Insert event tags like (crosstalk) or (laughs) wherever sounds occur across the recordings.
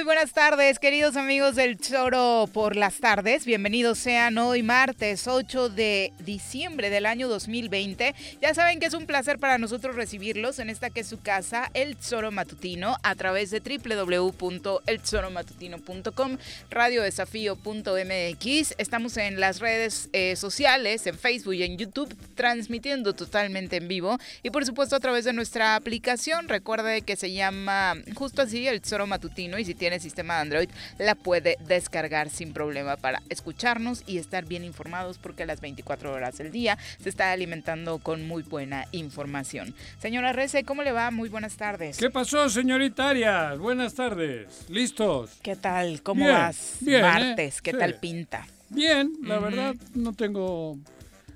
Muy buenas tardes, queridos amigos del Choro por las tardes. Bienvenidos sean hoy martes 8 de diciembre del año 2020. Ya saben que es un placer para nosotros recibirlos en esta que es su casa, El Choro Matutino, a través de www.elchoromatutino.com, radiodesafío.mx. Estamos en las redes eh, sociales, en Facebook y en YouTube, transmitiendo totalmente en vivo. Y por supuesto a través de nuestra aplicación. Recuerde que se llama justo así, El Choro Matutino y si tiene sistema de Android la puede descargar sin problema para escucharnos y estar bien informados porque las 24 horas del día se está alimentando con muy buena información. Señora Rece, ¿cómo le va? Muy buenas tardes. ¿Qué pasó, señorita Arias? Buenas tardes. ¿Listos? ¿Qué tal? ¿Cómo vas? Bien, ¿eh? Martes, ¿qué tal pinta? Bien, la verdad no tengo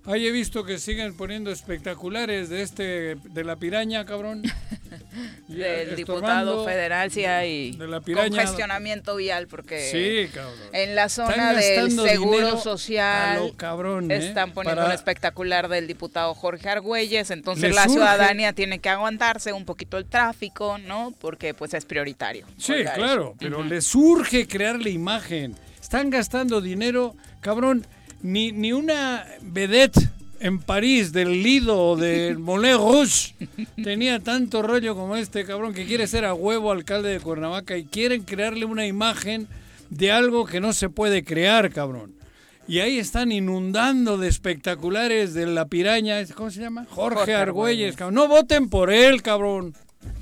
Ahí he visto que siguen poniendo espectaculares de este, de la piraña, cabrón. (laughs) Del diputado federal sí hay de la piraña. congestionamiento vial porque sí, cabrón. en la zona del seguro social cabrón, ¿eh? están poniendo un espectacular del diputado Jorge Argüelles, entonces la ciudadanía tiene que aguantarse un poquito el tráfico, ¿no? Porque pues es prioritario. Sí, claro, pero les surge crear la imagen. Están gastando dinero, cabrón ni, ni una vedette en París del Lido o del (laughs) Moulin Rouge tenía tanto rollo como este cabrón que quiere ser a huevo alcalde de Cuernavaca y quieren crearle una imagen de algo que no se puede crear, cabrón. Y ahí están inundando de espectaculares de la piraña, ¿cómo se llama? Jorge, Argüelles, cabrón. No voten por él, cabrón.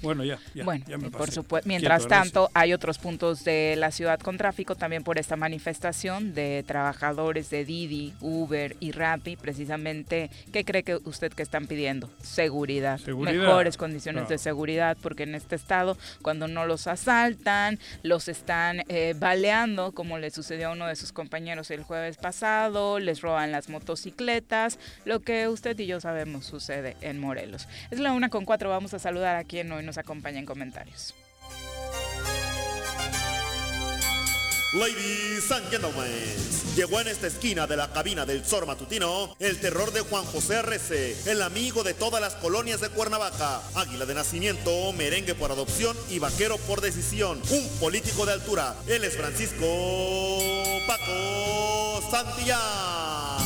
Bueno, ya, ya, bueno, por supuesto. Mientras tanto, hay otros puntos de la ciudad con tráfico también por esta manifestación de trabajadores de Didi, Uber y Rappi, precisamente. ¿Qué cree que usted que están pidiendo? Seguridad, mejores condiciones de seguridad, porque en este estado, cuando no los asaltan, los están eh, baleando, como le sucedió a uno de sus compañeros el jueves pasado, les roban las motocicletas, lo que usted y yo sabemos sucede en Morelos. Es la una con cuatro. Vamos a saludar aquí en hoy nos acompaña en comentarios. Ladies and gentlemen, llegó en esta esquina de la cabina del Zor Matutino el terror de Juan José Arrece, el amigo de todas las colonias de Cuernavaca, águila de nacimiento, merengue por adopción y vaquero por decisión, un político de altura. Él es Francisco Paco Santillán.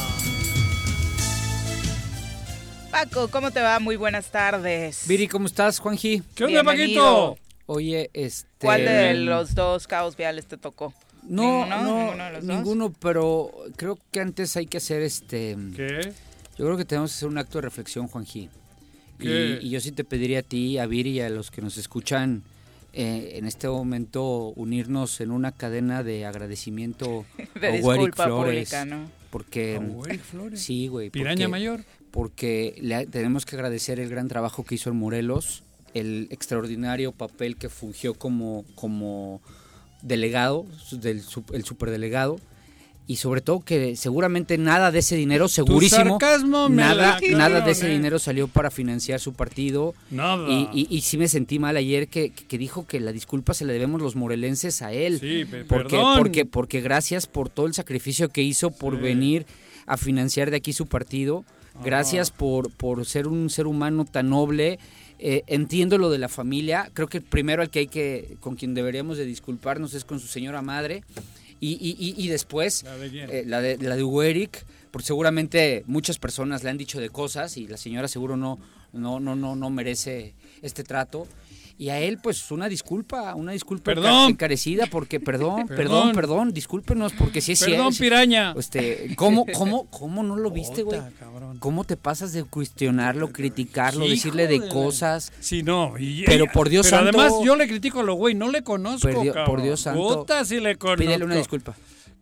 Paco, ¿cómo te va? Muy buenas tardes. Viri, ¿cómo estás, Juanji? ¿Qué onda, Paquito? Oye, este... ¿Cuál de los dos caos viales te tocó? No, no, ninguno, pero creo que antes hay que hacer este... ¿Qué? Yo creo que tenemos que hacer un acto de reflexión, Juanji. Y, y, yo sí te pediría a ti, a Viri y a los que nos escuchan eh, en este momento unirnos en una cadena de agradecimiento (laughs) de disculpa Flores, pública, ¿no? Porque... Flores? Sí, güey. ¿Piraña mayor? Porque le tenemos que agradecer el gran trabajo que hizo en Morelos, el extraordinario papel que fungió como, como delegado, del, el superdelegado, y sobre todo que seguramente nada de ese dinero, segurísimo, nada, nada de ese dinero salió para financiar su partido. Nada. Y, y, sí me sentí mal ayer que, que, dijo que la disculpa se la debemos los morelenses a él. Sí, porque, porque, porque gracias por todo el sacrificio que hizo por venir a financiar de aquí su partido. Gracias por, por ser un ser humano tan noble. Eh, entiendo lo de la familia. Creo que primero al que hay que, con quien deberíamos de disculparnos es con su señora madre. Y, y, y, después la de, eh, la de, la de porque seguramente muchas personas le han dicho de cosas y la señora seguro no, no, no, no, no merece este trato. Y a él, pues, una disculpa, una disculpa encarecida, porque, (laughs) perdón, perdón, perdón, discúlpenos, porque si es cierto. Perdón, piraña. Este, ¿cómo, (laughs) cómo, ¿Cómo no lo viste, güey? ¿Cómo te pasas de cuestionarlo, criticarlo, decirle de cosas? Sí, no. pero por Dios pero santo. además, yo le critico a lo güey, no le conozco, Por Dios santo. sí le conozco. Pídele una disculpa.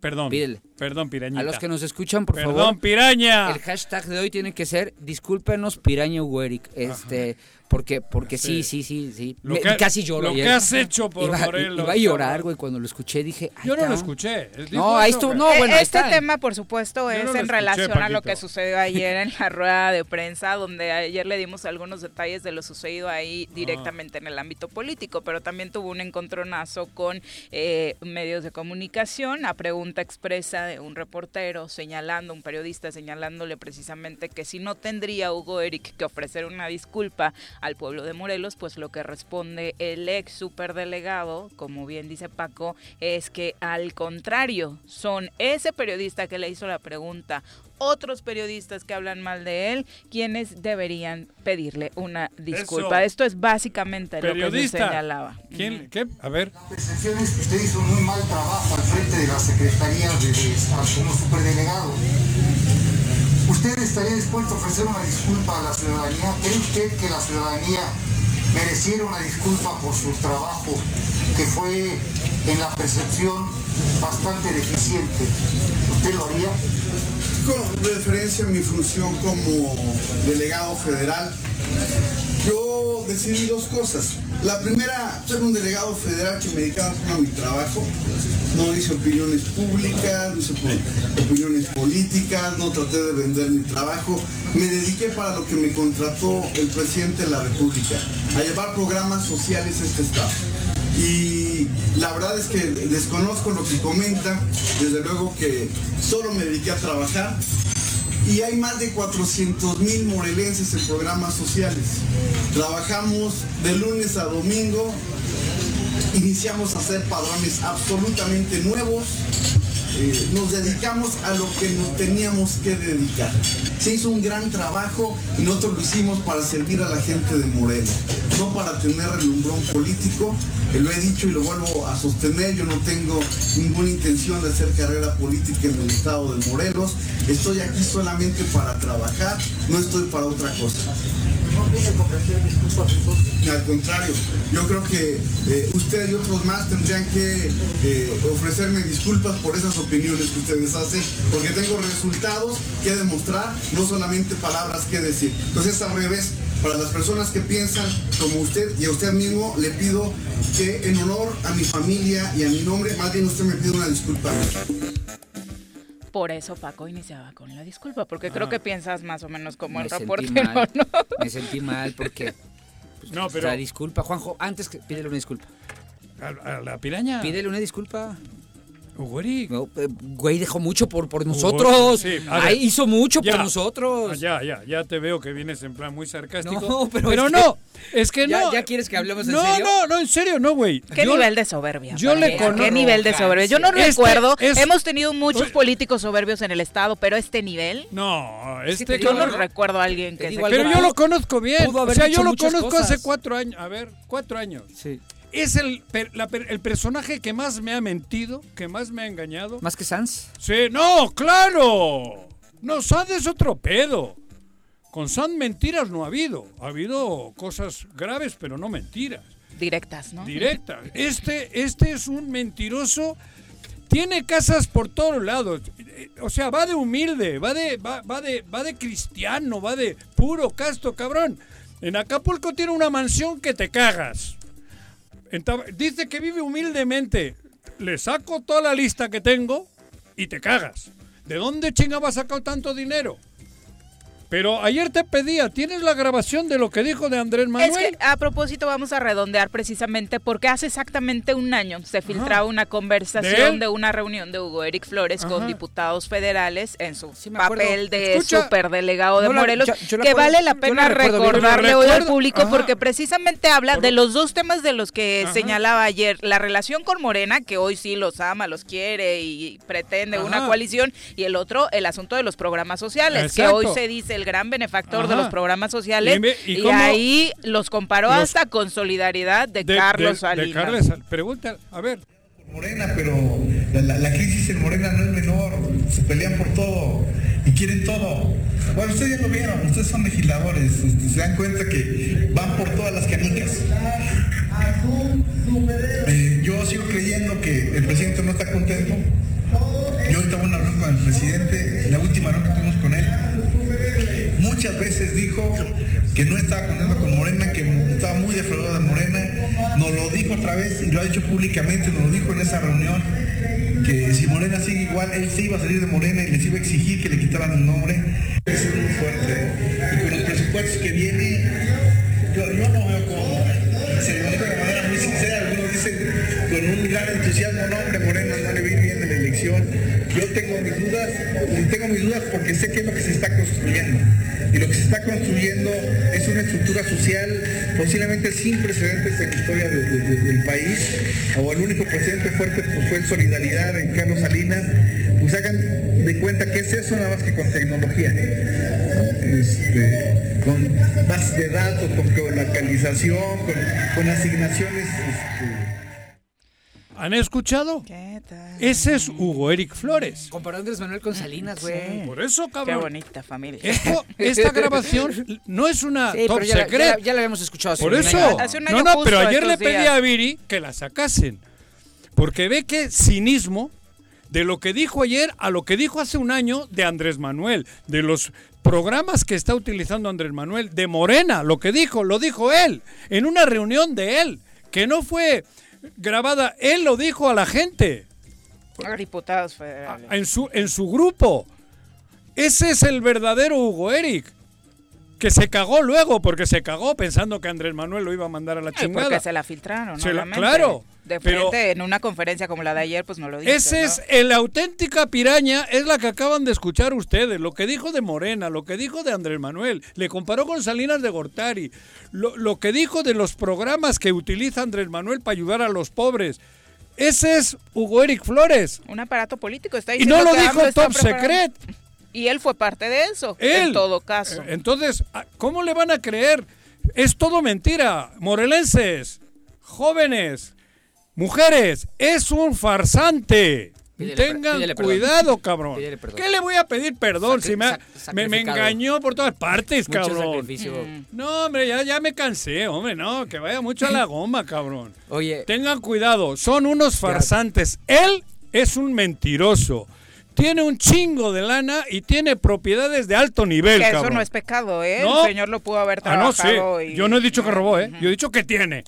Perdón. Pídele. Perdón, pirañita. A los que nos escuchan, por favor. Perdón, piraña. El hashtag de hoy tiene que ser discúlpenos, piraña Ueric. Este, porque, porque sí, sí, sí, sí. casi lloro. Lo que has hecho por iba, Morelos. Iba a llorar, güey, cuando lo escuché. Dije, Yo no lo escuché. No, ahí estuvo. No, bueno, este tema, por supuesto, es en relación a lo que sucedió ayer en la rueda de prensa, donde ayer le dimos algunos detalles de lo sucedido ahí directamente en el ámbito político, pero también tuvo un encontronazo con eh, medios de comunicación a pregunta expresa de un reportero señalando, un periodista señalándole precisamente que si no tendría Hugo Eric que ofrecer una disculpa al pueblo de Morelos, pues lo que responde el ex superdelegado, como bien dice Paco, es que al contrario, son ese periodista que le hizo la pregunta, otros periodistas que hablan mal de él, quienes deberían pedirle una disculpa. Esto es básicamente lo que se señalaba. ¿Quién? ¿Qué? A ver. La percepción es que usted hizo un muy mal trabajo al frente de la Secretaría de, de como superdelegado. ¿Usted estaría dispuesto a ofrecer una disculpa a la ciudadanía? ¿Cree usted que la ciudadanía mereciera una disculpa por su trabajo, que fue en la percepción bastante deficiente? ¿Usted lo haría? Con referencia a mi función como delegado federal, yo decidí dos cosas. La primera, ser un delegado federal que me dedicaba a mi trabajo. No hice opiniones públicas, no hice opiniones políticas, no traté de vender mi trabajo. Me dediqué para lo que me contrató el presidente de la República, a llevar programas sociales a este estado. Y la verdad es que desconozco lo que comenta, desde luego que solo me dediqué a trabajar, y hay más de 400 mil morelenses en programas sociales. Trabajamos de lunes a domingo, iniciamos a hacer padrones absolutamente nuevos, eh, nos dedicamos a lo que nos teníamos que dedicar. Se hizo un gran trabajo y nosotros lo hicimos para servir a la gente de Morelos, no para tener relumbrón político. Lo he dicho y lo vuelvo a sostener, yo no tengo ninguna intención de hacer carrera política en el estado de Morelos. Estoy aquí solamente para trabajar, no estoy para otra cosa. Al contrario, yo creo que eh, usted y otros más tendrían que eh, ofrecerme disculpas por esas opiniones que ustedes hacen, porque tengo resultados que demostrar, no solamente palabras que decir. Entonces, al revés, para las personas que piensan como usted y a usted mismo, le pido que en honor a mi familia y a mi nombre, más bien usted me pida una disculpa. Por eso Paco iniciaba con la disculpa, porque creo que piensas más o menos como el reportero, (laughs) ¿no? Me sentí mal porque... Pues, no, pero... La disculpa, Juanjo, antes que pídele una disculpa. ¿A, la piraña? Pídele una disculpa. Güey. Eh, güey dejó mucho por, por nosotros. hizo mucho por nosotros. Ah, ya, ya, ya te veo que vienes en plan muy sarcástico. No, pero, no, es que no. ¿Ya quieres que hablemos en no, serio? No, no, en serio, no, güey. ¿Qué nivel de soberbia? Yo le conozco. ¿Qué nivel de soberbia? Yo no este recuerdo. Hemos tenido muchos políticos soberbios en el Estado, pero este nivel. No, este. yo no recuerdo a alguien que. Pero yo lo conozco bien. O sea, yo lo conozco hace cuatro años. A ver, cuatro años. Sí es el, el personaje que más me ha mentido, que más me ha engañado. ¿Más que Sans? Sí, no, claro. No, Sans es otro pedo. Con Sans mentiras no ha habido. Ha habido cosas graves, pero no mentiras. Directas, ¿no? Directas. Este, este es un mentiroso. Tiene casas por todos lados. O sea, va de humilde, va de, va, va de, va de cristiano, va de puro casto, cabrón. En Acapulco tiene una mansión que te cagas. Dice que vive humildemente. Le saco toda la lista que tengo y te cagas. ¿De dónde chingaba sacado tanto dinero? Pero ayer te pedía, ¿tienes la grabación de lo que dijo de Andrés Manuel? Es que a propósito vamos a redondear precisamente porque hace exactamente un año se filtraba una conversación ¿De, una reunión de Hugo Eric Flores con diputados federales en su papel de superdelegado de Morelos, que vale la pena recordarle hoy al público porque precisamente habla de los dos temas de los que señalaba ayer, la relación con Morena, que hoy sí los ama, los quiere y pretende una coalición, y el otro, el asunto de los programas sociales, que hoy se dice el gran benefactor de los programas sociales y, ahí los comparó hasta con solidaridad de, Carlos Salinas. pregunta, a ver. Morena, pero la, crisis en Morena no es menor, se pelean por todo y quieren todo. Bueno, ustedes ya lo vieron, ustedes son legisladores, este, se dan cuenta que van por todas las canicas. Eh, yo sigo creyendo que el presidente no está contento. Yo ahorita voy a hablar con el presidente, la última reunión que tuvimos con él, muchas veces dijo que no estaba contento con Morena, que estaba muy defraudado de Morena. Nos lo dijo otra vez y lo ha dicho públicamente, nos lo dijo en esa reunión, que si Morena sigue igual, él se iba a salir de Morena y les iba a exigir que le quitaran el nombre. Es muy fuerte. Y con los presupuestos que viene, yo, no veo cómo. Se de manera muy sincera, algunos dicen con un gran entusiasmo, no hombre, Morena no le vi bien en la elección. Yo tengo mis dudas, tengo mis dudas porque sé qué es lo que se está construyendo y lo que se está construyendo es una estructura social posiblemente sin precedentes en la historia del país, o el único precedente fuerte pues, fue en solidaridad en Carlos Salinas, pues hagan de cuenta que es eso nada más que con tecnología, este, con bases de datos, con localización, con, con asignaciones. Este, ¿Han escuchado? ¿Qué tal? Ese es Hugo Eric Flores. Comparó a Andrés Manuel con Salinas, güey. Por eso, cabrón. Qué bonita familia. esta grabación no es una top ya secret. Ya, la habíamos escuchado. Por eso. no, no, pero ayer le pedí a Viri que la sacasen. Porque ve que cinismo de lo que dijo ayer a lo que dijo hace un año de Andrés Manuel, de los programas que está utilizando Andrés Manuel, de Morena, lo que dijo, lo dijo él, en una reunión de él, que no fue grabada, él lo dijo a la gente. A diputados federales. En su, en su grupo. Ese es el verdadero Hugo Eric. Que se cagó luego, porque se cagó pensando que Andrés Manuel lo iba a mandar a la chingada. Porque se la filtraron, ¿no? claro. De frente, en una conferencia como la de ayer, pues no lo dice. Esa es el auténtica piraña, es la que acaban de escuchar ustedes. Lo que dijo de Morena, lo que dijo de Andrés Manuel, le comparó con Salinas de Gortari, lo, lo que dijo de los programas que utiliza Andrés Manuel para ayudar a los pobres. Ese es Hugo Eric Flores. Un aparato político, está Y no lo dijo Top Secret. Y él fue parte de eso, en todo caso. Entonces, ¿cómo le van a creer? Es todo mentira. Morelenses, jóvenes, mujeres, es un farsante. Tengan cuidado, (laughs) cabrón. ¿Qué le voy a pedir perdón si me, me, engañó por todas partes, cabrón? Mm. No, hombre, ya, ya me cansé, hombre, no, que vaya mucho a la goma, cabrón. Oye. Tengan cuidado, son unos farsantes. Él es un mentiroso tiene un chingo de lana y tiene propiedades de alto nivel, que Eso no es pecado, ¿eh? El señor lo pudo haber trabajado. Ah, no, sí. Yo no he dicho que robó, ¿eh? Yo he dicho que tiene.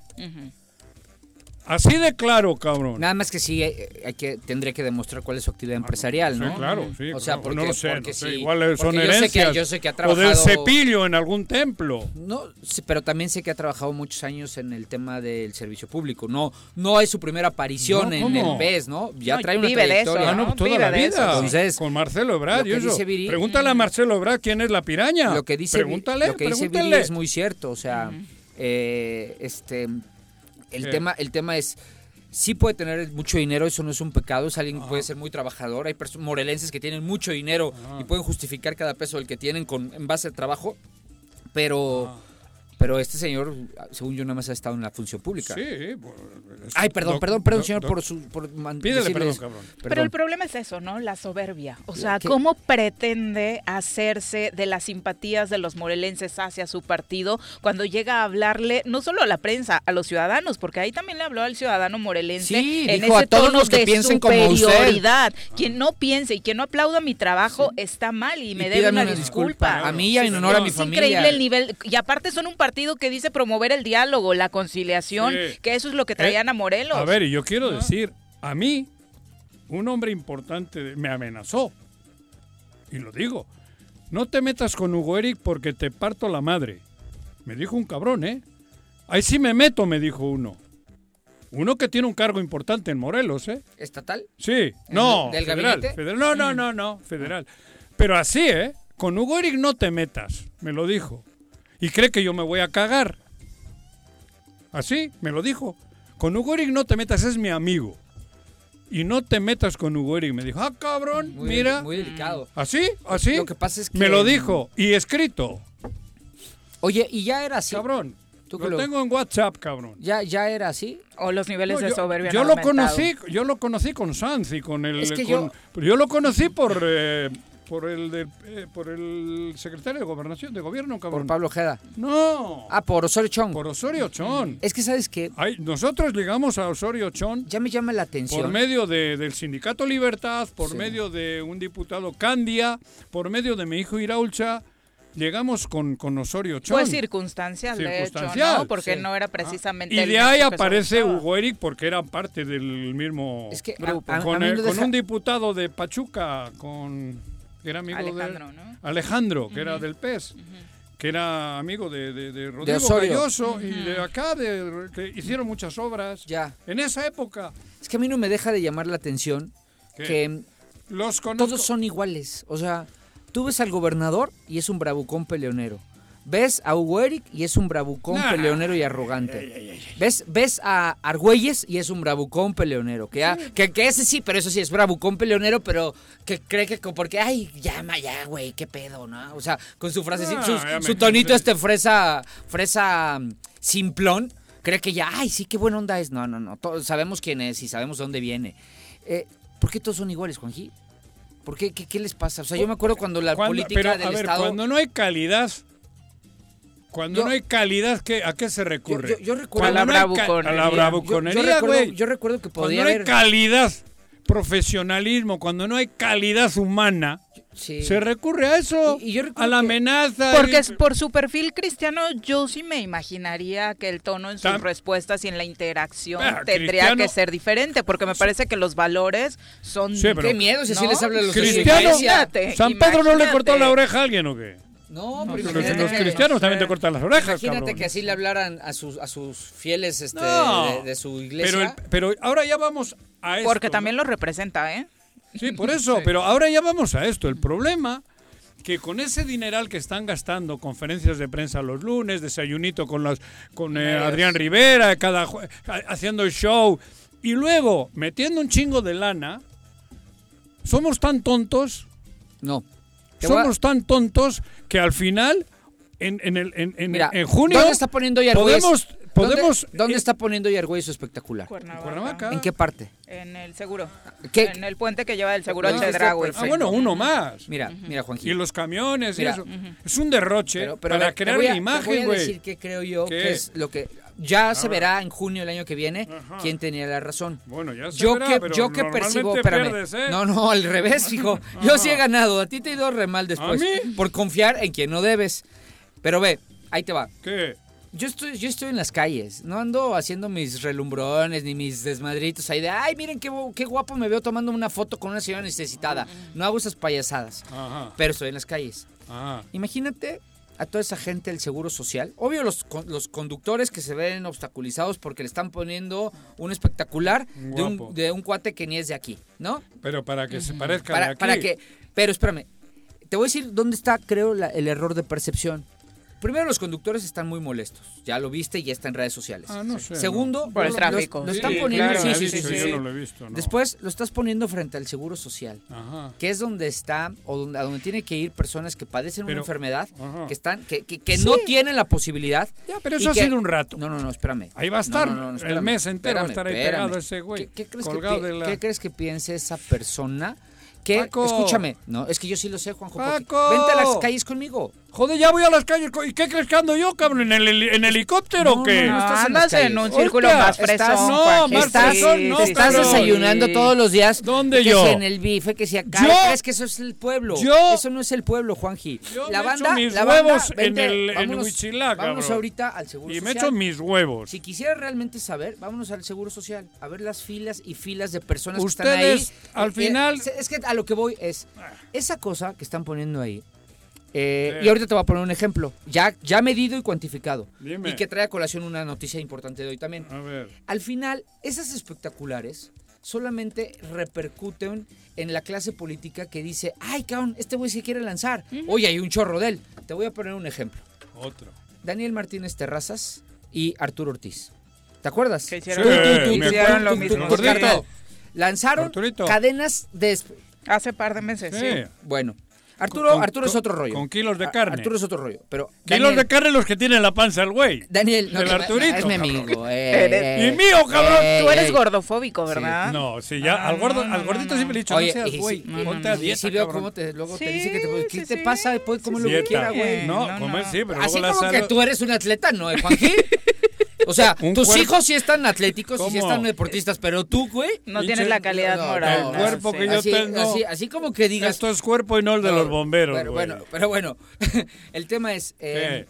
Así de claro, cabrón. Nada más que sí, eh, hay que, tendría que demostrar cuál es su actividad empresarial, ¿no? Sí, claro, sí. O sea, porque, no lo sé, porque no igual son herencias. Yo sé, que, ha trabajado... O del cepillo en algún templo. No, pero también sé que ha trabajado muchos años en el tema del servicio público. No no es su primera aparición en el PES, ¿no? Ya trae una trayectoria. ¿no? toda la vida. Entonces, con Marcelo Ebrard. pregúntale a Marcelo Ebrard quién es la piraña. Lo que dice, pregúntale, lo que dice Viri es muy cierto. O sea, eh, este... El tema, el tema es sí puede tener mucho dinero, eso no es un pecado, es alguien que puede ser muy trabajador. Hay morelenses que tienen mucho dinero y pueden justificar cada peso del que tienen con, en base al trabajo, pero... Pero este señor, según yo, nada más ha estado en la función pública. Sí. Ay, perdón, perdón, perdón, señor, por su... Por Pídele perdón, cabrón. Pero el problema es eso, ¿no? La soberbia. O sea, ¿cómo pretende hacerse de las simpatías de los morelenses hacia su partido cuando llega a hablarle, no solo a la prensa, a los ciudadanos? Porque ahí también le habló al ciudadano morelense en ese a todos tono los que de piensen superioridad. Quien no piense y quien no aplauda mi trabajo está mal y me debe una, disculpa. A mí y en honor a mi familia. Es increíble el nivel. Y aparte son un partido que dice promover el diálogo, la conciliación, que eso es lo que traían a Morelos. A ver, y yo quiero decir, a mí un hombre importante me amenazó. Y lo digo. No te metas con Hugo Eric porque te parto la madre. Me dijo un cabrón, ¿eh? Ahí sí me meto, me dijo uno. Uno que tiene un cargo importante en Morelos, ¿eh? ¿Estatal? Sí. No, del federal, gabinete? federal. No, no, no, no, federal. Pero así, ¿eh? Con Hugo Eric no te metas, me lo dijo. Y cree que yo me voy a cagar. Así, me lo dijo. Con Hugo Eric no te metas, es mi amigo. Y no te metas con Hugo Eric. Me dijo, ah, cabrón, Muy, mira. Muy delicado. ¿Así? ¿Así? Lo que pasa es que... Me lo dijo. Y escrito. Oye, y ya era así. Cabrón. Tú Lo lo- tengo en WhatsApp, cabrón. Ya, ya era así. O los niveles No, de soberbia. yo lo aumentado. conocí, yo lo conocí con Sanz y con el Es que con- yo- pero yo lo conocí por eh, por el de- eh, por el secretario de gobernación de gobierno, cabrón. Por Pablo Ojeda. No. Ah, por Osorio Chong. Por Osorio Chón. Es que, ¿sabes? Ay, nosotros llegamos a Osorio Chón Ya me llama la atención. por medio de- del sindicato Libertad, por Sí. medio de un diputado Candia, por medio de mi hijo Iraulcha, llegamos con, con Osorio Chón. Fue circunstancial, de hecho, ¿no? Porque sí. no era precisamente. Y el de ahí que aparece. Hugo Eric porque era parte del mismo Es que grupo. a- a con el- con un diputado de Pachuca, con que era amigo Alejandro, de ¿no? Alejandro, que era del PES, que era amigo de, de, de Rodrigo. Galloso y de acá, de, que hicieron muchas obras. Ya. En esa época. Es que a mí no me deja de llamar la atención ¿Qué? que Los todos son iguales. O sea, tú ves al gobernador y es un bravucón peleonero. Ves a Hugo Eric y es un bravucón Nah. peleonero y arrogante. ¿Ves, ves a Argüelles y es un bravucón peleonero. Que, ya- que, que ese sí, pero eso sí es bravucón peleonero, pero que cree que porque, ay, llama ya, güey, qué pedo, ¿no? O sea, con su frase, Ah, su, tonito este fresa, fresa mm, simplón, cree que ya, ay, sí, qué buena onda es. No, no, no, todos sabemos quién es y sabemos dónde viene. Eh, ¿Por qué todos son iguales, Juanji? ¿Por qué? ¿Qué, qué les pasa? O sea, yo me acuerdo cuando la política pero, del a ver, Estado... cuando no hay calidad, cuando Yo- no hay calidad, ¿qué, ¿a qué se recurre? yo- yo recuerdo- Cuando A la no hay ca- bravuconería. A la Yo- yo, bravuconería, recuerdo, güey. yo recuerdo que Cuando podía no hay haber... calidad, profesionalismo, cuando no hay calidad humana, Sí. se recurre a eso, Y- y yo recuerdo a la que- amenaza. Porque y- es por su perfil cristiano, yo sí me imaginaría que el tono en sus Tam- respuestas y en la interacción Ah, tendría cristiano- que ser diferente, porque me parece que los valores son... Sí, pero- Qué miedo si así ¿no? les habla a los de su Cristiano, iglesia. Imagínate, ¿San Pedro no le cortó la oreja a alguien o qué? No, pero Los, cristianos también te cortan las orejas, Imagínate cabrón. que así le hablaran a sus, a sus fieles este, No. de, de su iglesia. Pero, el- pero ahora ya vamos a esto. Porque ¿no? también lo representa, ¿eh? Sí, por (laughs) eso, pero ahora ya vamos a esto. El problema que con ese dineral que están gastando, conferencias de prensa los lunes, desayunito con los con eh, Adrián Rivera, cada haciendo el show y luego metiendo un chingo de lana, somos tan tontos, No. Voy somos tan tontos que al final en, en el en, en- Mira, en junio ¿dónde está poniendo Yargüez? podemos podemos ¿Dónde, dónde eh, está poniendo Yargüez su espectacular? Cuernavaca. Cuernavaca. ¿En qué parte? En el seguro. ¿Qué? En el puente que lleva del seguro Ah, al está Chedraui. Ah, bueno, uno más. Mira, mira, Juanji. Y los camiones Mira. y eso. Es un derroche Pero, pero a para ver, crear voy a- te voy imagen, a güey. decir que creo yo ¿Qué? que es lo que ya se verá en junio del año que viene Ajá. quién tenía la razón. Bueno, ya se Yo verá, que, pero yo que percibo, pierdes, ¿eh? No, no, al revés, hijo. (laughs) Yo sí he ganado, a ti te he ido re mal después. ¿A mí? Por confiar en quien no debes. Pero ve, ahí te va. ¿Qué? Yo estoy, yo estoy en las calles, no ando haciendo mis relumbrones ni mis desmadritos ahí de, ay, miren qué, qué guapo me veo tomando una foto con una señora necesitada. No hago esas payasadas, Ajá. pero estoy en las calles. Ajá. Imagínate a toda esa gente del Seguro Social. Obvio los, los conductores que se ven obstaculizados porque le están poniendo un espectacular de un, de un cuate que ni es de aquí, ¿no? Pero para que se parezca de Para, aquí. para que... Pero espérame, te voy a decir dónde está, creo, la- el error de percepción. Primero, los conductores están muy molestos. Ya lo viste y ya está en redes sociales. Ah, no sé, Segundo, Por el lo- tráfico. Lo, están Sí, poniendo... claro, sí, sí, sí, dicho, sí, Yo sí. no lo he visto, no. Después lo estás poniendo frente al Seguro Social Ajá. que es donde está o donde, a donde tienen que ir personas que padecen Pero- una enfermedad, Ajá. que están que, que, que no tienen la posibilidad. Ya, pero eso ha que- sido un rato. No, no, no, espérame. Ahí va a estar No, no, no, el espérame, mes entero, va a espérame, estar ahí espérame. pegado ese güey. ¿Qué, qué crees, colgado que, pi- de la... qué crees que piense esa persona? Que, Paco. escúchame, no, es que yo sí lo sé, Juanjo. Paco. Vente a las calles conmigo. Joder, ya voy a las calles. ¿Y qué crees que ando yo, cabrón? ¿En, el, en helicóptero o qué? No, estás andas en, un círculo más fresón. No, más fresón, no. Estás desayunando todos los días. ¿Dónde que yo? En el bife, que si acá. ¿Crees que eso es el pueblo? Yo. Eso no es el pueblo, Juanji. Yo la me banda, echo mis la huevos banda, en vente, el en vámonos, Huichilá, Vámonos ahorita al Seguro Y Social. me echo mis huevos. Si quisieras realmente saber, vámonos al Seguro Social. A ver las filas y filas de personas Ustedes, que están ahí. al Eh, final- eh, Es que a lo que voy es. Esa cosa que están poniendo ahí. Eh, y ahorita te voy a poner un ejemplo, ya, ya medido y cuantificado. Dime. Y que trae a colación una noticia importante de hoy también. A ver. Al final, esas espectaculares solamente repercuten en la clase política que dice, ay, cabrón, este güey se quiere lanzar. Oye, hay un chorro de él. Te voy a poner un ejemplo. Otro. Daniel Martínez Terrazas y Arturo Ortiz. ¿Te acuerdas? Que hicieron, Sí, tú, tú, me hicieron acuerdo. lo mismo. Lanzaron Arturito. cadenas de... Hace par de meses, sí. Sí. Bueno, Arturo, Con- Arturo es con- otro rollo. con kilos de carne. Arturo es otro rollo. Pero Kilos Daniel- de carne los que tienen la panza el güey. Daniel, no, te- Arturito, es mi amigo. (laughs) eh, Y mío, cabrón. eh, Tú eres eh. gordofóbico, ¿verdad? No, sí, ya Ah, al gordo, no, al no, gordito no, siempre le he dicho, Oye, no seas güey, sí, ponte a Y dieta, sí veo cabrón. cómo te, luego te Sí, dice que te, ¿qué sí, te sí. pasa? Pues como lo que Dieta. quiera, güey. No, No, comer no. sí, pero Así luego la como que tú eres un atleta, ¿no, eh, Juanji? (laughs) O sea, tus cuerpo- hijos sí están atléticos y sí están deportistas, pero tú, güey. No Pinche- tienes la calidad no, no, moral. el no, cuerpo sí. que yo así, tengo- Así, así como que digas... Esto es cuerpo y no el de los bomberos, Pero güey. bueno, pero bueno, (laughs) el tema es... eh,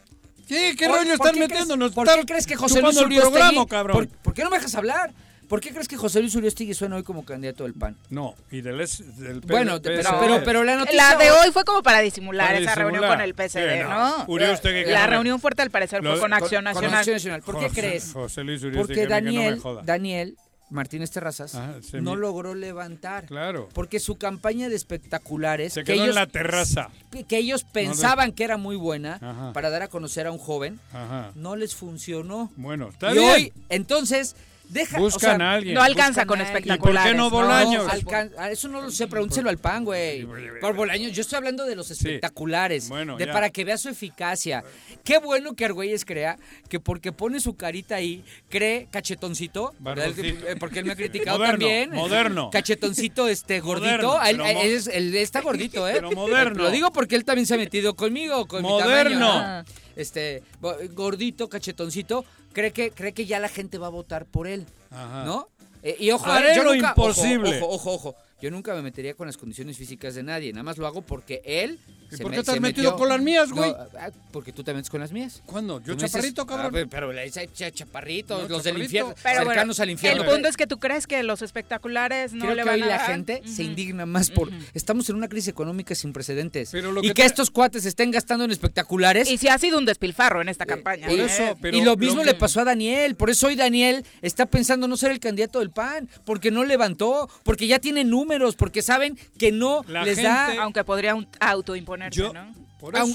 ¿Qué? ¿Qué ¿por- rollo están metiéndonos? ¿Por qué crees que José Luis programa, cabrón? ¿por, por qué no me dejas hablar? ¿Por qué crees que José Luis Uriostegui suena hoy como candidato del PAN? No, y del, es- del Bueno, pero, PSD. pero, pero la noticia... La de hoy fue como para disimular Para esa reunión con el PSD, Sí, no. ¿no? Uriostegui que La no me- reunión fuerte al parecer Lo fue con con- Acción con Nacional. Acción Nacional. ¿Por qué crees? José Luis Uriostegui, Porque que no me Daniel, joda. Daniel Martínez Terrazas Ajá, no logró levantar. Claro. Porque su campaña de espectaculares, Se que quedó ellos, en la terraza. que ellos pensaban que era muy buena Ajá. para dar a conocer a un joven, Ajá. no les funcionó. Bueno, está y bien. hoy, entonces, deja... o Buscan sea, a alguien. No alcanza Buscan con espectaculares. ¿Y por qué no Bolaños? No, alcan- ah, eso no lo sé, pregúntelo al PAN, güey. Por Bolaños, yo estoy hablando de los espectaculares, Bueno, de ya. para que vea su eficacia. Qué bueno que Argüelles crea que porque pone su carita ahí, cree cachetoncito. Eh, porque él me ha (laughs) criticado Moderno, también. moderno. Cachetoncito este gordito, Moderno, él, pero mo- él es- él está gordito, ¿eh? Pero moderno. Lo digo porque él también se ha metido conmigo, con mi Moderno. tamaño, ¿no? Este, gordito, cachetoncito, cree que cree que ya la gente va a votar por él, Ajá. ¿no? Eh, y ojo, Haré eh, yo lo nunca, imposible. Ojo, ojo, ojo, ojo. Yo nunca me metería con las condiciones físicas de nadie. Nada más lo hago porque él. ¿Y se por me- qué te has metido metió- con las mías, No, güey? ah, porque tú te metes con las mías. ¿Cuándo? Yo dices, chaparrito, cabrón. "A ver, pero le dice cha- chaparritos, No, los del infierno, Pero bueno, cercanos al infierno. el punto es que tú crees que los espectaculares no Creo le que van hoy a la dar. gente se indigna más por... Estamos en una crisis económica sin precedentes. Pero lo y que te- estos cuates estén gastando en espectaculares... Y si ha sido un despilfarro en esta campaña. por ¿eh? eso, pero y lo mismo que- le pasó a Daniel. Por eso hoy Daniel está pensando no ser el candidato del PAN. Porque no levantó. Porque ya tiene números. Porque saben que no La les gente- da... Aunque podría autoimponerse, Yo, ¿no?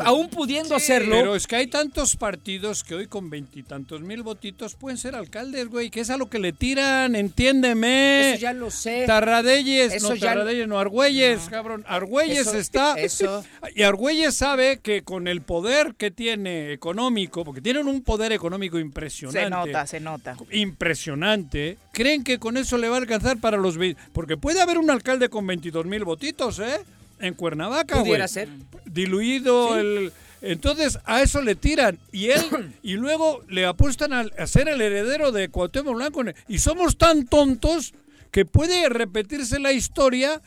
Aún pudiendo Sí, hacerlo... Pero es que hay tantos partidos que hoy con veintitantos mil votitos pueden ser alcaldes, güey, que es a lo que le tiran, entiéndeme. Eso ya lo sé. Tarradelles, Eso no ya- Tarradelles, no Argüelles, cabrón. Argüelles Eso- está. eso- (laughs) Y Argüelles sabe que con el poder que tiene económico, porque tienen un poder económico impresionante. Se nota, se nota. Impresionante. Creen que con eso le va a alcanzar para los. Porque puede haber un alcalde con 22 mil votitos, ¿eh? En Cuernavaca, güey. Pudiera ser. Diluido el. Entonces a eso le tiran y él (clears throat) y luego le apuestan a, a ser el heredero de Cuauhtémoc Blanco y somos tan tontos que puede repetirse la historia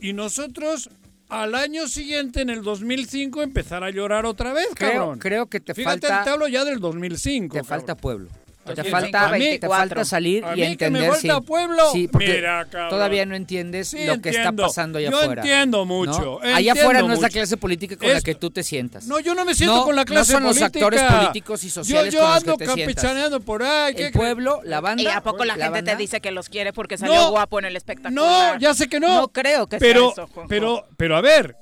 y nosotros al año siguiente en el 2005 empezar a llorar otra vez, Creo, cabrón. creo que te Fíjate, falta... te hablo ya del 2005. Te cabrón. falta pueblo. Te quién? falta, A mí. te falta salir A y mí que me entender. falta sí. pueblo. Sí, porque Mira, cabrón. todavía no entiendes Sí, lo que está entiendo. pasando allá Yo afuera. entiendo ¿no? mucho, Allá entiendo afuera no es la clase política con la que tú te sientas. No, yo no me siento No, con la no clase son los política. actores políticos y sociales Yo, yo con los que ando te sientas. campechaneando por ahí. ¿qué El pueblo, la banda. ¿Y a poco la, gente banda- te dice que los quiere porque salió No. guapo en el espectacular? No, ya sé que no. No creo que pero, sea eso, Juanjo. Pero, pero a ver,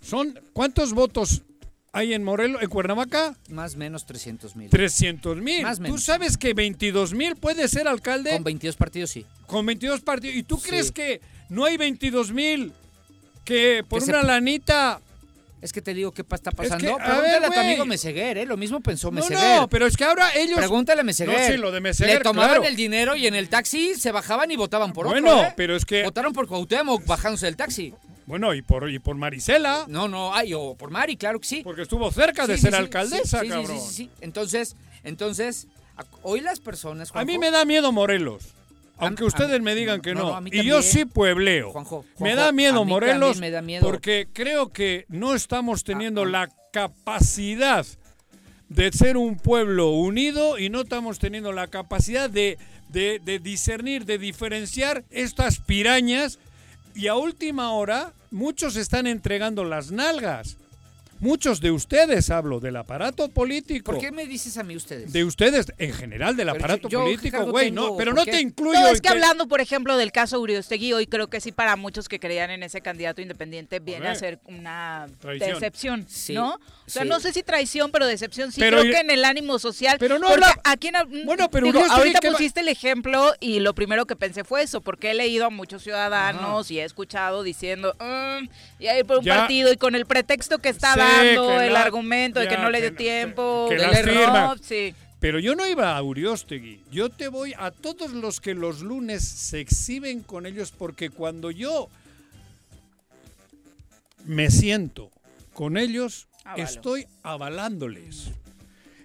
son ¿cuántos votos hay en Morelos, en Cuernavaca? Más o menos 300 mil. 300 mil. Más Tú menos. sabes que 22 mil puede ser alcalde Con 22 partidos, sí. con 22 partidos. ¿Y tú Sí. crees que no hay 22 mil que por Que se- una lanita... Es que te digo qué está pasando. que, a Pregúntale ver, a tu amigo Meseguer, ¿eh? Lo mismo pensó No, Meseguer. no, pero es que ahora ellos... Pregúntale a Meseguer. No, sí, lo de Meseguer, Le tomaban claro. el dinero y en el taxi se bajaban y votaban por Bueno, otro, ¿eh? pero es que... Votaron por Cuauhtémoc bajándose del taxi. Bueno, y por, y por Marisela. No, no, ay, o por Mari, claro que sí. Porque estuvo cerca de Sí, ser sí, alcaldesa, cabrón. Sí, sí, sí. Entonces, entonces, hoy las personas. A mí me da miedo Morelos. Aunque a- ustedes a- me digan que no, y yo sí puebleo. Juanjo, me da miedo Morelos también me da miedo. porque creo que no estamos teniendo Ah, ah. la capacidad de ser un pueblo unido y no estamos teniendo la capacidad de, de- de discernir, de diferenciar estas pirañas y a última hora muchos están entregando las nalgas. Muchos de ustedes, hablo del aparato político. ¿Por qué me dices a mí ustedes? De ustedes, en general, del Pero aparato yo- yo, político, güey, no, pero ¿por no qué? te incluyo. No, es que te- hablando, por ejemplo, del caso Uriostegui, hoy creo que sí para muchos que creían en ese candidato independiente viene a ser una Traición. decepción, Sí, ¿no? O sea, sí. no sé si traición, pero decepción sí. Pero creo que en el ánimo social. Pero no porque aquí en- Bueno, pero digo, ahorita ¿qué va- pusiste el ejemplo y lo primero que pensé fue eso, porque he leído a muchos ciudadanos y he escuchado diciendo, "Mm, y ahí por un Ya. partido y con el pretexto que está Sí, dando, que el la- argumento de que no le dio tiempo, que del las error, sí. Pero yo no iba a Uriostegui. Yo te voy a todos los que los lunes se exhiben con ellos porque cuando yo me siento con ellos, Avalo. estoy avalándoles.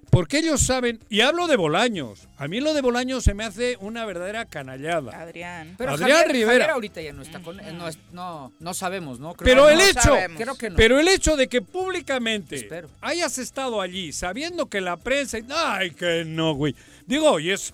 Porque ellos saben, y hablo de Bolaños. A mí lo de Bolaños se me hace una verdadera canallada. Adrián. Pero Adrián Javier, Rivera. Javier ahorita ya no está con. eh, No, no, no sabemos, ¿no? Creo Pero que el no. hecho, sabemos. Creo que no. pero el hecho de que públicamente Espero. hayas estado allí sabiendo que la prensa, ay que no, güey. Digo, y es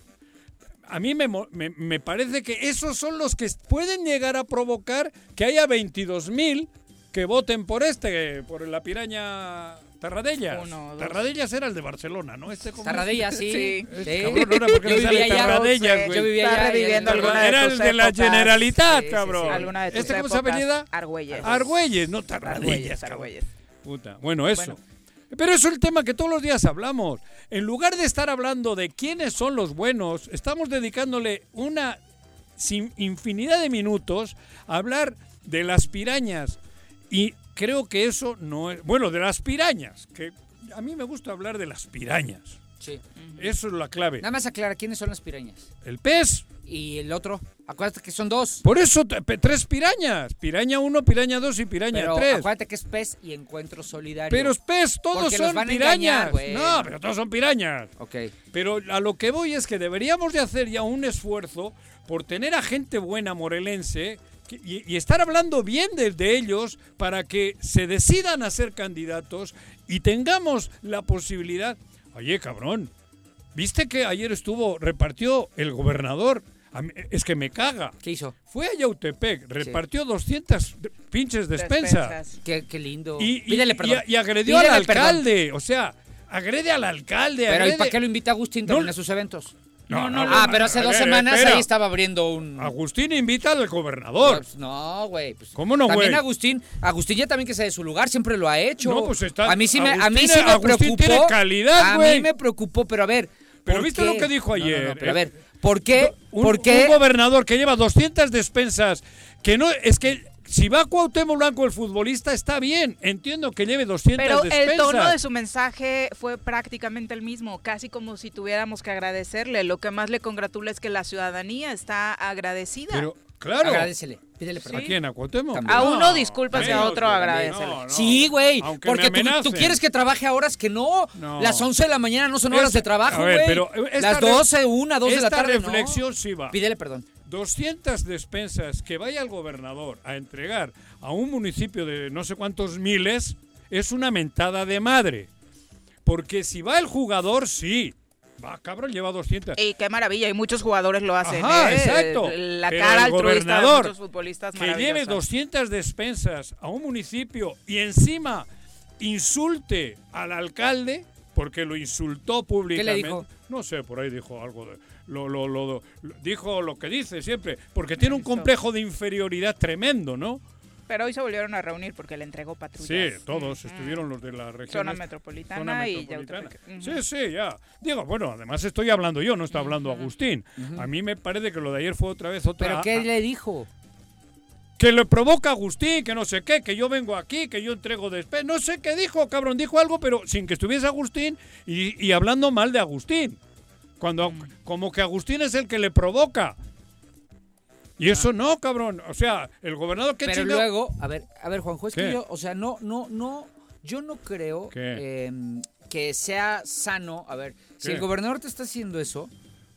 a mí me, me, me parece que esos son los que pueden llegar a provocar que haya 22 mil que voten por este, por la piraña Tarradellas. Uno, dos. Tarradellas era el de Barcelona, ¿no? Este cómo (laughs) es? Tarradella, sí. Cabrón, porque Yo no sale. Tarradellas, güey. Yo vivía Está allá. reviviendo y- alguna de Era el de la. Generalitat, Sí, cabrón. sí. Alguna de tus ¿Este cómo se apellida? Argüelles. Argüelles, no Tarradellas. Argüelles. Puta. Bueno, eso. Bueno. Pero eso es el tema que todos los días hablamos. En lugar de estar hablando de quiénes son los buenos, estamos dedicándole una sin- infinidad de minutos a hablar de las pirañas. Y creo que eso no es... Bueno, de las pirañas, que a mí me gusta hablar de las pirañas. Sí. Eso es la clave. Nada más aclara quiénes son las pirañas. El pez. Y el otro, acuérdate que son dos. Por eso tres pirañas. Piraña 1, piraña 2 y piraña Pero 3. acuérdate que es pez y encuentro solidario. Pero es pez, todos Porque son pirañas. engañar, no, pero todos son pirañas. Ok. Pero a lo que voy es que deberíamos de hacer ya un esfuerzo por tener a gente buena morelense y, y estar hablando bien de, de ellos para que se decidan a ser candidatos y tengamos la posibilidad. Oye, cabrón, ¿viste que ayer estuvo, repartió el gobernador? A mí- es que me caga. ¿Qué hizo? Fue a Yautepec, repartió 200 de- pinches despensas. Despensas. Qué, qué lindo. Y, y- Pídele y- perdón. y agredió al perdón. alcalde. O sea, agrede al alcalde. Pero ¿y para qué lo invita Agustín No. también a sus eventos? No, no, ah, no, pero no, hace a dos ver, semanas espera. ahí estaba abriendo un... Agustín invita al gobernador. Pues, no, güey. pues, ¿Cómo no, También güey? Agustín, Agustín ya también que sea de su lugar, siempre lo ha hecho. No, pues está- A mí sí me, a mí Agustín- sí me Agustín preocupó. tiene calidad, a güey. mí me preocupó, pero a ver. Pero ¿por ¿viste qué? lo que dijo No, no, no, ayer? pero a ver, ¿por qué? Un, ¿Por qué? un gobernador que lleva 200 despensas, que no, es que si va Cuauhtémoc Blanco el futbolista está bien, entiendo que lleve 200 Pero despensas. el tono de su mensaje fue prácticamente el mismo, casi como si tuviéramos que agradecerle. Lo que más le congratula es que la ciudadanía está agradecida. Pero, claro. Agradecele, pídele ¿A perdón. quién? ¿A Cuauhtémoc? También. A No, uno disculpas y a otro agradecele. no, no. Sí, güey, Aunque porque tú, quieres que trabaje a horas que no. No. Las 11 de la mañana no son horas Esta- de trabajo, a ver, güey. pero esta Las re- 12, 1, 2 de la esta tarde, reflexión sí va. Pídele perdón. 200 despensas que vaya el gobernador a entregar a un municipio de no sé cuántos miles es una mentada de madre. Porque si va el jugador, sí. Va, cabrón, lleva 200. Y qué maravilla, y muchos jugadores lo hacen. Ajá, ¿eh? exacto. La Pero cara el altruista de gobernador muchos futbolistas que lleve maravillosa. 200 despensas a un municipio y encima insulte al alcalde porque lo insultó públicamente. dijo? No sé, por ahí dijo algo de lo, lo, lo- lo- dijo lo que dice siempre, porque tiene un complejo de inferioridad tremendo, ¿no? Pero hoy se volvieron a reunir porque le entregó patrullas. Sí, todos Ujú. estuvieron los de la región. Zona esta- metropolitana zona y metropolitana. Sí, sí, ya. Digo, bueno, además estoy hablando yo, no está hablando Agustín. A mí me parece que lo de ayer fue otra vez otra. ¿Pero a- qué le dijo? que le provoca a Agustín, que no sé qué, que yo vengo aquí, que yo entrego después. No sé qué dijo, cabrón. Dijo algo, pero sin que estuviese Agustín y, y hablando mal de Agustín. Cuando, Mm. Como que Agustín es el que le provoca. Y eso no, cabrón. O sea, el gobernador que Pero luego, a ver, a ver, Juanjo, es que yo, o sea, no, no, no, yo no creo em, que sea sano. A ver, si el gobernador te está haciendo eso,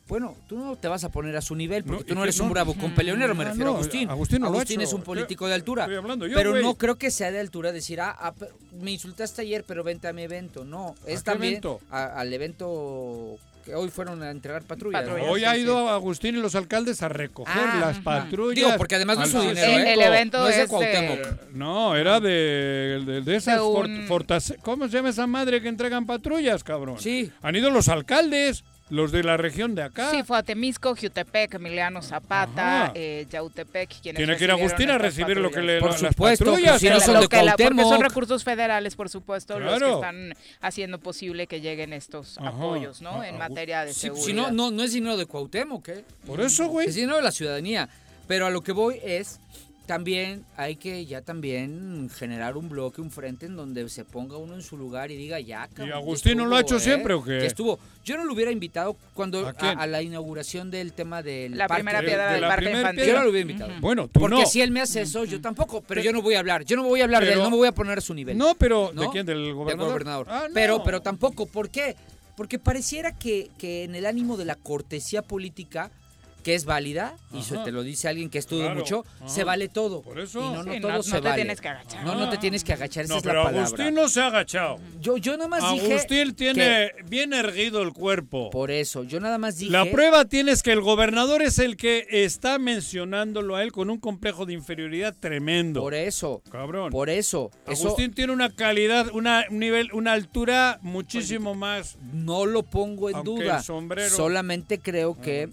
bueno, tú no te vas a poner a su nivel porque tú no eres un bravo compeleonero, me refiero a Agustín. Agustín, Agustín es un político de altura. pero no creo que sea de altura decir, ah, ah me insultaste ayer, pero vente a mi evento. No, es también al evento que hoy fueron a entregar patrullas. hoy ha ido Agustín y los alcaldes a recoger ah, las patrullas. Digo, porque además no es su dinero. ¿eh? El, evento no es de Cuauhtémoc. no, era de, de, esas ¿Cómo se llama esa madre que entregan patrullas, cabrón? Sí. Han ido los alcaldes. Los de la región de acá. Sí, fue a Temisco, Jutepec, Emiliano Zapata, eh, Yautepec. Tiene que ir a Agustín a recibir lo que le Por supuesto, patrullas. Si no son de porque son recursos federales, por supuesto, los que están haciendo posible que lleguen estos apoyos, ¿no? en materia de seguridad. Si no, no, no es dinero de Cuauhtémoc, ¿qué? Por eso, güey. Es dinero de la ciudadanía. Pero a lo que voy es también hay que ya también generar un bloque, un frente en donde se ponga uno en su lugar y diga ya. ¿Y Agustín no lo ha hecho ¿eh? siempre o qué? estuvo. Yo no lo hubiera invitado cuando a, la inauguración del tema del la primera piedra del parque infantil. Yo no lo hubiera invitado. Bueno, tú Porque si él me hace eso, yo tampoco. Pero, yo no voy a hablar. Yo no voy a hablar de él. No me voy a poner a su nivel. No, pero ¿de quién? Del gobernador. Del gobernador. Ah, pero, pero tampoco. ¿Por qué? Porque pareciera que, que en el ánimo de la cortesía política que es válida, y te lo dice alguien que estudia mucho, se vale todo. Por eso. Y no, no todo se vale. te tienes que agachar. No, no te tienes que agachar, esa no, es la palabra. Agustín no se ha agachado. Yo, yo nada más dije... Agustín tiene bien erguido el cuerpo. Por eso, yo nada más dije... La prueba tienes que el gobernador es el que está mencionándolo a él con un complejo de inferioridad tremendo. Por eso. Cabrón. Por eso. Agustín tiene una calidad, una, un nivel, una altura muchísimo más... No lo pongo en duda. Solamente creo que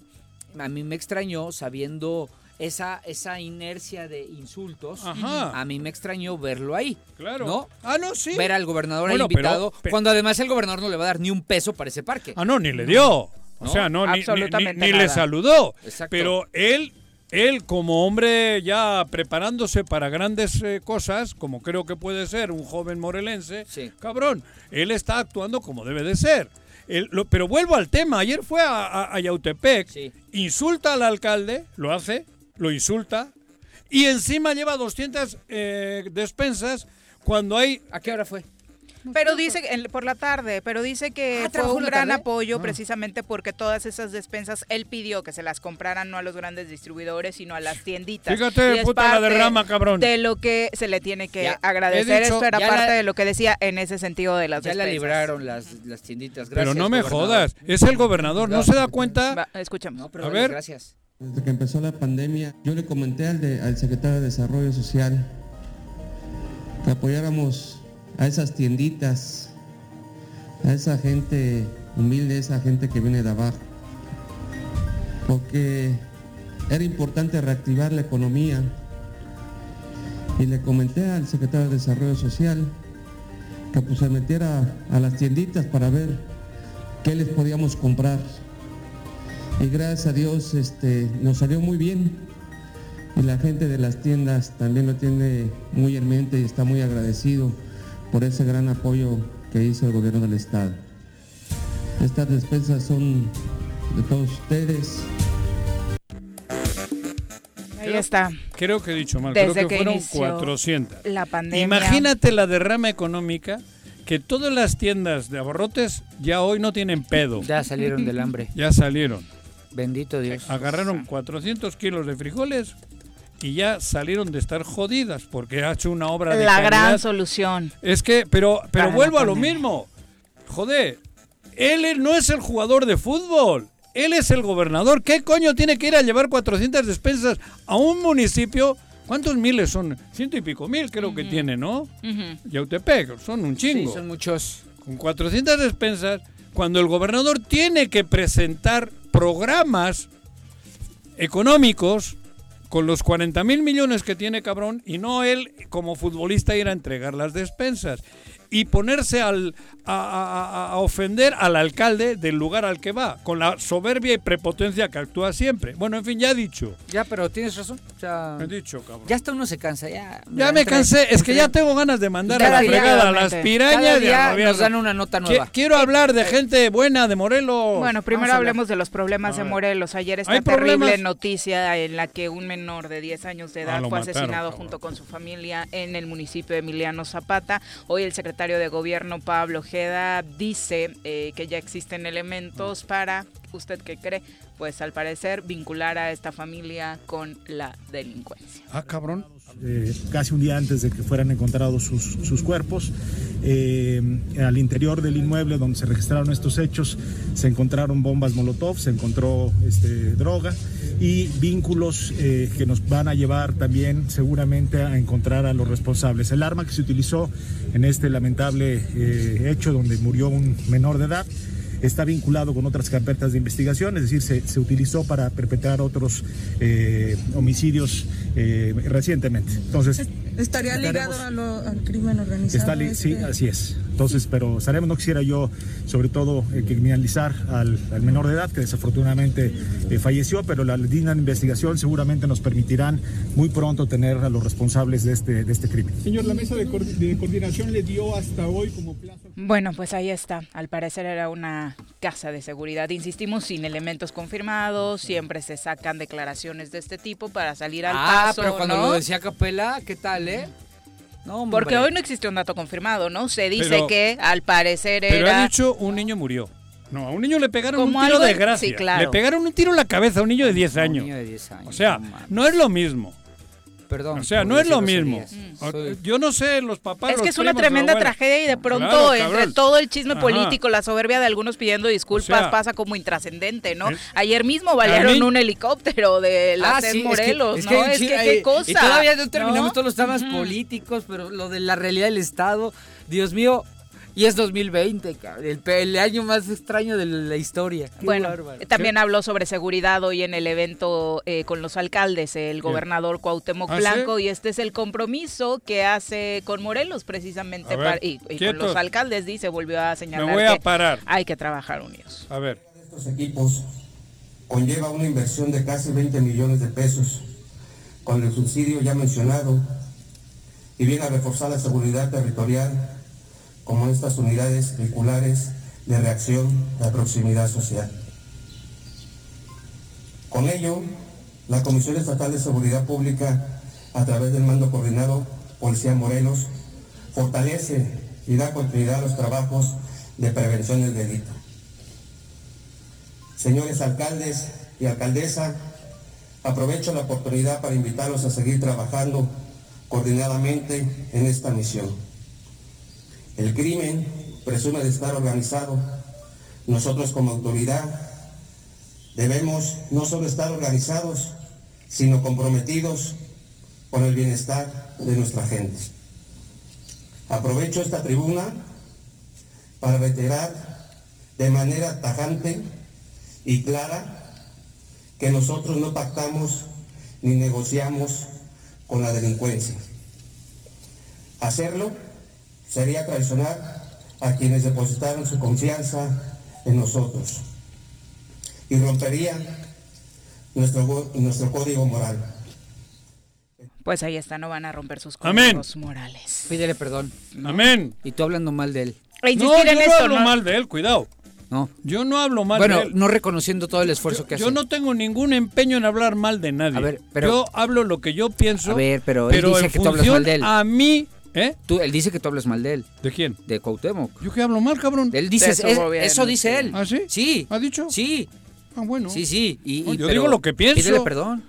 a mí me extrañó sabiendo esa, esa inercia de insultos, a mí me extrañó verlo ahí. Claro. ¿No? Ah, no, sí. Ver al gobernador invitado, cuando además el gobernador no le va a dar ni un peso para ese parque. Ah, no, ni le dio. O sea, no, ni, ni, le saludó. Pero él, él como hombre ya preparándose para grandes eh, cosas, como creo que puede ser un joven morelense, cabrón, él está actuando como debe de ser pero vuelvo al tema. Ayer fue a, Yautepec, insulta al alcalde, lo hace, lo insulta, y encima lleva 200 eh, despensas cuando hay... ¿A qué hora fue? Pero dice, por la tarde, pero dice que ah, fue un gran apoyo ah. precisamente porque todas esas despensas él pidió que se las compraran no a los grandes distribuidores, sino a las tienditas. Fíjate, puta la derrama, cabrón. De lo que se le tiene que agradecer. Esto era parte de lo que decía en ese sentido de las ya despensas. Ya la libraron las, tienditas. Gracias, pero no me jodas, es el gobernador, ¿no, se da cuenta? escuchamos. a ver. Gracias. Desde que empezó la pandemia, yo le comenté al, al secretario de Desarrollo Social que apoyáramos a esas tienditas, a esa gente humilde, esa gente que viene de abajo. Porque era importante reactivar la economía. Y le comenté al secretario de Desarrollo Social que pues se metiera a las tienditas para ver qué les podíamos comprar. Y gracias a Dios este, nos salió muy bien. Y la gente de las tiendas también lo tiene muy en mente y está muy agradecido por ese gran apoyo que hizo el gobierno del estado. Estas despensas son de todos ustedes. Ahí está. Creo que he dicho mal, creo que, fueron 400. La pandemia. Imagínate la derrama económica que todas las tiendas de abarrotes ya hoy no tienen pedo. Ya salieron del hambre. Ya salieron. Bendito Dios. Agarraron 400 kilos de frijoles, y ya salieron de estar jodidas porque ha hecho una obra de la gran solución. Es que, pero, pero vuelvo a lo mismo. Joder, él no es el jugador de fútbol. Él es el gobernador. ¿Qué coño tiene que ir a llevar 400 despensas a un municipio? ¿Cuántos miles son? Ciento y pico mil creo que tiene, ¿no? Yautepec, son un chingo. Sí, son muchos. Con 400 despensas, cuando el gobernador tiene que presentar programas económicos con los 40 mil millones que tiene cabrón y no él como futbolista ir a entregar las despensas. Y ponerse al, a, ofender al alcalde del lugar al que va, con la soberbia y prepotencia que actúa siempre. Bueno, en fin, ya he dicho. Ya, pero tienes razón. he dicho, cabrón. Ya hasta uno se cansa, ya. Ya me cansé, es que ya tengo ganas de mandar a la fregada a las pirañas. Ya nos dan una nota nueva. Quiero hablar de gente buena de Morelos. Bueno, primero hablemos de los problemas de Morelos. Ayer esta terrible noticia en la que un menor de 10 años de ah, edad fue asesinado junto con su familia en el municipio de Emiliano Zapata. Hoy el secretario de Gobierno, Pablo Ojeda, dice eh, que ya existen elementos para, ¿usted qué cree? Pues al parecer vincular a esta familia con la delincuencia. Ah, cabrón. Eh, casi un día antes de que fueran encontrados sus, cuerpos. Eh, al interior del inmueble donde se registraron estos hechos se encontraron bombas Molotov, se encontró este, droga y vínculos eh, que nos van a llevar también seguramente a encontrar a los responsables. El arma que se utilizó en este lamentable hecho donde murió un menor de edad está vinculado con otras carpetas de investigación, es decir, se, utilizó para perpetrar otros eh, homicidios eh, recientemente. Entonces, ¿Estaría ligado al crimen organizado? Sí, este? así es. Entonces, pero sabemos, no quisiera yo, sobre todo, eh, criminalizar al, menor de edad, que desafortunadamente falleció, pero la de investigación seguramente nos permitirán muy pronto tener a los responsables de este, de este crimen. Señor, la mesa de, de coordinación le dio hasta hoy como plazo. Bueno, pues ahí está. Al parecer era una casa de seguridad. Insistimos, sin elementos confirmados, siempre se sacan declaraciones de este tipo para salir al ah, paso. Ah, pero cuando lo decía Capela, ¿qué tal, eh? No, Porque hoy no existe un dato confirmado, ¿no? Se dice que al parecer era. Pero ha dicho un niño murió. No, a un niño le pegaron un tiro de gracia. Sí, claro. Le pegaron un tiro en la cabeza a un niño de 10 años. Un niño de 10 años. O sea, no es lo mismo. Perdón. O sea, no es lo mismo. Yo no sé, los papás. Es que es una tremenda tragedia y de pronto, entre todo el chisme político, la soberbia de algunos pidiendo disculpas, pasa como intrascendente, ¿no? Ayer mismo balearon un helicóptero de la ah, Morelos, ¿no? Es que, qué cosa. Y todavía no terminamos todos los temas políticos, pero lo de la realidad del Estado, Dios mío, y es 2020, el, el, año más extraño de la historia. bueno, también habló sobre seguridad hoy en el evento eh, con los alcaldes, el gobernador Cuauhtémoc ¿Ah, Blanco, y este es el compromiso que hace con Morelos precisamente y, con los alcaldes, dice, volvió a señalar voy a parar. hay que trabajar unidos. A ver. Estos equipos conlleva una inversión de casi 20 millones de pesos con el subsidio ya mencionado y viene a reforzar la seguridad territorial como estas unidades vehiculares de reacción de proximidad social. Con ello, la Comisión Estatal de Seguridad Pública, a través del mando coordinado Policía Morelos, fortalece y da continuidad a los trabajos de prevención del delito. Señores alcaldes y alcaldesa, aprovecho la oportunidad para invitarlos a seguir trabajando coordinadamente en esta misión. El crimen presume de estar organizado. Nosotros como autoridad debemos no solo estar organizados, sino comprometidos con el bienestar de nuestra gente. Aprovecho esta tribuna para reiterar de manera tajante y clara que nosotros no pactamos ni negociamos con la delincuencia. Hacerlo sería traicionar a quienes depositaron su confianza en nosotros y rompería nuestro, nuestro código moral. Pues ahí está, no van a romper sus códigos morales. Pídele perdón. Amén. Y tú hablando mal de él. E no, yo no hablo mal de él, cuidado. No. Yo no hablo mal de él. Bueno, no reconociendo todo el esfuerzo que hace. Yo no tengo ningún empeño en hablar mal de nadie. A ver, pero, yo hablo lo que yo pienso. A ver, pero, él dice que tú hablas mal de él. A mí ¿Eh? Tú, él dice que tú hablas mal de él. ¿De quién? De Cuauhtémoc. ¿Yo qué hablo mal, cabrón? Él dice, eso, dice él. ¿Ah, sí? Sí. ¿Ha dicho? Sí. Ah, bueno. Sí, sí. Y, yo digo lo que pienso. Pídele perdón.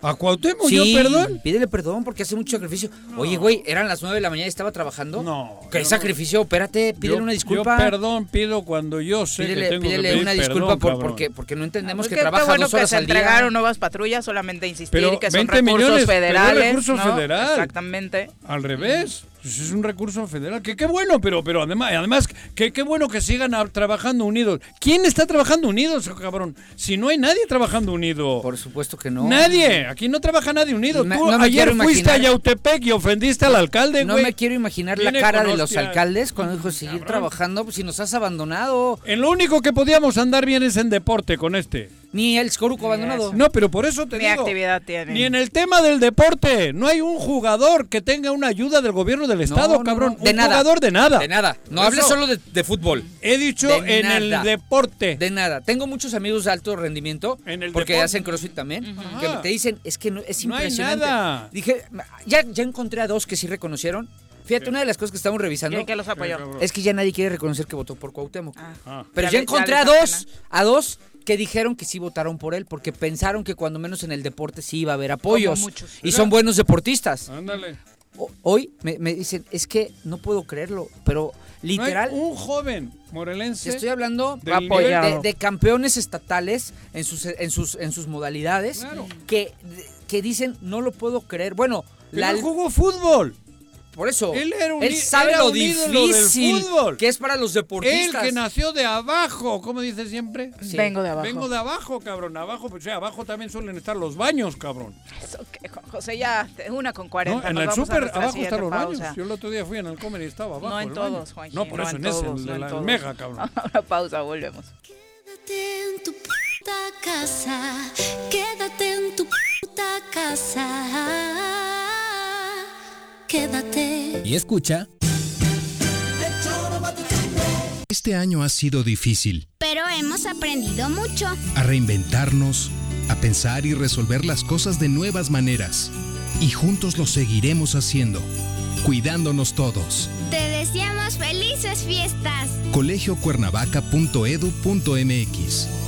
¿A Cuauhtémoc yo perdón? pídele perdón porque hace mucho sacrificio. Oye, güey, eran las 9 de la mañana y estaba trabajando. No. ¿Qué sacrificio? Espérate, pídele una disculpa. Yo perdón pido cuando yo sé pídele, que tengo pídele que una disculpa por, porque, porque no entendemos que, trabaja bueno dos horas que al día. se entregaron nuevas patrullas, solamente insistir que son recursos federales. recursos federales. Exactamente. Al revés. Pues es un recurso federal. Que qué bueno, pero, pero además, además que qué bueno que sigan trabajando unidos. ¿Quién está trabajando unidos, cabrón? Si no hay nadie trabajando unido. Por supuesto que no. Nadie. Aquí no trabaja nadie unido. Tú ayer fuiste a Yautepec y ofendiste al alcalde, No me quiero imaginar la cara de los alcaldes cuando dijo seguir trabajando, pues si nos has abandonado. En lo único que podíamos andar bien es en deporte con este. Ni el Scoruco abandonado. No, pero por eso te Ni actividad tiene. Ni en el tema del deporte. No hay un jugador que tenga una ayuda del gobierno del Estado, cabrón. De un nada. jugador de nada. De nada. No hables solo de, fútbol. He dicho en el deporte. De nada. Tengo muchos amigos de alto rendimiento. En el porque hacen crossfit también. Que te dicen, es que no, es impresionante. No hay nada. Dije, ya, ya encontré a dos que sí reconocieron. Fíjate, una de las cosas que estamos revisando que los apoyó? es que ya nadie quiere reconocer que votó por Cuauhtémoc. Ah. Pero ya, encontré a dos, a dos que dijeron que sí votaron por él porque pensaron que cuando menos en el deporte sí iba a haber apoyos. Y son buenos deportistas. Ándale. Hoy me, dicen, es que no puedo creerlo, pero literal... un joven morelense... Estoy hablando de, de, campeones estatales en sus, en sus, en sus modalidades que, que dicen, no lo puedo creer. Bueno... la, jugó fútbol. Por eso, él, era un, sabe lo difícil que es para los deportistas. Él que nació de abajo, ¿cómo dice siempre? Vengo de abajo. Vengo de abajo, cabrón. Abajo, pues abajo también suelen estar los baños, cabrón. Eso que, José, ya una con 40. en el súper abajo están los baños. Yo el otro día fui en el comer y estaba abajo. No en todos, Juan. No, por eso en, ese, en, el mega, cabrón. (laughs) Ahora pausa, volvemos. Quédate en tu puta casa. Quédate en tu puta casa quédate. Y escucha. Este año ha sido difícil. Pero hemos aprendido mucho. A reinventarnos, a pensar y resolver las cosas de nuevas maneras. Y juntos lo seguiremos haciendo, cuidándonos todos. Te deseamos felices fiestas. colegiocuernavaca.edu.mx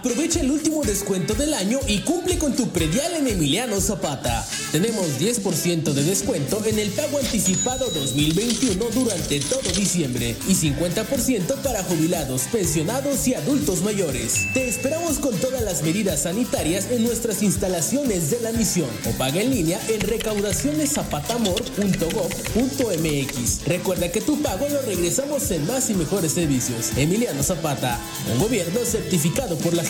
Aprovecha el último descuento del año y cumple con tu predial en Emiliano Zapata. Tenemos 10% de descuento en el pago anticipado 2021 durante todo diciembre y 50% para jubilados, pensionados y adultos mayores. Te esperamos con todas las medidas sanitarias en nuestras instalaciones de la misión o paga en línea en recaudacionesapatamor.gov.mx. Recuerda que tu pago lo regresamos en más y mejores servicios. Emiliano Zapata, un gobierno certificado por la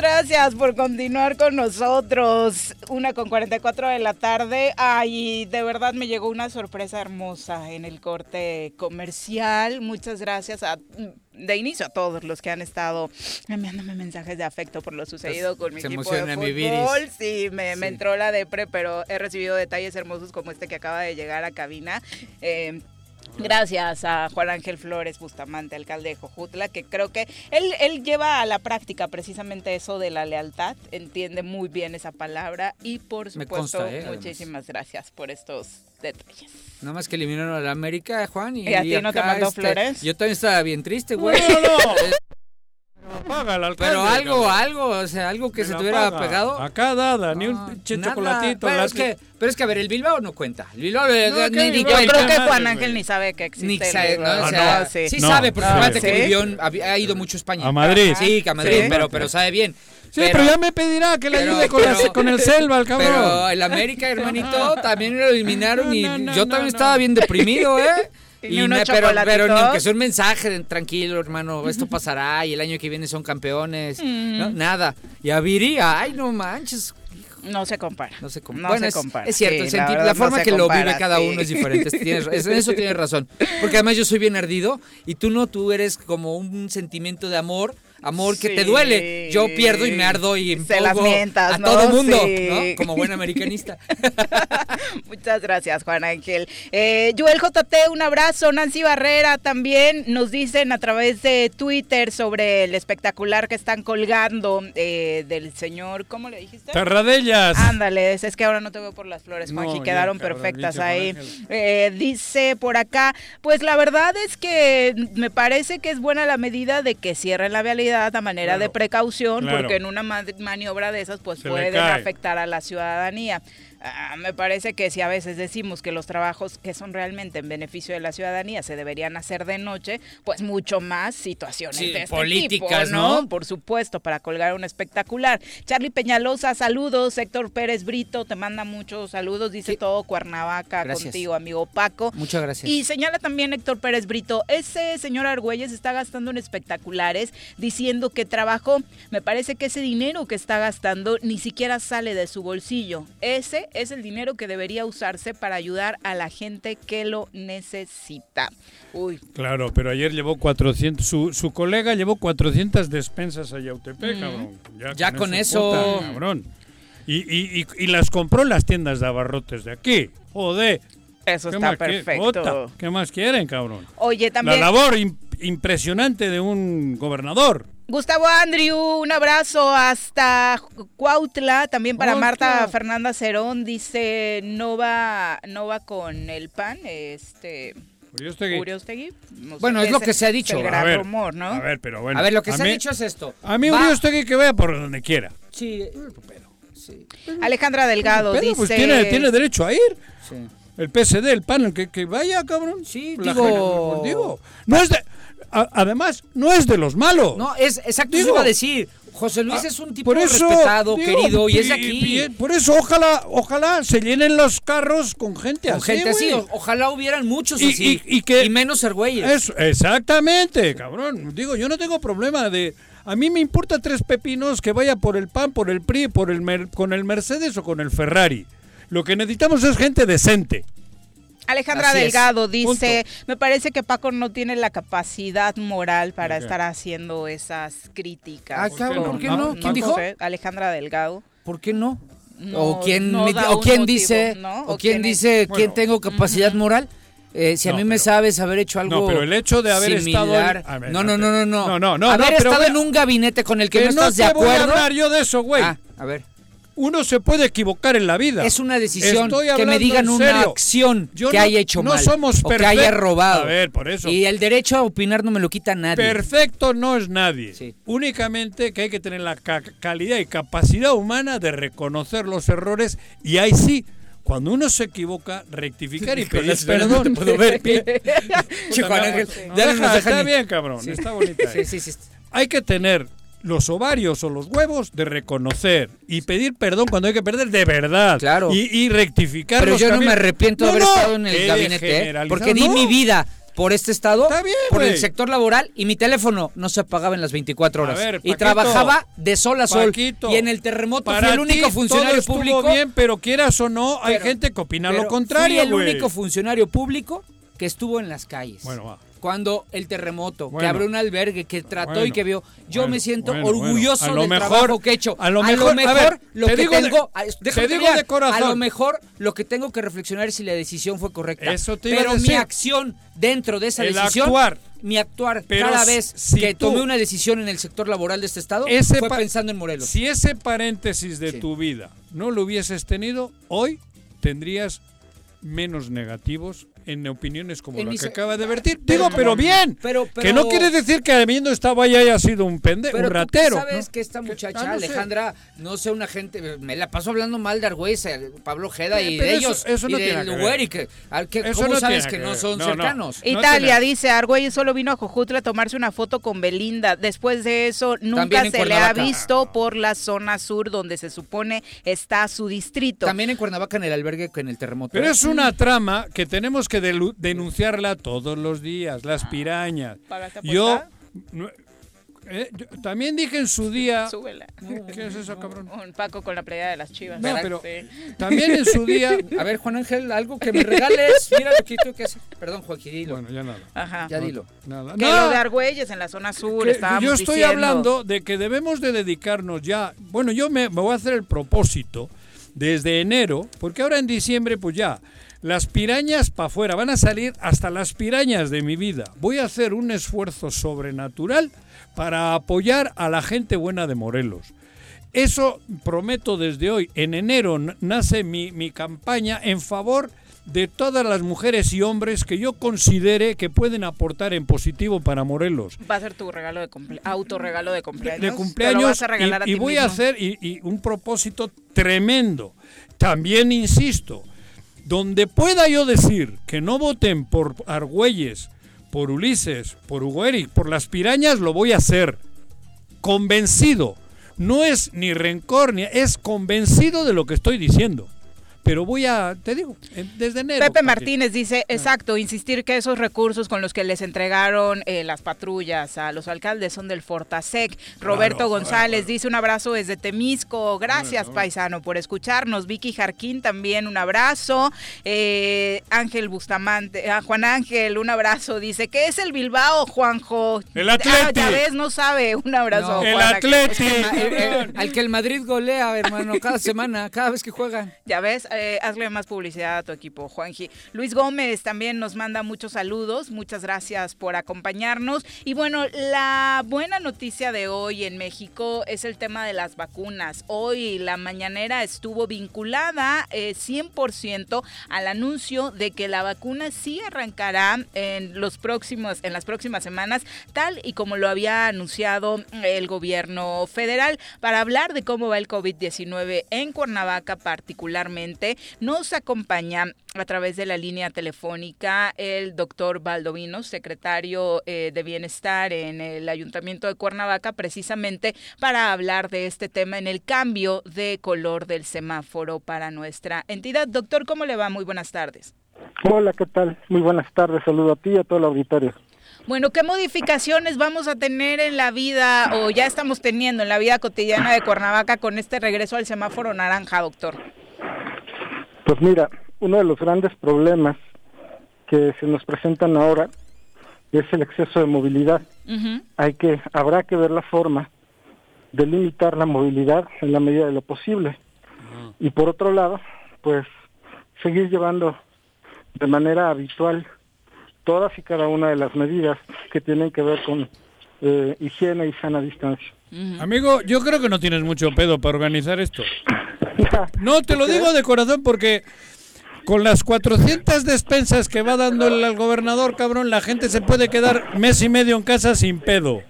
Gracias por continuar con nosotros. Una con 44 de la tarde. Ay, de verdad me llegó una sorpresa hermosa en el corte comercial. Muchas gracias a de inicio a todos los que han estado enviándome mensajes de afecto por lo sucedido con mi equipo de fútbol. Sí, me, me, entró la depre, pero he recibido detalles hermosos como este que acaba de llegar a cabina. Eh, Gracias a Juan Ángel Flores Bustamante, alcalde de Jojutla, que creo que él, él lleva a la práctica precisamente eso de la lealtad, entiende muy bien esa palabra y por supuesto ¿eh? muchísimas gracias por estos detalles. Nada más que eliminaron a la América, Juan. ¿Y, ¿Y a ti no te mandó este, flores? Yo también estaba bien triste, güey. (laughs) Paga el alcalde, Pero algo, cabrón. algo, o sea, algo que se hubiera paga. pegado. Acá nada, ni un chocolatito. Pero es, que, pero es que, a ver, el Bilbao no cuenta. El Bilbao eh, No, ni, ¿qué ni? Yo creo que Juan. Ángel ni sabe que existe. Ni sabe. ¿no? O Ah, sea, sí, sabe, porque acuérdate que vivió ha, ha ido mucho a España. A Madrid. Sí, que a Madrid, Sí. pero, pero sabe bien. Sí, pero, ya me pedirá que le pero- ayude con, la- pero- con el selva, el cabrón. Pero el América, hermanito, también lo eliminaron y No, no, yo no, también no. estaba bien deprimido, ¿eh? Y unos pero, pero ni aunque sea un mensaje de tranquilo, hermano, esto pasará y el año que viene son campeones. ¿no? Nada. Y a Viri, ay, no manches. No se compara. No se compara. No bueno, se es, compara. es cierto, Sí, la no forma que lo vive cada sí. uno es diferente. (laughs) Tienes- en eso tienes razón. Porque además yo soy bien ardido y tú no, tú eres como un sentimiento de amor. Amor que te duele. Yo pierdo y me ardo y Se las mientas, a ¿no? todo mundo, Sí. ¿no? Como buen americanista. (laughs) Muchas gracias, Juan Ángel. Eh, Joel JT, un abrazo. Nancy Barrera también nos dicen a través de Twitter sobre el espectacular que están colgando eh, del señor, ¿cómo le dijiste? Tarradellas. Ándale, es que ahora no te veo por las flores, No, Juanji, ya, quedaron perfectas dicho ahí. Eh, dice por acá, pues la verdad es que me parece que es buena la medida de que cierren la vialidad a manera de precaución, claro. porque en una ma- maniobra de esas pues Se pueden afectar a la ciudadanía. Ah, me parece que si a veces decimos que los trabajos que son realmente en beneficio de la ciudadanía se deberían hacer de noche, pues mucho más situaciones Sí, de este políticas, tipo, ¿no? Por supuesto, para colgar un espectacular. Charlie Peñalosa, saludos. Héctor Pérez Brito te manda muchos saludos. Dice todo Cuernavaca Gracias. contigo, amigo Paco. Muchas gracias. Y señala también Héctor Pérez Brito, ese señor Argüelles está gastando en espectaculares diciendo que trabajó. Me parece que ese dinero que está gastando ni siquiera sale de su bolsillo. Ese es el dinero que debería usarse para ayudar a la gente que lo necesita. Uy, Claro, pero ayer llevó 400, su, su colega llevó 400 despensas a Yautepec, Mm. cabrón. Ya con eso. puta, cabrón. Y, y, y, y las compró en las tiendas de abarrotes de aquí. Joder. eso ¿Qué está perfecto. puta, ¿Qué más quieren, cabrón? Oye, también... La labor im- impresionante de un gobernador. Gustavo Andrew, un abrazo hasta Cuautla, también para Cuautla. Marta Fernanda Cerón, dice no va, no va con el pan, este Uriostegui. Uriostegui. No sé, Bueno, es lo que se ha dicho. el A gran ver, rumor, ¿no? A ver, pero bueno. a ver, lo que se mí- ha dicho es esto. A mí Va- Uriostegui que vaya por donde quiera. Sí, Alejandra Delgado Pero, dice pues tiene, tiene derecho a ir. sí. El PSD, el PAN, el que, que vaya, cabrón. Sí, digo- gente- digo, no es de, a- además, no es de los malos. No, es exacto, eso Digo- iba a decir. José Luis Ah, es un tipo por eso, respetado, digo, querido, y es de aquí. por eso, ojalá, ojalá se llenen los carros con gente Con así. gente así, o- ojalá hubieran muchos Y- así. y- y que- menos argüeyes. Eso, exactamente, cabrón. Digo, yo no tengo problema de. A mí me importa tres pepinos que vaya por el PAN, por el PRI, por el Mer- con el Mercedes o con el Ferrari. Lo que necesitamos es gente decente. Alejandra Así es. Delgado dice, me parece que Paco no tiene la capacidad moral para estar haciendo esas críticas. Ah, cabrón, ¿por qué no? ¿Quién dijo? sé, Alejandra Delgado. ¿Por qué no? No, o quién, no me- da o quién motivo, dice, ¿no? o ¿O quién dice Bueno. quién tengo capacidad moral. Eh, si a mí me sabes haber hecho algo No, pero el hecho de haber estado en- similar- a ver, no, no, no, no, no. No, no, no, Haber pero estado en un gabinete con el que, Que no estás de te voy a acuerdo. hablar yo de eso, güey. Ah, a ver. Uno se puede equivocar en la vida. Es una decisión que me digan una acción Yo que no- haya hecho no mal somos o que haya robado. A ver, por eso. Y el derecho a opinar no me lo quita nadie. Perfecto no es nadie. Sí. Únicamente que hay que tener la ca- calidad y capacidad humana de reconocer los errores y ahí sí, cuando uno se equivoca, rectificar y (laughs) pedir perdón. no te puedo ver. Che, Puta, Juan mi Ángel. No, ya nos deja, dejan está bien, cabrón. Sí. Está bonita. Sí, sí, sí. Hay que tener los ovarios o los huevos de reconocer y pedir perdón cuando hay que perder de verdad. Claro. Y, y rectificar Pero los yo no me arrepiento de No, haber no. estado en el Eh, gabinete, ¿eh? porque di no. mi vida por este estado, bien, por el sector laboral y mi teléfono no se apagaba en las 24 A horas. ver, y Paquito, trabajaba de sol a sol. Paquito, y en el terremoto fui el único funcionario todo público. bien, pero quieras o no, hay Pero- gente que opina lo contrario, Fui el único funcionario público que estuvo en las calles. Bueno, va. Cuando el terremoto, que abrió un albergue, que trató y que vio. Yo me siento orgulloso del trabajo que he hecho. A lo mejor, lo que tengo, te digo de corazón. A lo mejor lo que tengo que reflexionar es si la decisión fue correcta. Eso te Pero mi acción dentro de esa decisión, actuar. mi actuar cada vez que tomé una decisión en el sector laboral de este estado fue pensando en Morelos. Si ese paréntesis de tu vida no lo hubieses tenido, hoy tendrías menos negativos en opiniones como la que acaba de vertir. Digo, pero bien. Pero, que no quiere decir que habiendo estaba ahí haya sido un pendejo, un ratero. sabes que esta muchacha, Alejandra, no sé, una gente, me la paso hablando mal de Argüez, Pablo Ojeda y de ellos, eso, no y de Luguer, y que, ¿cómo sabes que, no son cercanos? Italia dice, Argüelles solo vino a Jojutla a tomarse una foto con Belinda. Después de eso, nunca se le ha visto por la zona sur donde se supone está su distrito. También en Cuernavaca, en el albergue, en el terremoto. Pero ¿eh? es una trama que tenemos que denunciarla todos los días, las ah. pirañas. Yo, eh, también dije en su día. ¿Qué es eso, cabrón? Un Paco con la playa de las chivas. No, pero también en su día. (laughs) A ver, Juan Ángel, algo que me regales. Mira lo que tú que haces. Perdón, Joaquín, dilo. Bueno, ya nada. Ajá. Ya dilo. Nada. Que lo de Argüelles en la zona sur. yo estoy hablando de que debemos de dedicarnos ya. Bueno, yo me, me voy a hacer el propósito desde enero, porque ahora en diciembre, pues ya las pirañas para afuera, van a salir hasta las pirañas de mi vida. Voy a hacer un esfuerzo sobrenatural para apoyar a la gente buena de Morelos. Eso prometo desde hoy. En enero nace mi, mi campaña en favor de todas las mujeres y hombres que yo considere que pueden aportar en positivo para Morelos. Va a ser tu regalo de autorregalo de cumpleaños. De, cumpleaños y, voy a hacer y un propósito tremendo. También insisto, donde pueda yo decir que no voten por Argüelles, por Ulises, por Ugueri, por las pirañas, lo voy a hacer. Convencido. No es ni rencor, ni es convencido de lo que estoy diciendo pero voy a, te digo, desde enero. Pepe Martínez dice, ah. exacto, insistir que esos recursos con los que les entregaron eh, las patrullas a los alcaldes son del Fortasec. Roberto González dice un abrazo desde Temisco, gracias paisano por escucharnos. Vicky Jarquín también un abrazo. Eh, Ángel Bustamante, ah, Juan Ángel, un abrazo, dice, ¿qué es el Bilbao, Juanjo? El Atleti. Ah, ya ves, no sabe, un abrazo. el Atleti. (laughs) al que el Madrid golea, hermano, cada semana, cada vez que juegan. Ya ves, eh, hazle más publicidad a tu equipo, Juanji. Luis Gómez también nos manda muchos saludos, muchas gracias por acompañarnos. Y bueno, la buena noticia de hoy en México es el tema de las vacunas. Hoy la mañanera estuvo vinculada 100% eh, al anuncio de que la vacuna sí arrancará en los próximos, en las próximas semanas, tal y como lo había anunciado el gobierno federal. Para hablar de cómo va el COVID-19 en Cuernavaca particularmente, nos acompaña a través de la línea telefónica el doctor Baldovino, secretario eh, de Bienestar en el Ayuntamiento de Cuernavaca, precisamente para hablar de este tema en el cambio de color del semáforo para nuestra entidad. Doctor, ¿cómo le va? Muy buenas tardes. Hola, ¿qué tal? Muy buenas tardes. Saludo a ti y a todo el auditorio. Bueno, ¿qué modificaciones vamos a tener en la vida o ya estamos teniendo en la vida cotidiana de Cuernavaca con este regreso al semáforo naranja, doctor? Pues mira, uno de los grandes problemas que se nos presentan ahora es el exceso de movilidad. Hay que, habrá que ver la forma de limitar la movilidad en la medida de lo posible. Y por otro lado, pues seguir llevando de manera habitual todas y cada una de las medidas que tienen que ver con eh, higiene y sana distancia. Amigo, yo creo que no tienes mucho pedo para organizar esto. (laughs) No, te lo digo de corazón porque con las 400 despensas que va dando el, gobernador, cabrón, la gente se puede quedar mes y medio en casa sin pedo.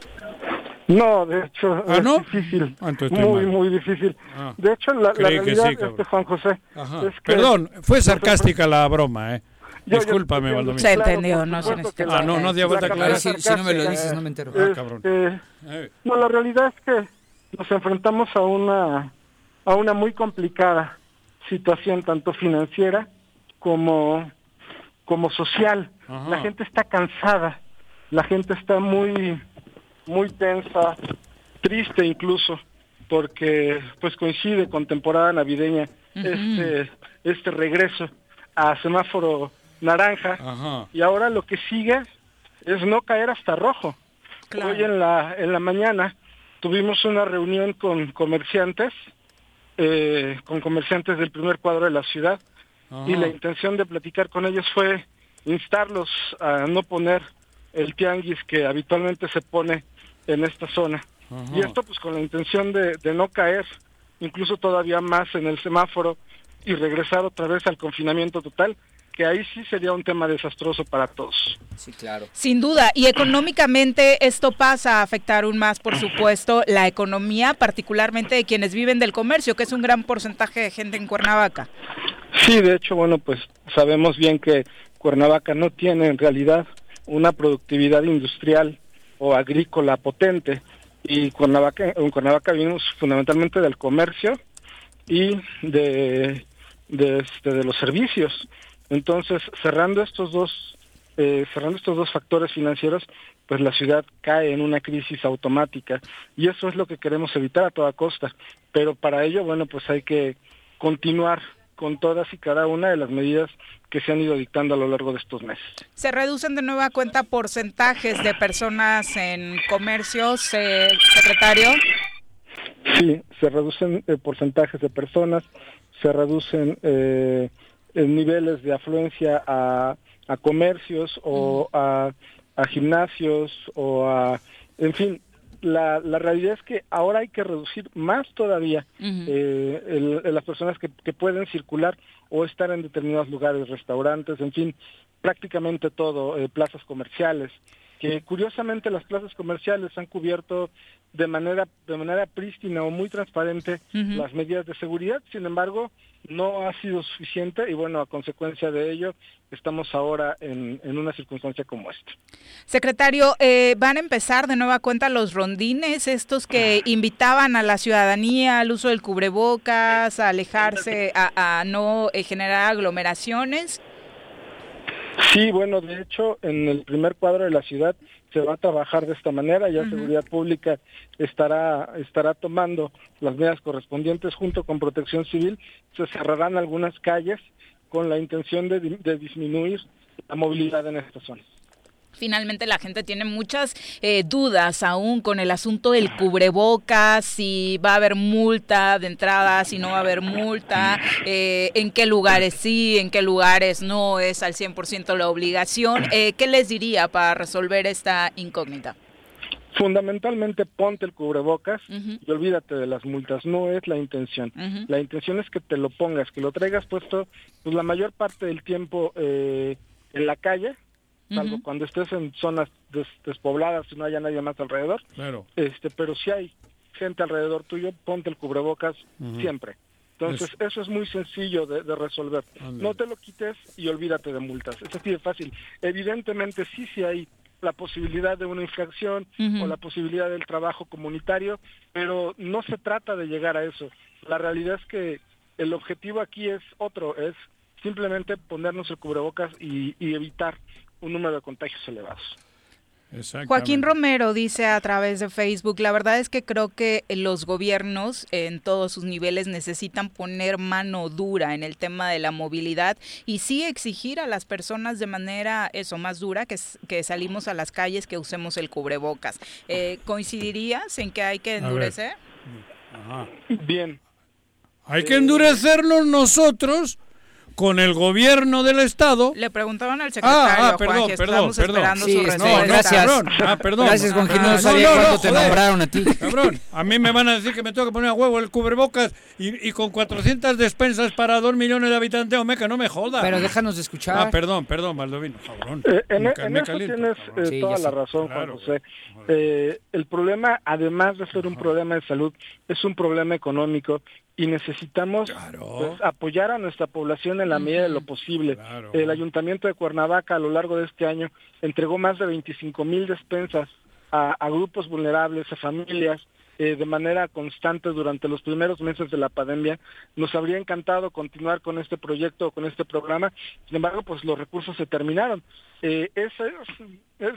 No, de hecho ¿Ah, es difícil, ah, muy, muy difícil. Ah. de hecho, la, realidad, este Juan José, es que Perdón, fue sarcástica la broma, ¿eh? Discúlpame, Valdomiro. Se entendió, no se Ah, no, no hacía falta aclarar. Si, si, no me lo dices, no me entero. ah, cabrón. Este, no, la realidad es que nos enfrentamos a una a una muy complicada situación tanto financiera como, como social. La gente está cansada, la gente está muy, muy tensa, triste incluso, porque pues coincide con temporada navideña este, este regreso a semáforo naranja. Y ahora lo que sigue es no caer hasta rojo. Hoy en la, en la mañana tuvimos una reunión con comerciantes, eh, con comerciantes del primer cuadro de la ciudad, y la intención de platicar con ellos fue instarlos a no poner el tianguis que habitualmente se pone en esta zona. Y esto pues con la intención de, de no caer incluso todavía más en el semáforo y regresar otra vez al confinamiento total, que ahí sí sería un tema desastroso para todos. Sí, claro. Sin duda, y económicamente esto pasa a afectar aún más, por supuesto, la economía, particularmente de quienes viven del comercio, que es un gran porcentaje de gente en Cuernavaca. Sí, de hecho, bueno, pues sabemos bien que Cuernavaca no tiene en realidad una productividad industrial o agrícola potente y Cuernavaca, en Cuernavaca vivimos fundamentalmente del comercio y de, de, este, de los servicios. Entonces, cerrando estos dos eh, cerrando estos dos factores financieros, pues la ciudad cae en una crisis automática y eso es lo que queremos evitar a toda costa. Pero para ello, bueno, pues hay que continuar con todas y cada una de las medidas que se han ido dictando a lo largo de estos meses. ¿Se reducen de nueva cuenta porcentajes de personas en comercios, eh, secretario? Sí, se reducen eh, porcentajes de personas, se reducen eh, niveles de afluencia a, comercios o a, gimnasios o a, en fin, la, la, realidad es que ahora hay que reducir más todavía eh, las personas que, que, pueden circular o estar en determinados lugares, restaurantes, en fin, prácticamente todo, eh, plazas comerciales, que curiosamente las plazas comerciales han cubierto de manera de manera prístina o muy transparente las medidas de seguridad. Sin embargo, no ha sido suficiente y bueno, a consecuencia de ello, estamos ahora en, en una circunstancia como esta. Secretario, eh, ¿van a empezar de nueva cuenta los rondines, estos que invitaban a la ciudadanía al uso del cubrebocas, a alejarse, a, a no eh, generar aglomeraciones? Sí, bueno, de hecho, en el primer cuadro de la ciudad se va a trabajar de esta manera, ya Seguridad Pública estará, estará tomando las medidas correspondientes junto con Protección Civil, se cerrarán algunas calles con la intención de, de disminuir la movilidad en esta zona. Finalmente la gente tiene muchas eh, dudas aún con el asunto del cubrebocas, si va a haber multa de entrada, si no va a haber multa, eh, en qué lugares sí, en qué lugares no es al 100% la obligación. Eh, ¿Qué les diría para resolver esta incógnita? Fundamentalmente ponte el cubrebocas y olvídate de las multas, no es la intención. La intención es que te lo pongas, que lo traigas puesto pues la mayor parte del tiempo en la calle, salvo cuando estés en zonas despobladas y no haya nadie más alrededor. Claro. Este, pero si hay gente alrededor tuyo, ponte el cubrebocas siempre. Entonces, eso es muy sencillo de, resolver. No te lo quites y olvídate de multas. Es así de fácil. Evidentemente, sí, sí hay la posibilidad de una infracción o la posibilidad del trabajo comunitario, pero no se trata de llegar a eso. La realidad es que el objetivo aquí es otro, es simplemente ponernos el cubrebocas y evitar un número de contagios elevados. Joaquín Romero dice a través de Facebook, la verdad es que creo que los gobiernos en todos sus niveles necesitan poner mano dura en el tema de la movilidad y sí exigir a las personas de manera eso más dura que, que salimos a las calles que usemos el cubrebocas. Eh, ¿Coincidirías en que hay que endurecer? Bien. Hay que endurecerlo nosotros con el gobierno del estado. Le preguntaban al secretario. Ah, ah perdón, Juan, perdón, perdón. Sí, no, no, gracias. Ah, perdón. Gracias, Juan no, sabía cuándo te nombraron a ti. Cabrón, a mí me van a decir que me tengo que poner a huevo el cubrebocas y, y con 400 despensas para 2 millones de habitantes, Omeca, no me joda. Pero déjanos de escuchar. Ah, perdón, perdón, Maldovino, cabrón. Eh, en, me, en eso tienes eh, toda la razón, Juan José. Eh, el problema, además de ser un problema de salud, es un problema económico y necesitamos pues, apoyar a nuestra población en la medida de lo posible. El Ayuntamiento de Cuernavaca a lo largo de este año entregó más de 25 mil despensas a, grupos vulnerables, a familias, eh, de manera constante durante los primeros meses de la pandemia. Nos habría encantado continuar con este proyecto, con este programa. Sin embargo, pues los recursos se terminaron. Eh, ese, (coughs)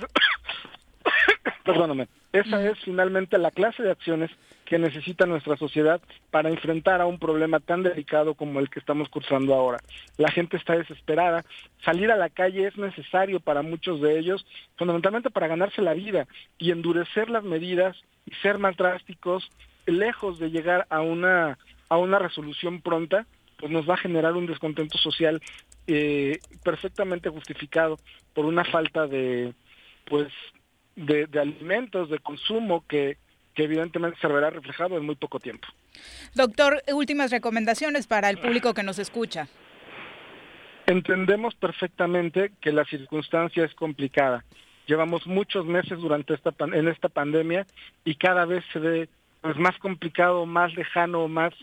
perdóname, esa es finalmente la clase de acciones que necesita nuestra sociedad para enfrentar a un problema tan delicado como el que estamos cursando ahora. La gente está desesperada, salir a la calle es necesario para muchos de ellos, fundamentalmente para ganarse la vida y endurecer las medidas y ser más drásticos, lejos de llegar a una a una resolución pronta, pues nos va a generar un descontento social eh, perfectamente justificado por una falta de pues de, alimentos, de consumo que, que evidentemente se verá reflejado en muy poco tiempo. Doctor, últimas recomendaciones para el público que nos escucha. Entendemos perfectamente que la circunstancia es complicada. Llevamos muchos meses durante esta en esta pandemia y cada vez se ve pues, más complicado, más lejano, más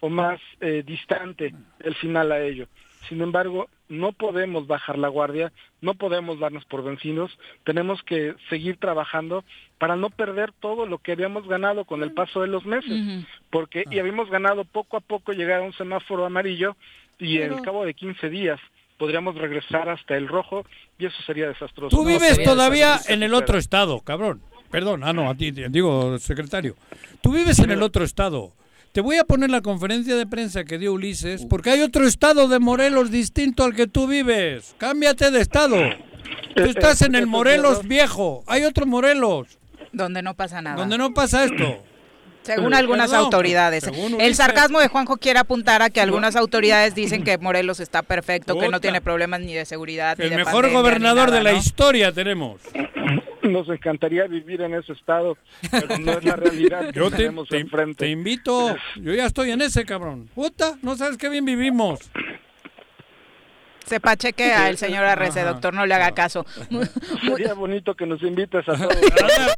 o más eh, distante el final a ello. Sin embargo, no podemos bajar la guardia, no podemos darnos por vencidos, tenemos que seguir trabajando para no perder todo lo que habíamos ganado con el paso de los meses, porque y habíamos ganado poco a poco llegar a un semáforo amarillo y en el cabo de 15 días podríamos regresar hasta el rojo y eso sería desastroso. Tú vives todavía en el otro estado, cabrón. Perdón, ah no, a ti digo secretario. Tú vives en el otro estado. Te voy a poner la conferencia de prensa que dio Ulises, porque hay otro estado de Morelos distinto al que tú vives. Cámbiate de estado. Tú eh, estás en el Morelos viejo. Hay otro Morelos. Donde no pasa nada. Donde no pasa esto. Según algunas autoridades. el sarcasmo de Juanjo quiere apuntar a que algunas autoridades dicen que Morelos está perfecto, que no tiene problemas ni de seguridad. El mejor gobernador de la historia tenemos. Nos encantaría vivir en ese estado, pero no es la realidad que tenemos te, enfrente. Te invito, yo ya estoy en ese cabrón. Puta, no sabes qué bien vivimos. Se pachequea el señor Arrece, doctor, no le haga caso. Sería bonito que nos invites a (laughs) todos.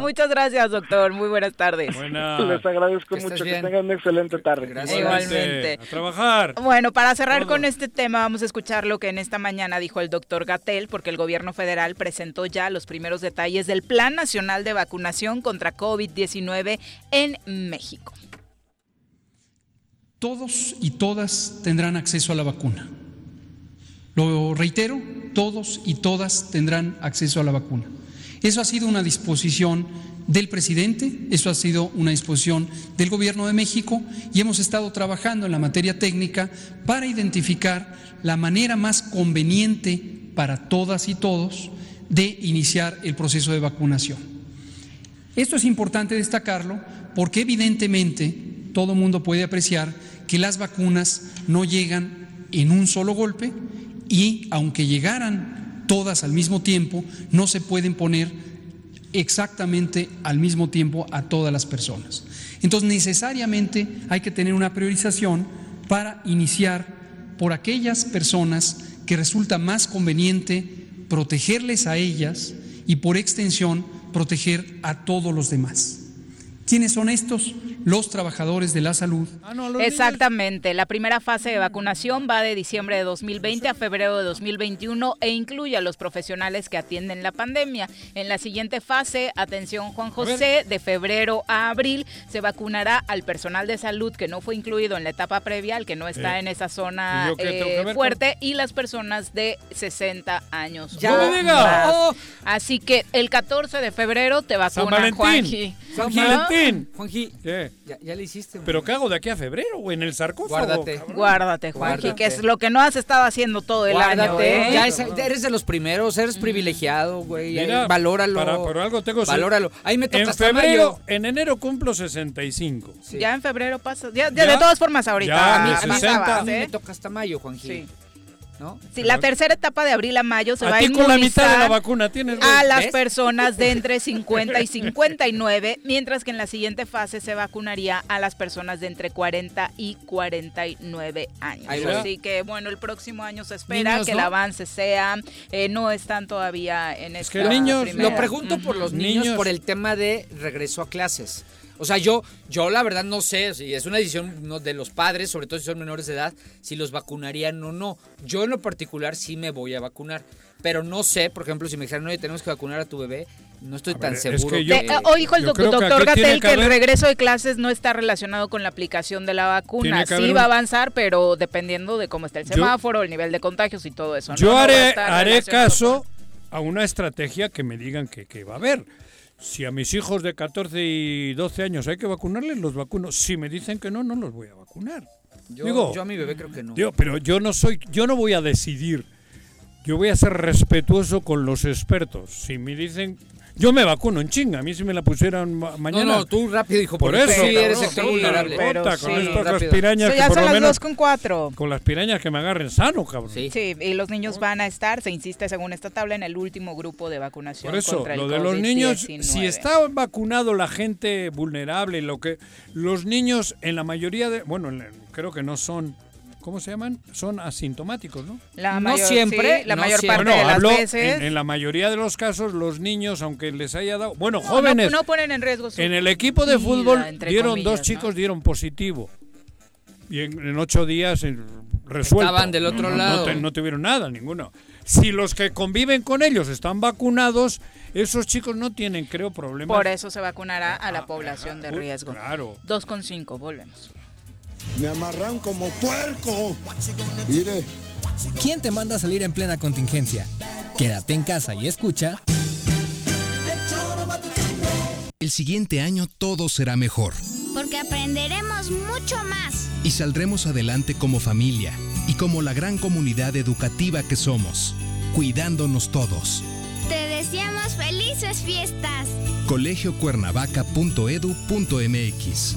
Muchas gracias, doctor. Muy buenas tardes. Les agradezco mucho. Que tengan una excelente tarde. Gracias. Igualmente. A trabajar. Bueno, para cerrar con este tema, vamos a escuchar lo que en esta mañana dijo el doctor Gatel, porque el gobierno federal presentó ya los primeros detalles del Plan Nacional de Vacunación contra COVID-19 en México. Todos y todas tendrán acceso a la vacuna. Lo reitero, todos y todas tendrán acceso a la vacuna. Eso ha sido una disposición del presidente, eso ha sido una disposición del Gobierno de México y hemos estado trabajando en la materia técnica para identificar la manera más conveniente para todas y todos de iniciar el proceso de vacunación. Esto es importante destacarlo porque evidentemente todo mundo puede apreciar que las vacunas no llegan en un solo golpe y aunque llegaran todas al mismo tiempo, no se pueden poner exactamente al mismo tiempo a todas las personas. Entonces, necesariamente hay que tener una priorización para iniciar por aquellas personas que resulta más conveniente protegerles a ellas y por extensión proteger a todos los demás. ¿Quiénes son estos? Los trabajadores de la salud. Ah, Exactamente. La primera fase de vacunación va de diciembre de 2020 a febrero de 2021 e incluye a los profesionales que atienden la pandemia. En la siguiente fase, atención Juan José, de febrero a abril se vacunará al personal de salud que no fue incluido en la etapa previa, el que no está en esa zona eh, fuerte, y las personas de 60 años. Ya. Oh. Así que el 14 de febrero te vacunan, Juanji. San Valentín. Juanji, Ya, ya le hiciste. Pero ¿qué hago de aquí a febrero, güey? En el sarcófago. Guárdate. Guárdate, Juanji, que es lo que no has estado haciendo todo el año. ¿eh? Ya eres de los primeros, eres privilegiado, güey. valóralo. Para, por algo tengo Valóralo. Ahí me toca En febrero, en enero cumplo 65. Ya en febrero pasa. Ya, de todas formas, ahorita. Ya, a mí, a mí, a mí me toca hasta mayo, Juanji. Sí. Sí, la tercera etapa de abril a mayo se va a inmunizar con la mitad de la vacuna tienes, a las personas de entre (laughs) 50 y 59, mientras que en la siguiente fase se vacunaría a las personas de entre 40 y 49 años. Así que bueno, el próximo año se espera que el avance sea, eh, no están todavía en es que niños, Lo pregunto por los niños, por el tema de regreso a clases. O sea, yo, yo la verdad no sé, si es una decisión de los padres, sobre todo si son menores de edad, si los vacunarían o no. Yo en lo particular sí me voy a vacunar, pero no sé, por ejemplo, si me dijeran, oye, tenemos que vacunar a tu bebé, no estoy tan seguro. Es que hoy dijo el doctor Gatel que, el regreso de clases no está relacionado con la aplicación de la vacuna. Sí va a avanzar, pero dependiendo de cómo está el semáforo, el nivel de contagios y todo eso. Yo haré, haré caso a una estrategia que me digan que, que va a haber. Si a mis hijos de 14 y 12 años hay que vacunarles, los vacuno. Si me dicen que no, no los voy a vacunar. Yo, Digo, yo a mi bebé creo que no. Digo, pero yo no soy, yo no voy a decidir. Yo voy a ser respetuoso con los expertos. Si me dicen, yo me vacuno en chinga. A mí si me la pusieran ma- mañana. No, no, tú rápido, hijo. Por eso, sí eres sector vulnerable. Pero con sí. estas las pirañas Sí, que ya por son lo las menos dos con cuatro. con las pirañas que me agarren sano, cabrón. Sí, y los niños van a estar, se insiste según esta tabla, en el último grupo de vacunación Por eso, contra el lo de los niños, COVID-19. si está vacunado la gente vulnerable, lo que los niños en la mayoría de, bueno, en- creo que no son, ¿cómo se llaman? Son asintomáticos, ¿no? La No mayor- siempre, sí, la no mayor siempre. parte Bueno, de las hablo veces en, en la mayoría de los casos los niños, aunque les haya dado, bueno, no, jóvenes, no, no ponen en riesgo su en el equipo de vida, fútbol dieron comillas, dos ¿no? chicos dieron positivo y en, en ocho días resuelto. Estaban del otro No, no, lado. No, te- no tuvieron nada, ninguno. Si los que conviven con ellos están vacunados, esos chicos no tienen, creo, problemas. Por eso se vacunará a la población de uy, riesgo. Claro. 2,5, volvemos. Me amarran como puerco. Mire. ¿Quién te manda a salir en plena contingencia? Quédate en casa y escucha. El siguiente año todo será mejor Porque aprenderemos mucho más. y saldremos adelante como familia y como la gran comunidad educativa que somos, cuidándonos todos. Te deseamos felices fiestas. colegiocuernavaca.edu.mx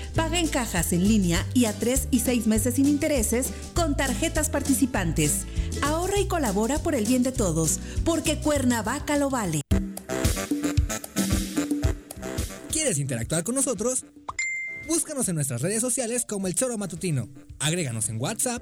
Paga en cajas en línea y a 3 y 6 meses sin intereses con tarjetas participantes. Ahorra y colabora por el bien de todos, porque Cuernavaca lo vale. ¿Quieres interactuar con nosotros? Búscanos en nuestras redes sociales como El Choro Matutino. Agréganos en WhatsApp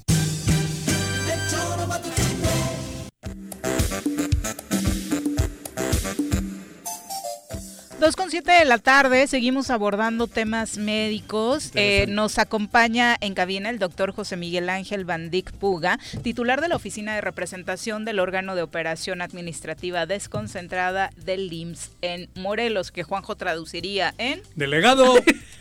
Dos con siete de la tarde, seguimos abordando temas médicos. Eh, nos acompaña en cabina el doctor José Miguel Ángel Bandic Puga, titular de la Oficina de Representación del órgano de operación administrativa desconcentrada del IMSS en Morelos, que Juanjo traduciría en... Delegado. (laughs)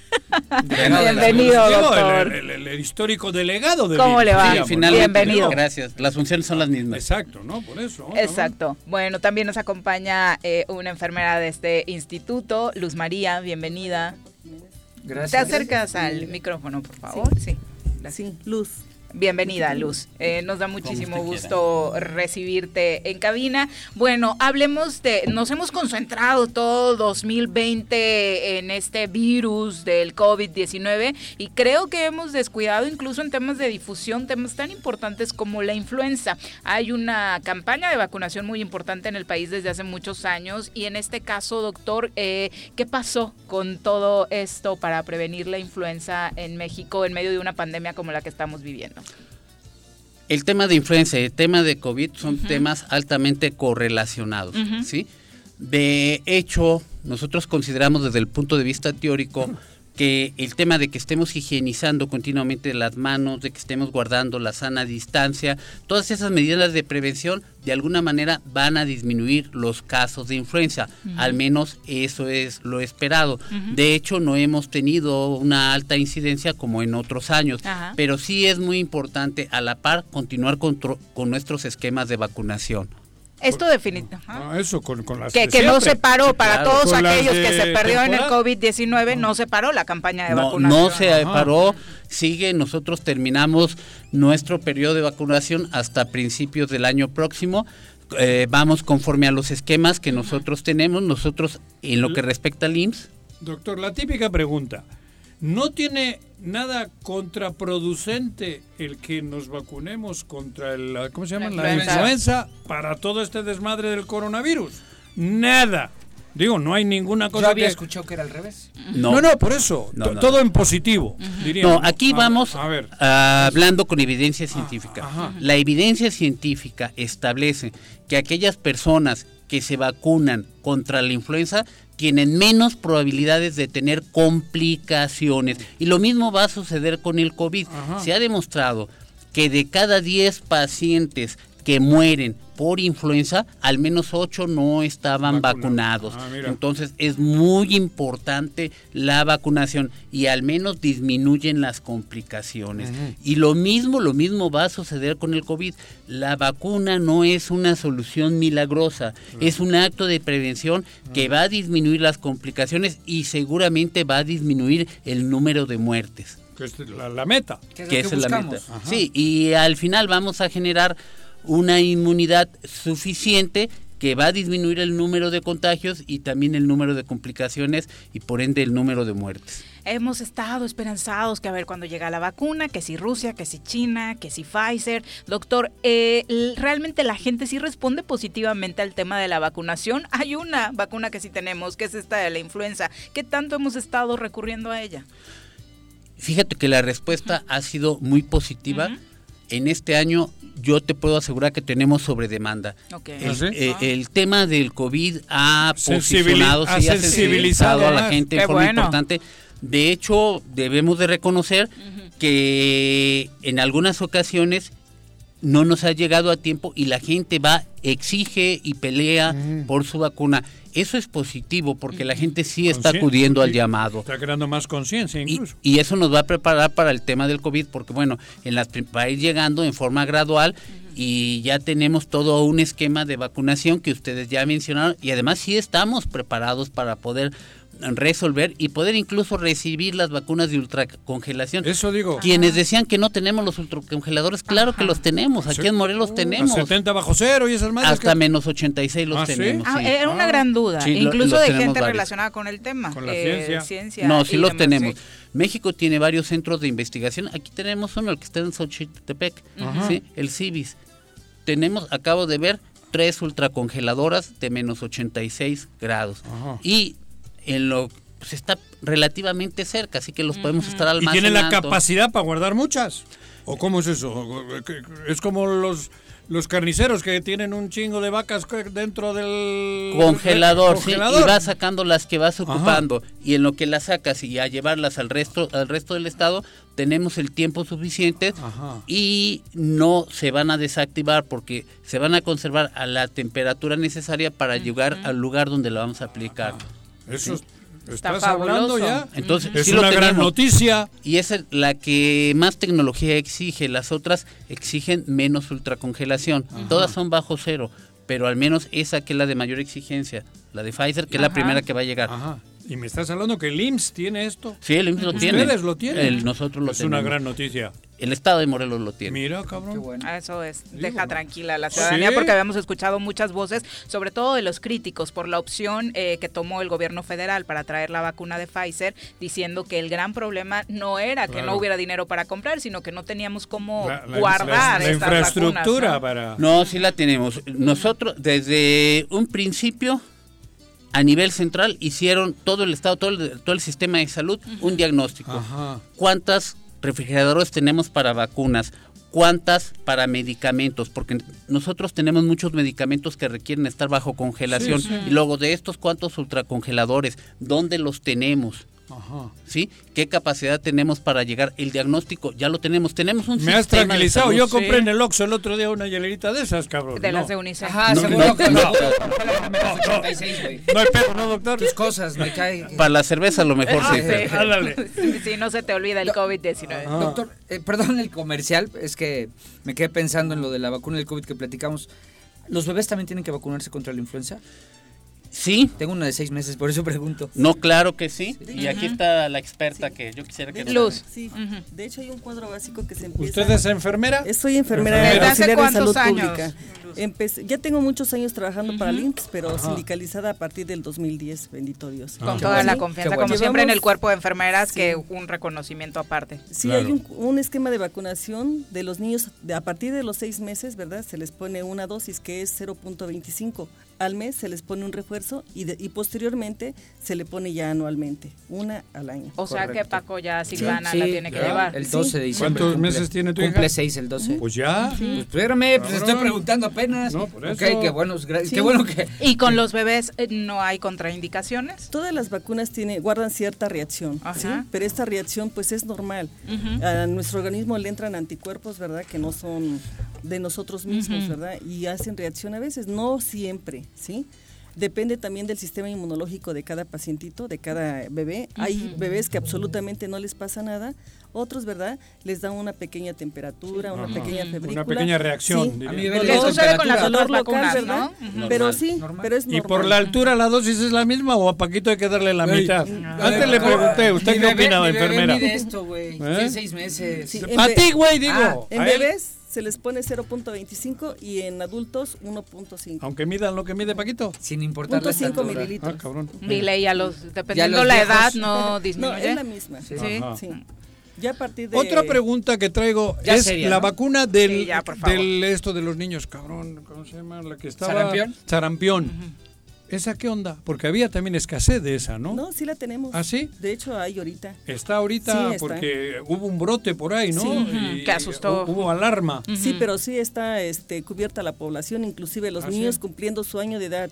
Bienvenido, doctor. El, el- el histórico delegado de ¿Cómo le va? digamos, finalmente. Bienvenido. Gracias. Las funciones son las mismas. Exacto, ¿no? Por eso. ¿no? Exacto. Bueno, también nos acompaña eh, una enfermera de este instituto, Luz María, bienvenida. Gracias. ¿Te acercas al micrófono, por favor? Sí. Sí, Luz. Bienvenida, Luz. Eh, nos da muchísimo gusto recibirte en cabina. Bueno, hablemos de, nos hemos concentrado todo 2020 en este virus del COVID-19 y creo que hemos descuidado incluso en temas de difusión, temas tan importantes como la influenza. Hay una campaña de vacunación muy importante en el país desde hace muchos años y en este caso, doctor, eh, ¿qué pasó con todo esto para prevenir la influenza en México en medio de una pandemia como la que estamos viviendo? El tema de influenza y el tema de COVID son temas altamente correlacionados, ¿sí? De hecho, nosotros consideramos desde el punto de vista teórico que el tema de que estemos higienizando continuamente las manos, de que estemos guardando la sana distancia, todas esas medidas de prevención de alguna manera van a disminuir los casos de influenza. Al menos eso es lo esperado. De hecho, no hemos tenido una alta incidencia como en otros años, pero sí es muy importante a la par continuar con, con nuestros esquemas de vacunación. Esto definitivamente. Ah, eso con, las que, que no se paró para todos aquellos que se perdió en el COVID-19, no. se paró la campaña de vacunación. No se paró, sigue, nosotros terminamos nuestro periodo de vacunación hasta principios del año próximo. Eh, vamos conforme a los esquemas que nosotros tenemos, nosotros en lo que respecta al IMSS. Doctor, la típica pregunta, ¿no tiene nada contraproducente el que nos vacunemos contra el, ¿cómo se llama? La, influenza. para todo este desmadre del coronavirus. Nada. Digo, no hay ninguna cosa Yo había escuchado que era al revés. No, no, por eso. todo en positivo. No, aquí vamos hablando con evidencia científica. La evidencia científica establece que aquellas personas que se vacunan contra la influenza tienen menos probabilidades de tener complicaciones. Y lo mismo va a suceder con el COVID. Se ha demostrado que de cada 10 pacientes que mueren por influenza, al menos ocho no estaban vacunados. Ah, Entonces es muy importante la vacunación y al menos disminuyen las complicaciones. Y lo mismo, lo mismo va a suceder con el COVID. La vacuna no es una solución milagrosa, es un acto de prevención que va a disminuir las complicaciones y seguramente va a disminuir el número de muertes. Que es la, meta. Que es, la meta. Sí, y al final vamos a generar una inmunidad suficiente que va a disminuir el número de contagios y también el número de complicaciones y por ende el número de muertes. Hemos estado esperanzados que a ver cuando llega la vacuna, que si Rusia, que si China, que si Pfizer. Doctor, eh, ¿realmente la gente sí responde positivamente al tema de la vacunación? (laughs) Hay una vacuna que sí tenemos, que es esta de la influenza. ¿Qué tanto hemos estado recurriendo a ella? Fíjate que la respuesta ha sido muy positiva. En este año yo te puedo asegurar que tenemos sobre demanda. El, ¿Ah, eh, el, tema del COVID ha posicionado, ha sensibilizado a la gente de forma importante. De hecho, debemos de reconocer que en algunas ocasiones no nos ha llegado a tiempo y la gente va, exige y pelea por su vacuna. Eso es positivo porque la gente sí está acudiendo al llamado. Está creando más conciencia incluso. Y, eso nos va a preparar para el tema del COVID porque bueno, en las, va a ir llegando en forma gradual y ya tenemos todo un esquema de vacunación que ustedes ya mencionaron y además sí estamos preparados para poder resolver y poder incluso recibir las vacunas de ultracongelación. Eso digo. Quienes decían que no tenemos los ultracongeladores, claro que los tenemos. Aquí en Morelos tenemos. 70 bajo cero y esas madres. Hasta menos 86 los ah, tenemos. Ah, era una gran duda, incluso de gente relacionada con el tema. Con la eh, ciencia. No, sí los tenemos. México tiene varios centros de investigación. Aquí tenemos uno, el que está en Xochitepec, el CIBIS. Tenemos, acabo de ver, tres ultracongeladoras de menos 86 grados. Y en lo pues está relativamente cerca, así que los podemos estar almacenando. ¿Y tiene la capacidad para guardar muchas? ¿O cómo es eso? Es como los los carniceros que tienen un chingo de vacas dentro del congelador, Sí, y vas sacando las que vas ocupando y en lo que las sacas y a llevarlas al resto al resto del estado tenemos el tiempo suficiente y no se van a desactivar porque se van a conservar a la temperatura necesaria para llegar al lugar donde lo vamos a aplicar. Eso estás hablando ya. Entonces, es una gran noticia. Y es la que más tecnología exige. Las otras exigen menos ultracongelación. Todas son bajo cero, pero al menos esa que es la de mayor exigencia, la de Pfizer, que es la primera que va a llegar. Y me estás hablando que el IMSS tiene esto. Sí, el IMSS lo tiene. Ustedes lo tienen. nosotros lo es una gran noticia. El Estado de Morelos lo tiene. Mira, cabrón. bueno. Ah, eso es. Deja tranquila a la ciudadanía porque habíamos escuchado muchas voces, sobre todo de los críticos, por la opción eh, que tomó el gobierno federal para traer la vacuna de Pfizer, diciendo que el gran problema no era que no hubiera dinero para comprar, sino que no teníamos cómo guardar la, infraestructura para. No, sí la tenemos. Nosotros, desde un principio, a nivel central hicieron todo el estado, todo el, todo el sistema de salud un diagnóstico. ¿Cuántas refrigeradores tenemos para vacunas, cuántas para medicamentos, porque nosotros tenemos muchos medicamentos que requieren estar bajo congelación. Y luego de estos cuántos ultracongeladores, ¿dónde los tenemos? Ajá. ¿Sí? ¿Qué capacidad tenemos para llegar? El diagnóstico ya lo tenemos. Tenemos un Me has tranquilizado. Yo compré en el Oxxo el otro día una hielerita de esas, cabrón. De las de UNICEF. Ajá, No, seguro no, que no. No hay pedo, ¿no, doctor? Tus cosas, me cae. Para la cerveza a lo mejor Ah, sí. sí. Si (laughs) no se te olvida el COVID-19. Doctor, eh, perdón el comercial, es que me quedé pensando en lo de la vacuna del COVID que platicamos. ¿Los bebés también tienen que vacunarse contra la influenza? Sí. Tengo una de seis meses, por eso pregunto. No, claro que sí. Y aquí está la experta que yo quisiera que... Luz. Sí, de hecho hay un cuadro básico que se empieza... ¿Usted es enfermera? Soy enfermera ¿Desde hace auxiliar de cuántos salud años? pública. Empecé- ya tengo muchos años trabajando para el IMSS, pero Ajá. sindicalizada a partir del 2010, bendito Dios. Con qué toda bueno. la confianza, bueno. como siempre en el cuerpo de enfermeras, Sí. que un reconocimiento aparte. Sí, Claro. hay un, un esquema de vacunación de los niños de, a partir de los seis meses, ¿verdad? Se les pone una dosis que es 0.25. Al mes se les pone un refuerzo y, de- y posteriormente se le pone ya anualmente, una al año. O sea que. Paco ya Silvana Sí, la tiene que llevar. El 12 de diciembre. ¿Cuántos cumple- meses tiene tu hija? Cumple 6 el 12. Pues ya. Pues espérame, pues Cabrón. estoy preguntando apenas. No, por Ok, eso. qué bueno, gra- Sí. qué bueno que... ¿Y con los bebés eh, no hay contraindicaciones? Todas las vacunas tiene, guardan cierta reacción, ¿sí? Ajá. pero esta reacción pues es normal. A nuestro organismo le entran anticuerpos, ¿verdad? Que no son de nosotros mismos. ¿verdad? Y hacen reacción a veces, no siempre, ¿sí? Depende también del sistema inmunológico de cada pacientito, de cada bebé. Hay bebés que absolutamente no les pasa nada, otros, ¿verdad? Les da una pequeña temperatura, una Ajá. pequeña Una febrícula. pequeña reacción, Sí. A mi bebé sucede con las Dolor local, vacunas, ¿verdad? ¿no? Normal. Pero sí, Normal. pero es ¿Y normal. por la altura la dosis es la misma o a Paquito hay que darle la Ey, mitad? Antes le pregunté, ¿usted Mi qué bebé- opinaba, mi bebé enfermera? mide esto, güey. ¿Eh? 6 meses. Sí, A ti, güey, digo. Ah, en bebés se les pone 0.25 y en adultos 1.5. Aunque midan lo que mide Paquito. Sin importar la Punto cinco estatura. mililitros. Ah, cabrón. Dile, y a los, dependiendo los la viejos- edad, no (laughs) No, disminuye. es la misma. Sí. Ajá. Sí. Ya a partir de... Otra pregunta que traigo Ya es seria, la ¿no? vacuna del, Sí, ya, del esto de los niños, cabrón, ¿cómo se llama? La que estaba ¿Sarampión? Sarampión. ¿Esa qué onda? Porque había también escasez de esa, ¿no? No, sí la tenemos. ¿Ah, sí? De hecho, hay ahorita. Está ahorita Sí, está. porque hubo un brote por ahí, ¿no? Sí. Y- Que asustó. Hubo alarma. Sí, pero sí está este, cubierta la población, inclusive los ¿Ah, niños sí? cumpliendo su año de edad,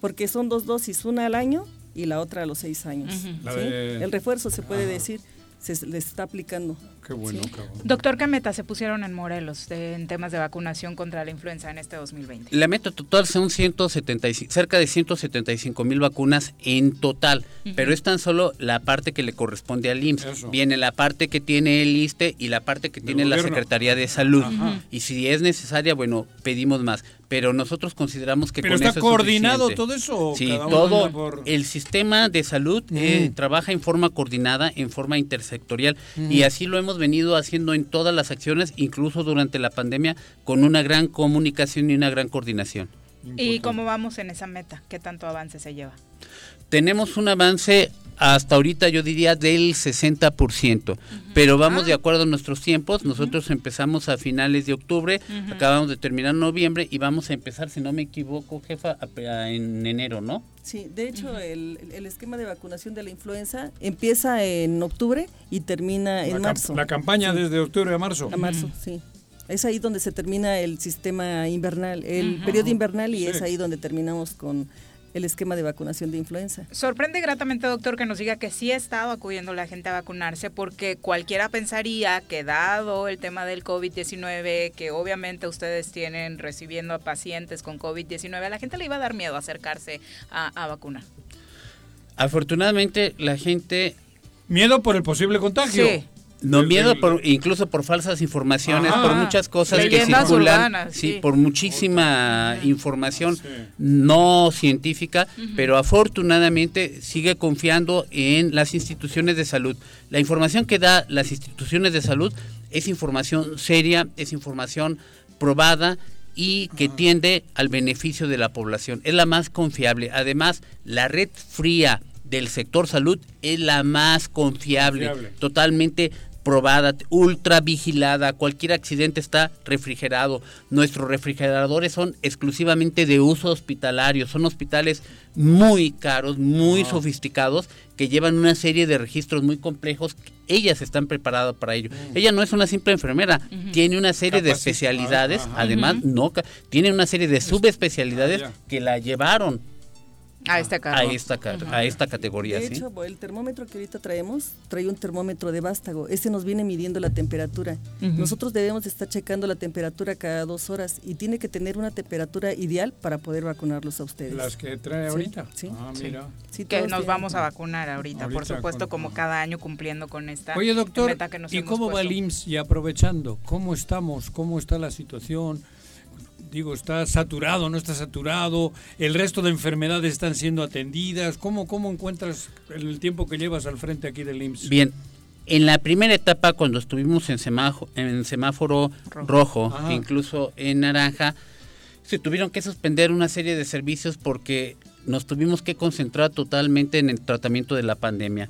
porque son dos dosis, una al año y la otra a los seis años. La ¿sí? de- El refuerzo se puede decir, se les está aplicando. Qué bueno, Sí. cabrón. Doctor, ¿qué meta se pusieron en Morelos de- en temas de vacunación contra la influenza en este 2020? La meta total son 175, cerca de 175 mil vacunas en total, pero es tan solo la parte que le corresponde al IMSS. Eso. Viene la parte que tiene el ISTE y la parte que Del tiene la. Secretaría de Salud. Y si es necesaria, bueno, pedimos más. Pero nosotros consideramos que ¿Pero con está eso es coordinado suficiente. todo eso? o Sí, cada uno todo por- el sistema de salud eh, trabaja en forma coordinada, en forma intersectorial Mm. y así lo hemos venido haciendo en todas las acciones, incluso durante la pandemia, con una gran comunicación y una gran coordinación. ¿Y cómo vamos en esa meta? ¿Qué tanto avance se lleva? Tenemos un avance hasta ahorita yo diría del 60%, pero vamos de acuerdo a nuestros tiempos. Nosotros empezamos a finales de octubre, acabamos de terminar noviembre y vamos a empezar, si no me equivoco, jefa, a- a- en enero, ¿no? Sí, de hecho, el, el esquema de vacunación de la influenza empieza en octubre y termina en la, marzo. la campaña Sí. desde octubre a marzo. A marzo, sí. Es ahí donde se termina el sistema invernal, el periodo invernal y Sí. es ahí donde terminamos con el esquema de vacunación de influenza. Sorprende gratamente, doctor, que nos diga que sí ha estado acudiendo la gente a vacunarse, porque cualquiera pensaría que dado el tema del COVID-19, que obviamente ustedes tienen recibiendo a pacientes con COVID-19, a la gente le iba a dar miedo acercarse a, a vacunar. Afortunadamente la gente... Miedo por el posible contagio. Sí. No, El- miedo por, incluso por falsas informaciones, Ajá. por muchas cosas que circulan, urbanas, sí, sí. por muchísima información no científica, pero afortunadamente sigue confiando en las instituciones de salud. La información que da las instituciones de salud es información seria, es información probada y que tiende al beneficio de la población. Es la más confiable. Además, la red fría del sector salud es la más confiable, Confiable. totalmente probada, ultra vigilada, cualquier accidente está refrigerado. Nuestros refrigeradores son exclusivamente de uso hospitalario, son hospitales muy caros, muy sofisticados, que llevan una serie de registros muy complejos. Ellas están preparadas para ello. Mm. Ella no es una simple enfermera, tiene una serie de especialidades, además, no, tiene una serie de subespecialidades ah, que la llevaron a esta, a esta, a esta categoría. De hecho, el termómetro que ahorita traemos trae un termómetro de vástago. Este nos viene midiendo la temperatura. Nosotros debemos estar checando la temperatura cada dos horas y tiene que tener una temperatura ideal para poder vacunarlos a ustedes. Las que trae ahorita. Sí, ah, mira. que nos vamos a vacunar ahorita, por supuesto, como cada año cumpliendo con esta Oye, doctor, meta que nos ¿y cómo va el IMSS? Y aprovechando, ¿cómo estamos? ¿Cómo está la situación? Digo, está saturado, no está saturado, el resto de enfermedades están siendo atendidas. ¿Cómo, cómo encuentras el tiempo que llevas al frente aquí del IMSS? Bien, en la primera etapa, cuando estuvimos en semáforo, en semáforo rojo, incluso en naranja, se tuvieron que suspender una serie de servicios porque nos tuvimos que concentrar totalmente en el tratamiento de la pandemia.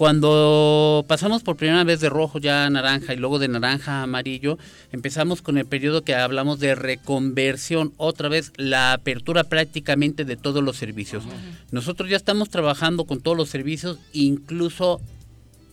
Cuando pasamos por primera vez de rojo ya a naranja y luego de naranja a amarillo, empezamos con el periodo que hablamos de reconversión, otra vez la apertura prácticamente de todos los servicios. Nosotros ya estamos trabajando con todos los servicios, incluso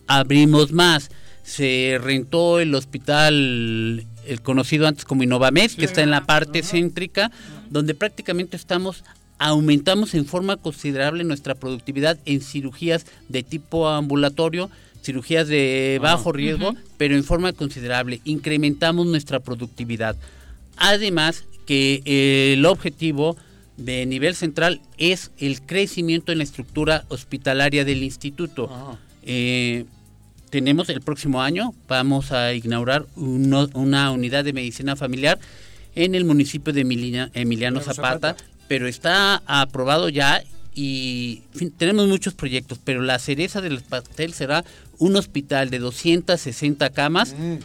abrimos más. Se rentó el hospital, el conocido antes como Innovamed, que está en la parte céntrica, donde prácticamente estamos aumentamos en forma considerable nuestra productividad en cirugías de tipo ambulatorio, cirugías de bajo riesgo, pero en forma considerable. Incrementamos nuestra productividad. Además que eh, el objetivo de nivel central es el crecimiento en la estructura hospitalaria del instituto. Eh, tenemos el próximo año, vamos a inaugurar una unidad de medicina familiar en el municipio de Emiliano Zapata, pero está aprobado ya y tenemos muchos proyectos, pero la cereza del pastel será un hospital de 260 camas. Mm.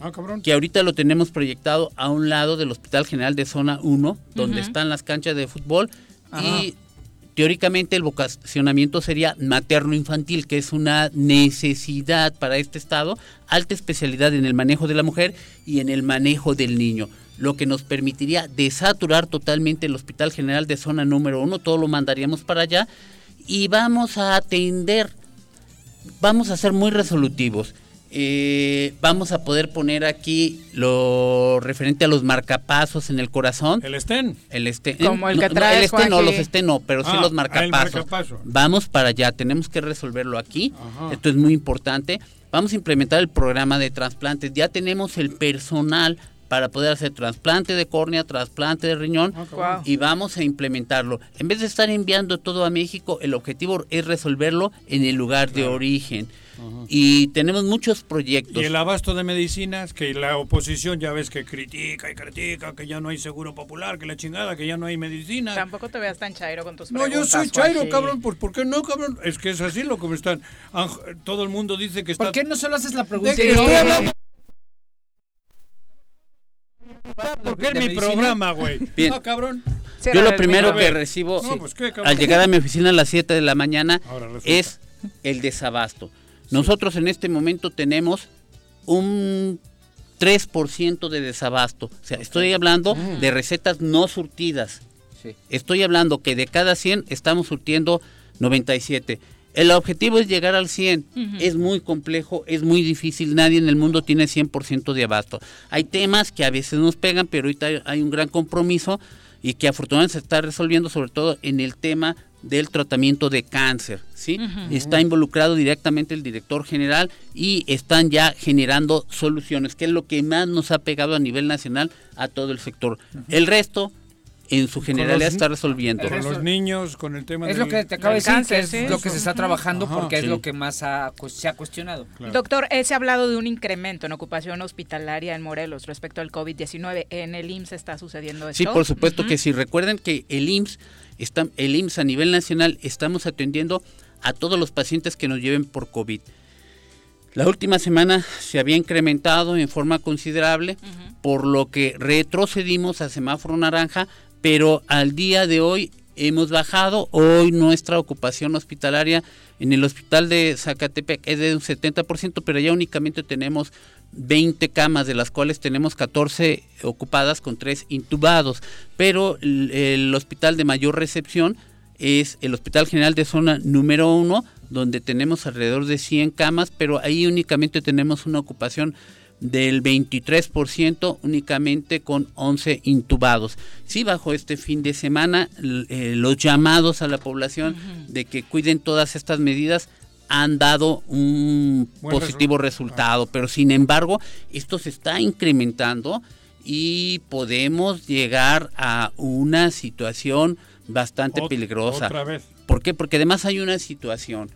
Ah, que ahorita lo tenemos proyectado a un lado del Hospital General de Zona 1, donde están las canchas de fútbol. Y teóricamente el vocacionamiento sería materno-infantil, que es una necesidad para este estado, alta especialidad en el manejo de la mujer y en el manejo del niño lo que nos permitiría desaturar totalmente el Hospital General de Zona número uno, todo lo mandaríamos para allá y vamos a atender, vamos a ser muy resolutivos. Eh, vamos a poder poner aquí lo referente a los marcapasos en el corazón. El estén. El estén. Como el que trae El estén no, los estén no, pero sí ah, los marcapasos. Vamos para allá, tenemos que resolverlo aquí. Esto es muy importante. Vamos a implementar el programa de trasplantes. Ya tenemos el personal para poder hacer trasplante de córnea, trasplante de riñón ah, y vamos a implementarlo. En vez de estar enviando todo a México, el objetivo es resolverlo en el lugar de origen. Y tenemos muchos proyectos. Y el abasto de medicinas, que la oposición ya ves que critica y critica, que ya no hay seguro popular, que la chingada, que ya no hay medicina. Tampoco te veas tan chairo con tus No, yo soy chairo, cabrón. Pues, ¿Por qué no, cabrón? Es que es así lo que me están... Todo el mundo dice que está... ¿Por qué no solo haces la pregunta? Porque es mi programa, güey. Bien. cabrón. Yo lo primero que recibo pues, al llegar a mi oficina a las 7 de la mañana es el desabasto. Nosotros en este momento tenemos un 3% de desabasto. O sea, estoy hablando mm. de recetas no surtidas. Estoy hablando que de cada 100 estamos surtiendo 97. El objetivo es llegar al 100. Es muy complejo, es muy difícil. Nadie en el mundo tiene 100% de abasto. Hay temas que a veces nos pegan, pero ahorita hay un gran compromiso y que afortunadamente se está resolviendo, sobre todo en el tema del tratamiento de cáncer, ¿sí? Está involucrado directamente el director general y están ya generando soluciones, que es lo que más nos ha pegado a nivel nacional a todo el sector. El resto en su generalidad está resolviendo. Con los niños, con el tema Es lo que te acabo de decir, que es lo que se está trabajando porque es lo que más se ha cuestionado. Doctor, eh, se ha hablado de un incremento en ocupación hospitalaria en Morelos respecto al COVID-19. ¿En el IMSS está sucediendo esto? Sí, por supuesto que sí. Recuerden que el IMSS, está, el IMSS a nivel nacional estamos atendiendo a todos los pacientes que nos lleven por COVID. La última semana se había incrementado en forma considerable, por lo que retrocedimos a semáforo naranja pero al día de hoy hemos bajado. Hoy nuestra ocupación hospitalaria en el hospital de Zacatepec es de un 70%, pero ya únicamente tenemos 20 camas, de las cuales tenemos 14 ocupadas con 3 intubados. Pero el, hospital de mayor recepción es el Hospital General de Zona número 1, donde tenemos alrededor de 100 camas, pero ahí únicamente tenemos una ocupación del 23% únicamente con 11 intubados. Sí, bajo este fin de semana, eh, los llamados a la población de que cuiden todas estas medidas han dado un positivo resultado, pero sin embargo, esto se está incrementando y podemos llegar a una situación bastante peligrosa. Otra vez. ¿Por qué? Porque además hay una situación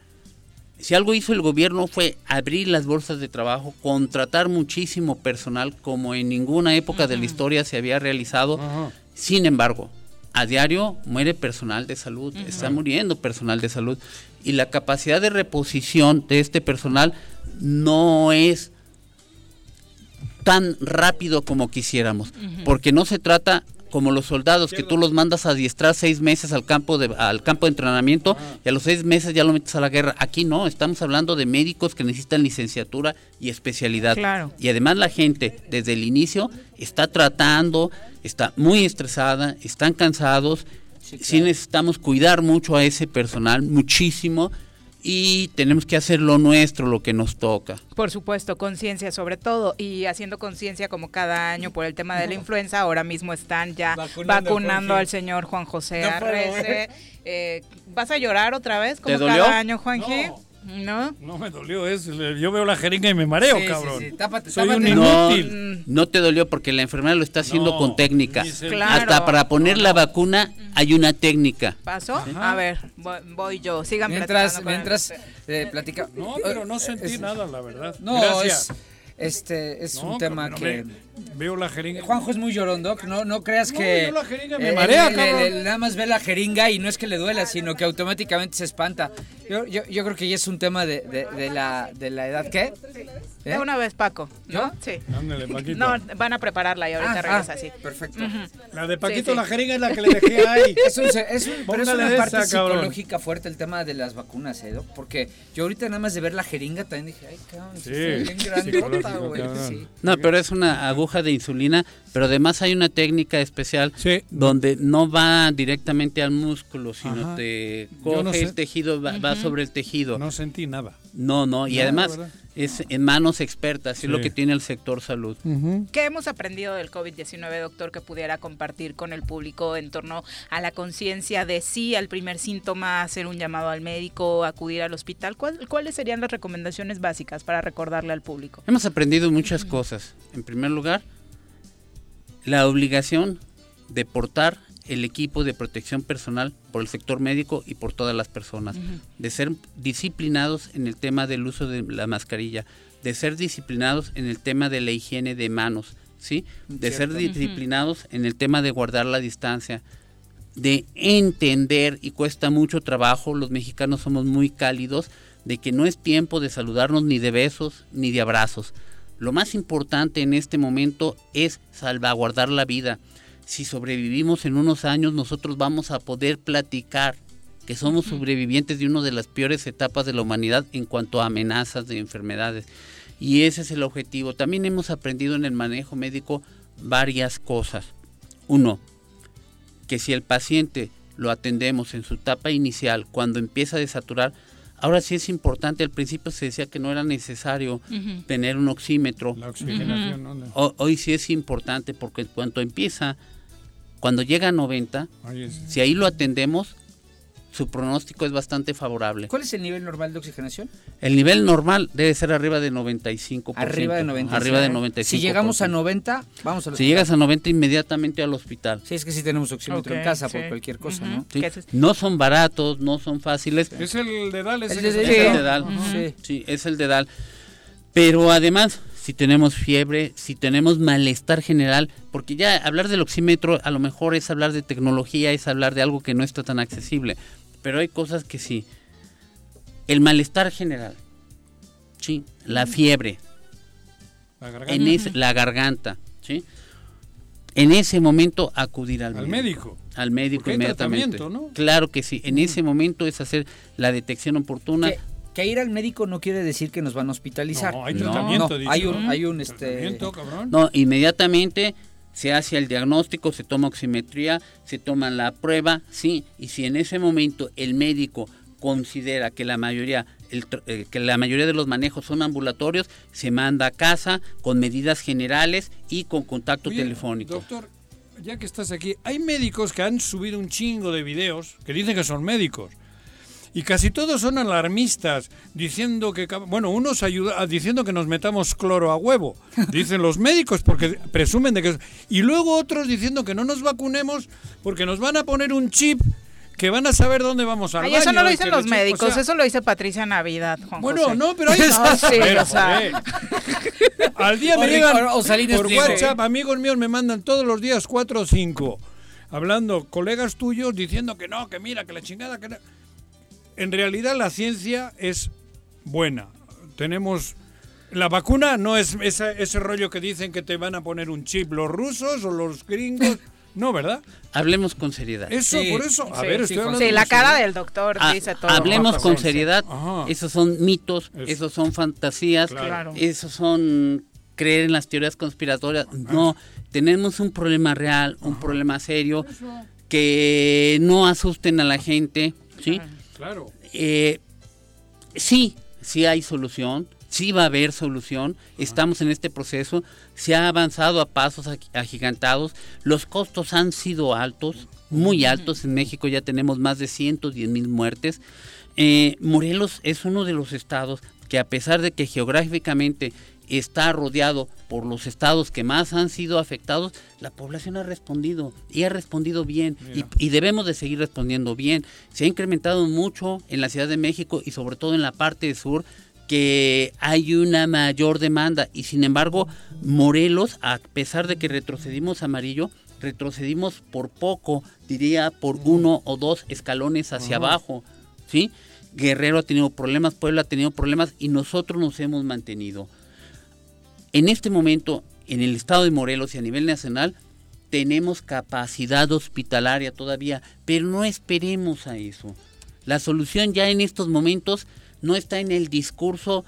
si algo hizo el gobierno fue abrir las bolsas de trabajo, contratar muchísimo personal como en ninguna época de la historia se había realizado. Sin embargo, a diario muere personal de salud, está muriendo personal de salud y la capacidad de reposición de este personal no es tan rápido como quisiéramos, porque no se trata como los soldados que tú los mandas a adiestrar seis meses al campo de al campo de entrenamiento y a los seis meses ya lo metes a la guerra. Aquí no, estamos hablando de médicos que necesitan licenciatura y especialidad. Y además la gente desde el inicio está tratando, está muy estresada, están cansados. sí necesitamos cuidar mucho a ese personal, muchísimo y tenemos que hacer lo nuestro, lo que nos toca. Por supuesto, conciencia sobre todo y haciendo conciencia como cada año por el tema de la influenza, ahora mismo están ya vacunando, al señor Juan José Arrece. Eh, ¿Vas a llorar otra vez como cada año, Juanji? ¿No? No me dolió eso. Yo veo la jeringa y me mareo, cabrón. Sí, tápate, Soy un inútil. No, te dolió porque la enfermera lo está haciendo con técnica. Hasta para poner la vacuna hay una técnica. ¿Pasó? A ver, voy, yo. Sigan mientras, Mientras eh, platica. No, pero no sentí nada, la verdad. No, Gracias. este es un tema que veo la jeringa. Juanjo es muy llorón, No, no creas que. la jeringa me marea, nada más ve la jeringa y no es que le duela, sino que automáticamente se espanta. Yo, yo, yo creo que ya es un tema de, de, la, de la edad. ¿Qué? De una vez, Paco. ¿No? Sí. Ándale, (laughs) Paquito. No, van a prepararla y ahorita ah, regresa ah, así. Perfecto. La de Paquito, la jeringa es la que le dejé ahí. (laughs) es, un, es, pero es una parte psicológica fuerte el tema de las vacunas, ¿eh? Porque yo ahorita nada más de ver la jeringa también dije, ay, cabrón, sí, bien grandota, güey. Sí. No, pero es una aguja de insulina, pero además hay una técnica especial donde no va directamente al músculo, sino te coge el tejido, va, sobre el tejido. No sentí nada. No, no, y además es en manos expertas, es lo que tiene el sector salud. ¿Qué hemos aprendido del COVID-19, doctor, que pudiera compartir con el público en torno a la conciencia de sí al primer síntoma, hacer un llamado al médico, acudir al hospital? ¿Cuáles serían las recomendaciones básicas para recordarle al público? Hemos aprendido muchas cosas. En primer lugar, la obligación de portar el equipo de protección personal por el sector médico y por todas las personas, de ser disciplinados en el tema del uso de la mascarilla, de ser disciplinados en el tema de la higiene de manos, ¿sí? De ser disciplinados en el tema de guardar la distancia, de entender y cuesta mucho trabajo, los mexicanos somos muy cálidos, de que no es tiempo de saludarnos ni de besos ni de abrazos. Lo más importante en este momento es salvaguardar la vida si sobrevivimos en unos años, nosotros vamos a poder platicar que somos sobrevivientes de una de las peores etapas de la humanidad en cuanto a amenazas de enfermedades. Y ese es el objetivo. También hemos aprendido en el manejo médico varias cosas. Uno, que si el paciente lo atendemos en su etapa inicial, cuando empieza a desaturar, ahora sí es importante, al principio se decía que no era necesario tener un oxímetro. La oxigenación, Hoy sí es importante porque cuando empieza cuando llega a 90, si ahí lo atendemos, su pronóstico es bastante favorable. ¿Cuál es el nivel normal de oxigenación? El nivel normal debe ser arriba de 95%. Arriba de 95%. Arriba de 95%. Si llegamos a 90, vamos al Si llegas a 90, inmediatamente al hospital. Sí, es que sí tenemos oxímetro en casa por cualquier cosa, ¿no? No son baratos, no son fáciles. Es el dedal, es el, el, dedal. Sí, es el dedal. Pero además, si tenemos fiebre, si tenemos malestar general, porque ya hablar del oxímetro a lo mejor es hablar de tecnología, es hablar de algo que no está tan accesible, pero hay cosas que sí. El malestar general, sí, la fiebre, la garganta, la garganta ¿sí? en ese momento acudir al, al médico. Al médico inmediatamente. ¿no? Claro que sí, en ese momento es hacer la detección oportuna. Que, ir al médico no quiere decir que nos van a hospitalizar. No, hay tratamiento. No, hay un, hay un este... No, inmediatamente se hace el diagnóstico, se toma oximetría, se toma la prueba, sí, y si en ese momento el médico considera que la mayoría eh, que la mayoría de los manejos son ambulatorios, se manda a casa con medidas generales y con contacto telefónico. Doctor, ya que estás aquí, hay médicos que han subido un chingo de videos que dicen que son médicos. Y casi todos son alarmistas, diciendo que, bueno, unos ayuda, diciendo que nos metamos cloro a huevo, (laughs) dicen los médicos, porque presumen de que... Y luego otros diciendo que no nos vacunemos porque nos van a poner un chip que van a saber dónde vamos a Ay, Eso no lo dicen los médicos, eso lo dice Patricia Navidad, Juan Bueno, no, pero ahí (laughs) no, sí, o sea. Al día me llegan por WhatsApp, amigos míos me mandan todos los días cuatro o cinco, hablando, colegas tuyos, diciendo que no, que mira, que la chingada, que En realidad la ciencia es buena. Tenemos... La vacuna no es ese rollo que dicen que te van a poner un chip los rusos o los gringos. (laughs) No, ¿verdad? Hablemos con seriedad. Eso, por eso. A ver, estoy hablando Sí, la cara del doctor ah, dice todo. Hablemos con seriedad. Esos son mitos, esos son fantasías, esos son creer en las teorías conspiratorias. No, tenemos un problema real, un problema serio, que no asusten a la gente, ¿sí? Claro. Eh, sí, sí hay solución, sí va a haber solución, estamos en este proceso, se ha avanzado a pasos agigantados, los costos han sido altos, muy altos, en México ya tenemos más de 110 mil muertes. Eh, Morelos es uno de los estados que a pesar de que geográficamente está rodeado por los estados que más han sido afectados, la población ha respondido y ha respondido bien y, y, debemos de seguir respondiendo bien. Se ha incrementado mucho en la Ciudad de México y sobre todo en la parte sur que hay una mayor demanda y sin embargo Morelos, a pesar de que retrocedimos amarillo, retrocedimos por poco, diría por uno o dos escalones hacia abajo, ¿sí? Guerrero ha tenido problemas, Puebla ha tenido problemas y nosotros nos hemos mantenido. En este momento, en el estado de Morelos y a nivel nacional, tenemos capacidad hospitalaria todavía, pero no esperemos a eso. La solución ya en estos momentos no está en el discurso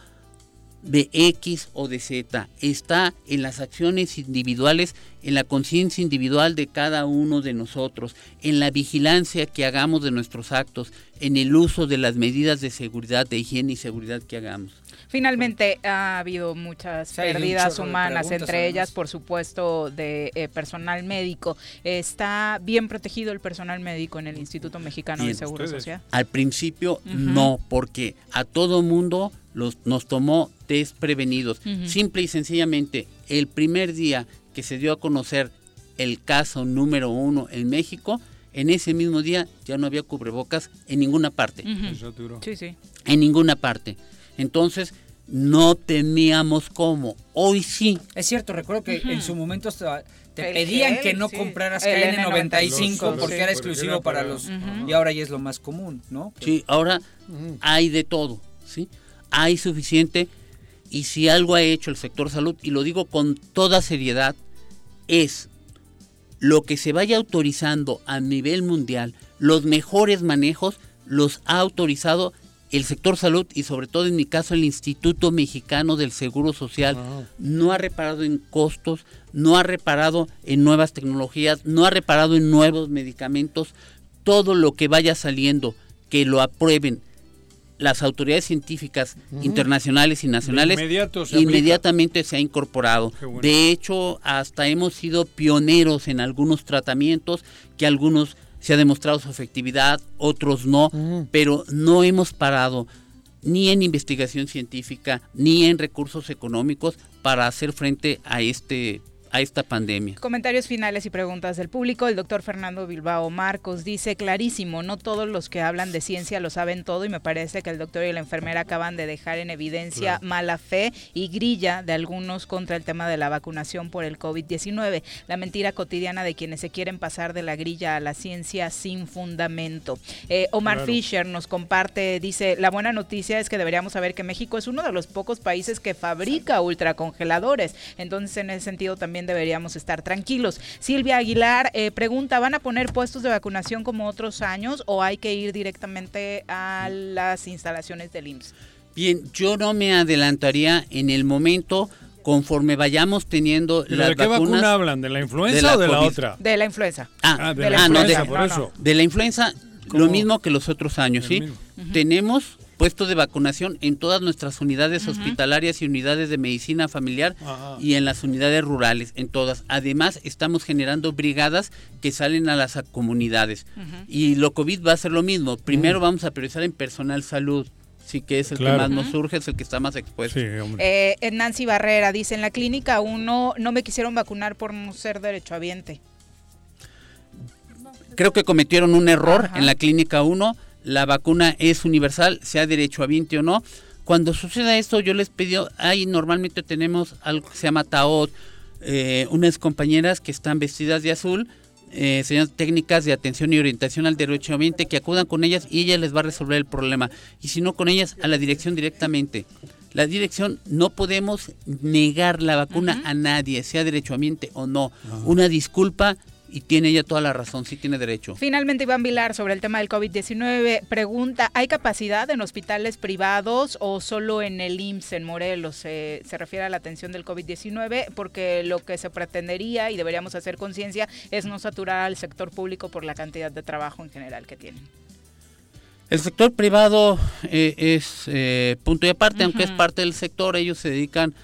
de X o de Z, está en las acciones individuales, en la conciencia individual de cada uno de nosotros, en la vigilancia que hagamos de nuestros actos, en el uso de las medidas de seguridad, de higiene y seguridad que hagamos. Finalmente ha habido muchas pérdidas humanas, entre ellas, por supuesto, de eh, personal médico. ¿Está bien protegido el personal médico en el Instituto Mexicano de Seguro Social? Al principio no, porque a todo mundo los, nos tomó desprevenidos. Simple y sencillamente, el primer día que se dio a conocer el caso número uno en México, en ese mismo día ya no había cubrebocas en ninguna parte. Sí, sí. En ninguna parte. Entonces, no teníamos cómo. Hoy sí. Es cierto, recuerdo que en su momento te pedían que no compraras KN95 porque era exclusivo para los... Y ahora ya es lo más común, ¿no? Sí, ahora hay de todo, ¿sí? Hay suficiente y si algo ha hecho el sector salud, y lo digo con toda seriedad, es lo que se vaya autorizando a nivel mundial, los mejores manejos los ha autorizado el sector salud y sobre todo en mi caso el Instituto Mexicano del Seguro Social no ha reparado en costos, no ha reparado en nuevas tecnologías, no ha reparado en nuevos medicamentos, todo lo que vaya saliendo, que lo aprueben las autoridades científicas internacionales y nacionales, inmediatamente se ha incorporado. De hecho, hasta hemos sido pioneros en algunos tratamientos que algunos se ha demostrado su efectividad, otros no, pero no hemos parado ni en investigación científica ni en recursos económicos para hacer frente a este a esta pandemia. Comentarios finales y preguntas del público. El doctor Fernando Bilbao Marcos dice clarísimo, no todos los que hablan de ciencia lo saben todo y me parece que el doctor y la enfermera acaban de dejar en evidencia mala fe y grilla de algunos contra el tema de la vacunación por el COVID-19. La mentira cotidiana de quienes se quieren pasar de la grilla a la ciencia sin fundamento. Eh, Omar Fisher nos comparte, dice, la buena noticia es que deberíamos saber que México es uno de los pocos países que fabrica ultracongeladores. Entonces, en ese sentido, también también deberíamos estar tranquilos. Silvia Aguilar eh, pregunta, ¿van a poner puestos de vacunación como otros años o hay que ir directamente a las instalaciones del IMSS? Bien, yo no me adelantaría en el momento conforme vayamos teniendo ¿De las qué vacuna hablan? ¿De la influenza o de la otra? De la influenza. Ah, de, la, influenza, por eso. De la influenza, lo mismo que los otros años, ¿sí? Tenemos puestos de vacunación en todas nuestras unidades hospitalarias y unidades de medicina familiar y en las unidades rurales, en todas. Además, estamos generando brigadas que salen a las comunidades. Y lo COVID va a ser lo mismo. Primero vamos a priorizar en personal salud sí que es el que más nos surge, es el que está más expuesto. eh, Nancy Barrera dice, en la clínica uno no me quisieron vacunar por no ser derechohabiente. Creo que cometieron un error en la clínica 1. La vacuna es universal, sea derechohabiente o no. Cuando suceda esto, yo les pido, ahí normalmente tenemos algo que se llama TAOT, eh, unas compañeras que están vestidas de azul, eh, técnicas de atención y orientación al derecho ambiente que acudan con ellas y ella les va a resolver el problema. Y si no con ellas, a la dirección directamente. La dirección no podemos negar la vacuna a nadie, sea derecho ambiente o no. Una disculpa y tiene ella toda la razón, sí tiene derecho. Finalmente, Iván Vilar, sobre el tema del COVID-19, pregunta, ¿hay capacidad en hospitales privados o solo en el IMSS en Morelos? se refiere a la atención del COVID-19, porque lo que se pretendería y deberíamos hacer conciencia es no saturar al sector público por la cantidad de trabajo en general que tienen. El sector privado eh, es eh, punto y aparte, aunque es parte del sector, ellos se dedican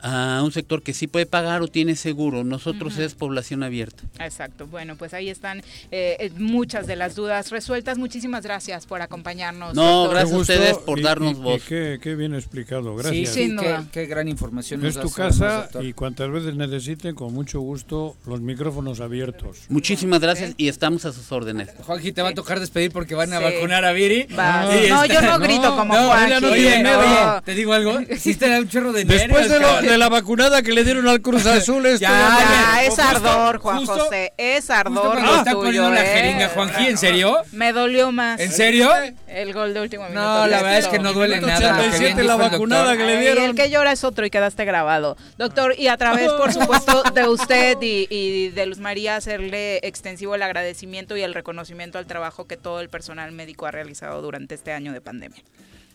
a un sector que sí puede pagar o tiene seguro. Nosotros es población abierta. Exacto. Bueno, pues ahí están eh, eh, muchas de las dudas resueltas. Muchísimas gracias por acompañarnos. No, gracias a ustedes por darnos voz. qué, bien explicado. Gracias. Sí, qué, gran información. Es tu casa y cuantas veces necesiten, con mucho gusto, los micrófonos abiertos. Muchísimas gracias y estamos a sus órdenes. Juanji, te va a tocar despedir porque van a vacunar a Viri. no, yo no grito como Juanji. Oye, te digo algo. (laughs) Hiciste un chorro de Después de lo, de la vacunada que le dieron al Cruz Azul. (laughs) Esto ya, es ardor, Juan José. Es ardor. Ah, está poniendo la ¿eh? jeringa, Juanji, ¿en serio? Me dolió más. ¿En serio? El gol de último minuto. No, la verdad es que no duele nada. 87 la vacunada que le dieron. el que llora es otro y quedaste grabado. Doctor, y a través, por (laughs) supuesto, de usted y, y de Luz María, hacerle extensivo el agradecimiento y el reconocimiento al trabajo que todo el personal médico ha realizado durante este año de pandemia.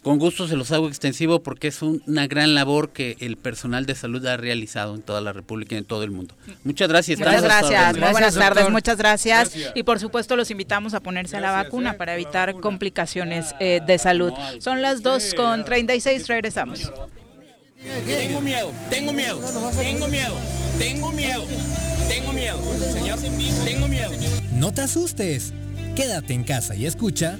Con gusto se los hago extensivo porque es una gran labor que el personal de salud ha realizado en toda la República y en todo el mundo. Muchas gracias. Muchas gracias. Muy buenas tardes. Muchas gracias. Y por supuesto los invitamos a ponerse a la vacuna para evitar complicaciones eh, de salud. Son las 2 con 36. Regresamos. Tengo miedo, tengo miedo, tengo miedo, tengo miedo, tengo miedo, señor, tengo miedo. No te asustes, quédate en casa y escucha.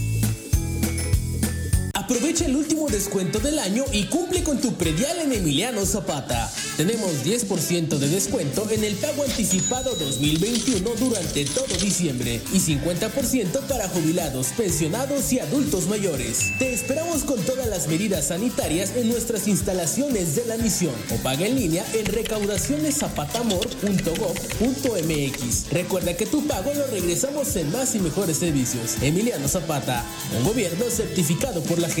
Aprovecha el último descuento del año y cumple con tu predial en Emiliano Zapata. Tenemos 10% de descuento en el pago anticipado 2021 durante todo diciembre y 50% para jubilados, pensionados y adultos mayores. Te esperamos con todas las medidas sanitarias en nuestras instalaciones de la misión o paga en línea en recaudacioneszapatamor.gov.mx. Recuerda que tu pago lo regresamos en más y mejores servicios. Emiliano Zapata, un gobierno certificado por la gente.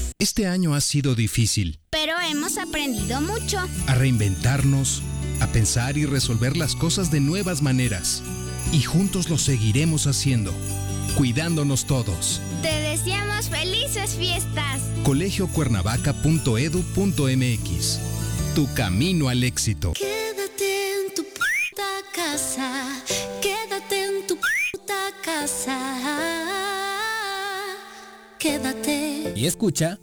Este año ha sido difícil. Pero hemos aprendido mucho. A reinventarnos, a pensar y resolver las cosas de nuevas maneras. Y juntos lo seguiremos haciendo, cuidándonos todos. Te deseamos felices fiestas. colegiocuernavaca.edu.mx Tu camino al éxito. Quédate en tu puta casa. Quédate en tu puta casa. Quédate. Y escucha.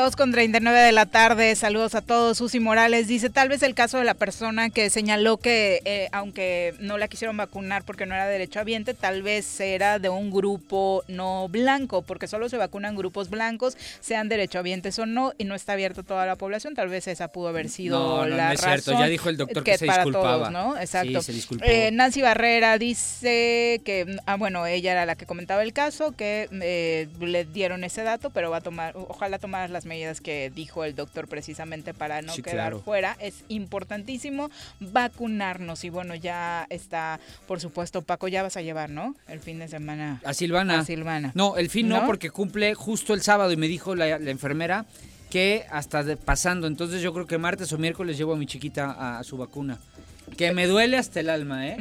Dos con 39 de la tarde, saludos a todos. Susi Morales dice, tal vez el caso de la persona que señaló que eh, aunque no la quisieron vacunar porque no era derechohabiente, tal vez era de un grupo no blanco, porque solo se vacunan grupos blancos, sean derechohabientes o no, y no está abierto a toda la población. Tal vez esa pudo haber sido no, no, la no es razón. cierto, ya dijo el doctor que, se para disculpaba. todos, ¿no? Exacto. Sí, se disculpó. Eh, Nancy Barrera dice que, ah, bueno, ella era la que comentaba el caso, que eh, le dieron ese dato, pero va a tomar, ojalá tomar las medidas que dijo el doctor precisamente para no Sí, quedar claro. fuera. Es importantísimo vacunarnos y bueno, ya está, por supuesto, Paco, ya vas a llevar, ¿no? El fin de semana. A Silvana. A Silvana. No, el fin no, ¿No? porque cumple justo el sábado y me dijo la, la enfermera que hasta de- pasando. Entonces yo creo que martes o miércoles llevo a mi chiquita a, a su vacuna. Que me duele hasta el alma, ¿eh?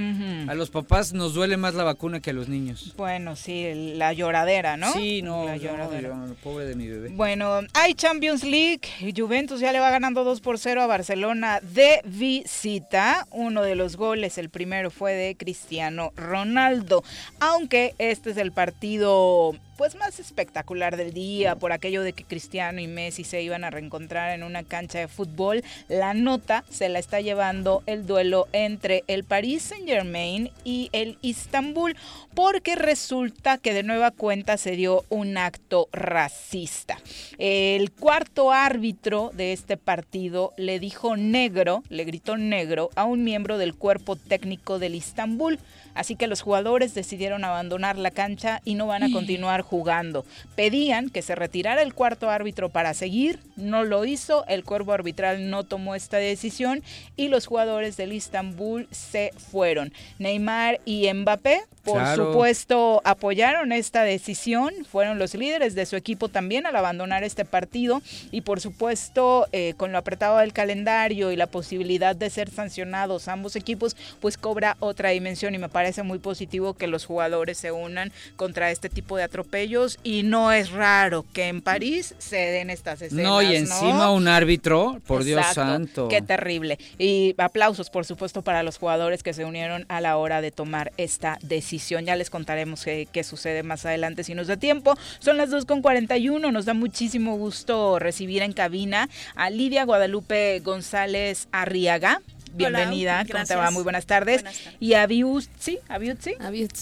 A los papás nos duele más la vacuna que a los niños. Bueno, sí, la lloradera, ¿no? Sí, no, La lloradera. yo, pobre de mi bebé. Bueno, hay Champions League. Juventus ya le va ganando 2 por 0 a Barcelona de visita. Uno de los goles, el primero fue de Cristiano Ronaldo. Aunque este es el partido pues más espectacular del día por aquello de que Cristiano y Messi se iban a reencontrar en una cancha de fútbol. La nota se la está llevando el duelo entre el Paris Saint-Germain y el Istanbul porque resulta que de nueva cuenta se dio un acto racista. El cuarto árbitro de este partido le dijo negro, le gritó negro a un miembro del cuerpo técnico del Istanbul. Así que los jugadores decidieron abandonar la cancha y no van a continuar jugando. Pedían que se retirara el cuarto árbitro para seguir, no lo hizo, el cuerpo arbitral no tomó esta decisión y los jugadores del Istanbul se fueron. Neymar y Mbappé, por Claro. supuesto, apoyaron esta decisión, fueron los líderes de su equipo también al abandonar este partido y por supuesto eh, con lo apretado del calendario y la posibilidad de ser sancionados ambos equipos, pues cobra otra dimensión y me parece muy positivo que los jugadores se unan contra este tipo de atropellos y no es raro que en París se den estas escenas. No, y encima un árbitro, por Dios santo. Qué terrible. Y aplausos, por supuesto, para los jugadores que se unieron a la hora de tomar esta decisión. Ya les contaremos qué, qué sucede más adelante si nos da tiempo. Son las 2.41. Nos da muchísimo gusto recibir en cabina a Lidia Guadalupe González Arriaga. Bienvenida, ¿cómo te va? Muy buenas tardes. Y a Biutzi, ¿a Biutzi?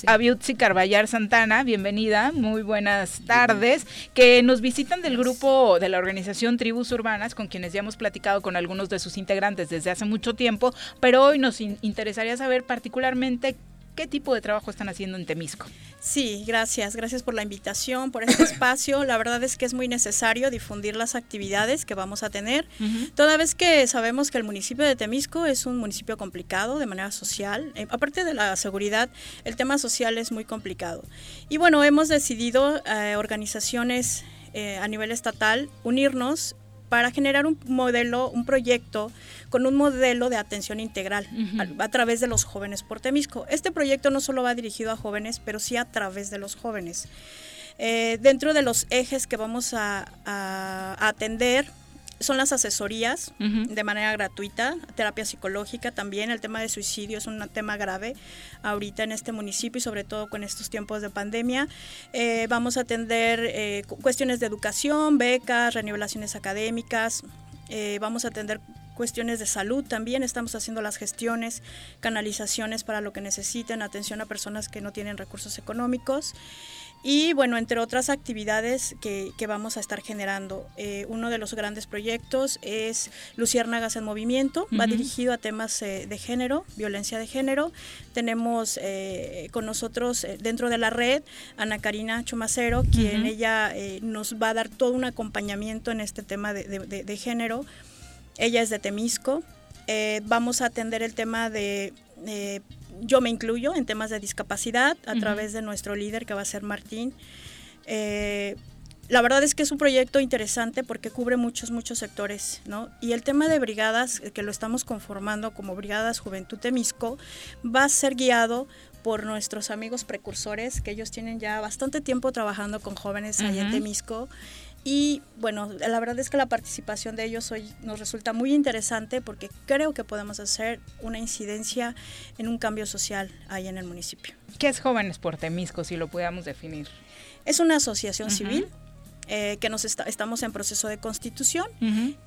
A Biutzi Carballar Santana, bienvenida, muy buenas tardes, que nos visitan del grupo de la organización Tribus Urbanas, con quienes ya hemos platicado con algunos de sus integrantes desde hace mucho tiempo, pero hoy nos in- interesaría saber particularmente qué tipo de trabajo están haciendo en Temisco. Sí, gracias. Gracias por la invitación, por este (coughs) espacio. La verdad es que es muy necesario difundir las actividades que vamos a tener. Toda vez que sabemos que el municipio de Temisco es un municipio complicado de manera social, eh, aparte de la seguridad, el tema social es muy complicado. Y bueno, hemos decidido, eh, organizaciones eh, a nivel estatal, unirnos para generar un modelo, un proyecto con un modelo de atención integral a, a través de los jóvenes por Temisco. Este proyecto no solo va dirigido a jóvenes, pero sí a través de los jóvenes. Eh, dentro de los ejes que vamos a, a- a atender son las asesorías de manera gratuita, terapia psicológica también, el tema de suicidio es un tema grave ahorita en este municipio y sobre todo con estos tiempos de pandemia. Eh, vamos a atender eh, cu- cuestiones de educación, becas, renivelaciones académicas, eh, vamos a atender cuestiones de salud también, estamos haciendo las gestiones, canalizaciones para lo que necesiten, atención a personas que no tienen recursos económicos y bueno, entre otras actividades que, vamos a estar generando. Eh, uno de los grandes proyectos es Luciérnagas en Movimiento, va dirigido a temas eh, de género, violencia de género. Tenemos eh, con nosotros dentro de la red Ana Karina Chumacero, quien ella nos va a dar todo un acompañamiento en este tema de género. Ella es de Temisco. vamos a atender el tema de yo me incluyo en temas de discapacidad a través de nuestro líder que va a ser Martín. Eh, la verdad es que es un proyecto interesante porque cubre muchos, muchos sectores, ¿no? Y el tema de brigadas, eh, que lo estamos conformando como Brigadas Juventud Temisco, va a ser guiado por nuestros amigos precursores, que ellos tienen ya bastante tiempo trabajando con jóvenes allá en Temisco y bueno, la verdad es que la participación de ellos hoy nos resulta muy interesante porque creo que podemos hacer una incidencia en un cambio social ahí en el municipio. ¿Qué es Jóvenes por Temisco, si lo pudiéramos definir? Es una asociación civil eh, que nos estamos en proceso de constitución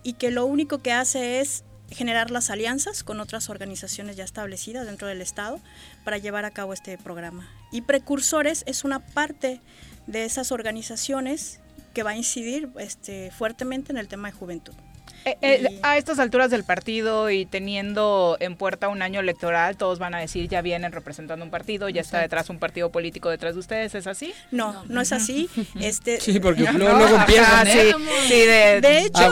y que lo único que hace es generar las alianzas con otras organizaciones ya establecidas dentro del Estado para llevar a cabo este programa. Y Precursores es una parte de esas organizaciones que va a incidir este, fuertemente en el tema de juventud. Eh, eh, a estas alturas del partido y teniendo en puerta un año electoral, todos van a decir ya vienen representando un partido, ya está detrás un partido político detrás de ustedes, ¿es así? No, no, es así. (laughs) Este, sí, porque luego, empiezan. ¿eh? sí, de, hecho,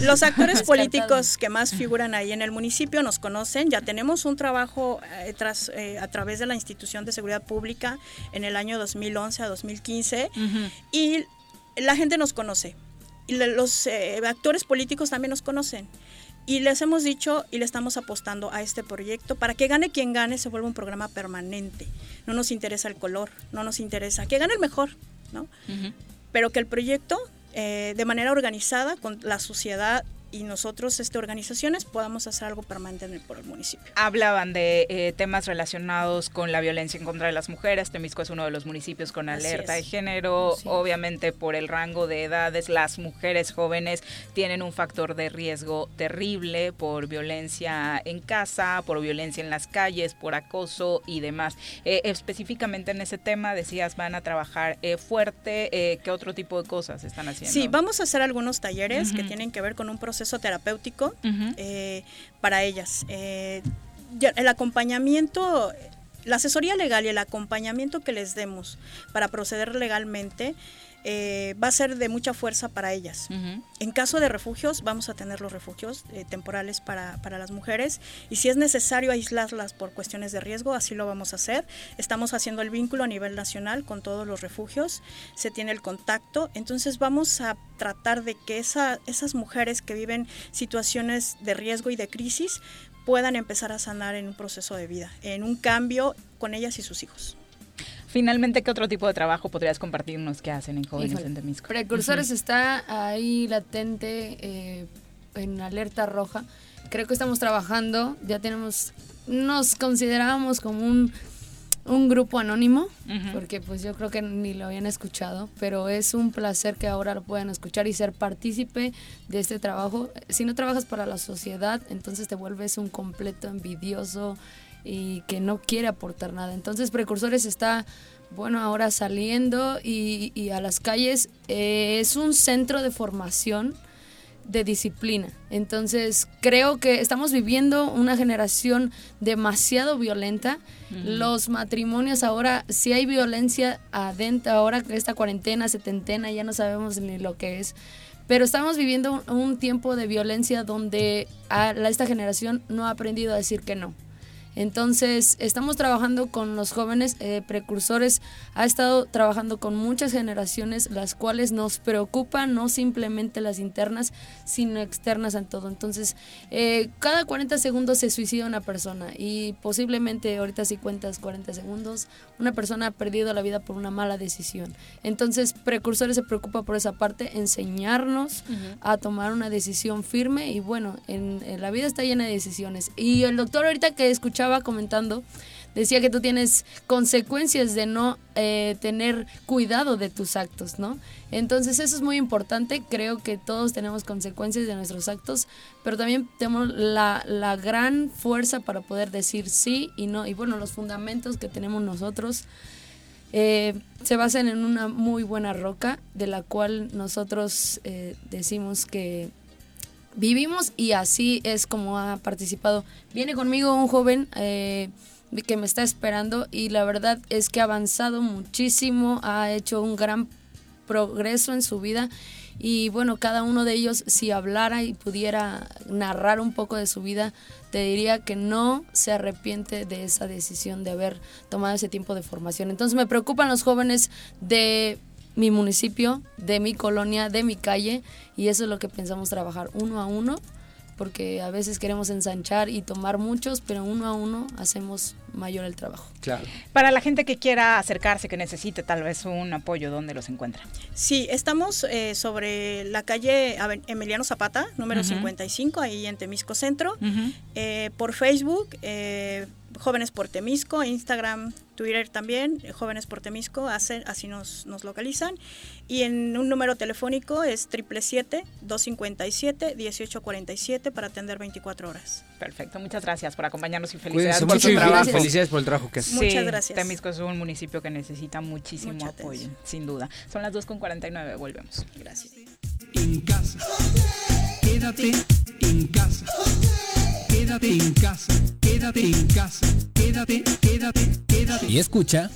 los actores políticos que más figuran ahí en el municipio nos conocen, ya tenemos un trabajo tras, a través de la institución de seguridad pública en el año 2011 a 2015 y la gente nos conoce y los eh, actores políticos también nos conocen. Y les hemos dicho y le estamos apostando a este proyecto para que gane quien gane, se vuelva un programa permanente. No nos interesa el color, no nos interesa que gane el mejor, ¿no? Pero que el proyecto, eh, de manera organizada, con la sociedad y nosotros, este, organizaciones, podamos hacer algo permanente por el municipio. Hablaban de eh, temas relacionados con la violencia en contra de las mujeres. Temisco es uno de los municipios con alerta de género. Obviamente, por el rango de edades, las mujeres jóvenes tienen un factor de riesgo terrible por violencia en casa, por violencia en las calles, por acoso y demás. Eh, específicamente en ese tema, decías, van a trabajar eh, fuerte. ¿Qué otro tipo de cosas están haciendo? Sí, vamos a hacer algunos talleres que tienen que ver con un proceso terapéutico eh, para ellas. Eh, el acompañamiento, la asesoría legal y el acompañamiento que les demos para proceder legalmente eh, va a ser de mucha fuerza para ellas. En caso de refugios, vamos a tener los refugios eh, temporales para, para, las mujeres y si es necesario aislarlas por cuestiones de riesgo, así lo vamos a hacer. Estamos haciendo el vínculo a nivel nacional con todos los refugios, se tiene el contacto, entonces vamos a tratar de que esa, esas mujeres que viven situaciones de riesgo y de crisis puedan empezar a sanar en un proceso de vida, en un cambio con ellas y sus hijos. Finalmente, ¿qué otro tipo de trabajo podrías compartirnos que hacen en Jóvenes en Temisco? Precursores está ahí latente eh, en alerta roja. Creo que estamos trabajando, ya tenemos, nos considerábamos como un, un grupo anónimo, porque pues yo creo que ni lo habían escuchado, pero es un placer que ahora lo puedan escuchar y ser partícipe de este trabajo. Si no trabajas para la sociedad, entonces te vuelves un completo envidioso, y que no quiere aportar nada. Entonces Precursores está, bueno, ahora saliendo y, a las calles. Eh, es un centro de formación de disciplina. Entonces creo que estamos viviendo una generación demasiado violenta. Los matrimonios ahora, si hay violencia adentro, ahora que esta cuarentena, setentena, ya no sabemos ni lo que es. Pero estamos viviendo un, tiempo de violencia donde a, esta generación no ha aprendido a decir que no. Entonces, estamos trabajando con los jóvenes eh, precursores, ha estado trabajando con muchas generaciones, las cuales nos preocupan no simplemente las internas, sino externas en todo. Entonces, eh, cada 40 segundos se suicida una persona y posiblemente, ahorita si cuentas 40 segundos, una persona ha perdido la vida por una mala decisión. Entonces, precursores se preocupa por esa parte, enseñarnos a tomar una decisión firme y bueno, en, en la vida está llena de decisiones. Y el doctor ahorita que escuchaba comentando decía que tú tienes consecuencias de no eh, tener cuidado de tus actos, ¿no? Entonces eso es muy importante, creo que todos tenemos consecuencias de nuestros actos, pero también tenemos la, la gran fuerza para poder decir sí y no, y bueno, los fundamentos que tenemos nosotros. Eh, se basan en una muy buena roca de la cual nosotros eh, decimos que vivimos y así es como ha participado. Viene conmigo un joven eh, que me está esperando y la verdad es que ha avanzado muchísimo, ha hecho un gran progreso en su vida y bueno, cada uno de ellos si hablara y pudiera narrar un poco de su vida, te diría que no se arrepiente de esa decisión de haber tomado ese tiempo de formación. Entonces me preocupan los jóvenes de mi municipio, de mi colonia, de mi calle, y eso es lo que pensamos trabajar uno a uno, porque a veces queremos ensanchar y tomar muchos, pero uno a uno hacemos mayor el trabajo. Claro. Para la gente que quiera acercarse, que necesite tal vez un apoyo, ¿dónde los encuentra? Sí, estamos eh, sobre la calle Emiliano Zapata, número 55, ahí en Temisco Centro, eh, por Facebook. Eh, Jóvenes por Temisco, Instagram, Twitter también, Jóvenes por Temisco, así nos, nos localizan. Y en un número telefónico es 777-257-1847 para atender 24 horas. Perfecto, muchas gracias por acompañarnos y felicidades por su trabajo. Felicidades por el trabajo que haces. muchas gracias. Temisco es un municipio que necesita muchísimo apoyo, sin duda. Son las 2.49, volvemos. Gracias. En casa. Quédate en casa. Quédate en casa, quédate en casa, quédate, quédate, quédate. Y escucha.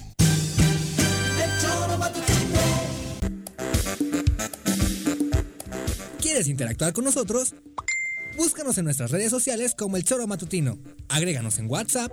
¿Quieres interactuar con nosotros? Búscanos en nuestras redes sociales como El Choro Matutino. Agréganos en WhatsApp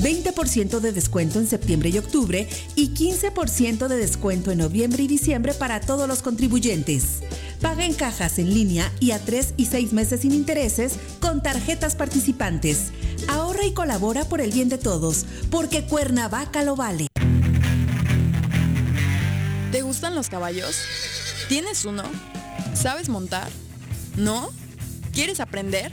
20% de descuento en septiembre y octubre y 15% de descuento en noviembre y diciembre para todos los contribuyentes. Paga en cajas en línea y a 3 y 6 meses sin intereses con tarjetas participantes. Ahorra y colabora por el bien de todos, porque Cuernavaca lo vale. ¿Te gustan los caballos? ¿Tienes uno? ¿Sabes montar? ¿No? ¿Quieres aprender?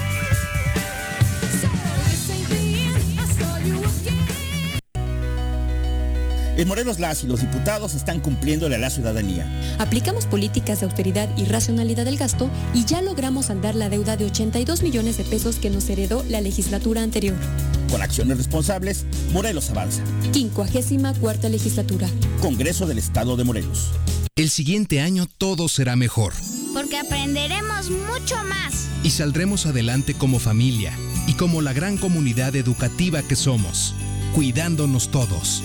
En Morelos las y los diputados están cumpliéndole a la ciudadanía. Aplicamos políticas de austeridad y racionalidad del gasto y ya logramos saldar la deuda de 82 millones de pesos que nos heredó la legislatura anterior. Con acciones responsables, Morelos avanza. 54 legislatura. Congreso del Estado de Morelos. El siguiente año todo será mejor. Porque aprenderemos mucho más. Y saldremos adelante como familia y como la gran comunidad educativa que somos, cuidándonos todos.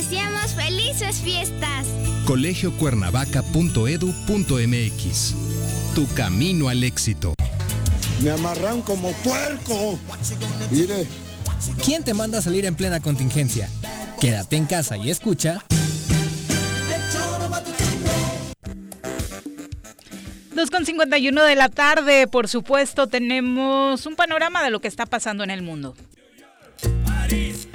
Deseamos felices fiestas. colegiocuernavaca.edu.mx Tu camino al éxito. Me amarran como puerco. Mire. ¿Quién te manda a salir en plena contingencia? Quédate en casa y escucha. 2.51 de la tarde, por supuesto, tenemos un panorama de lo que está pasando en el mundo. París,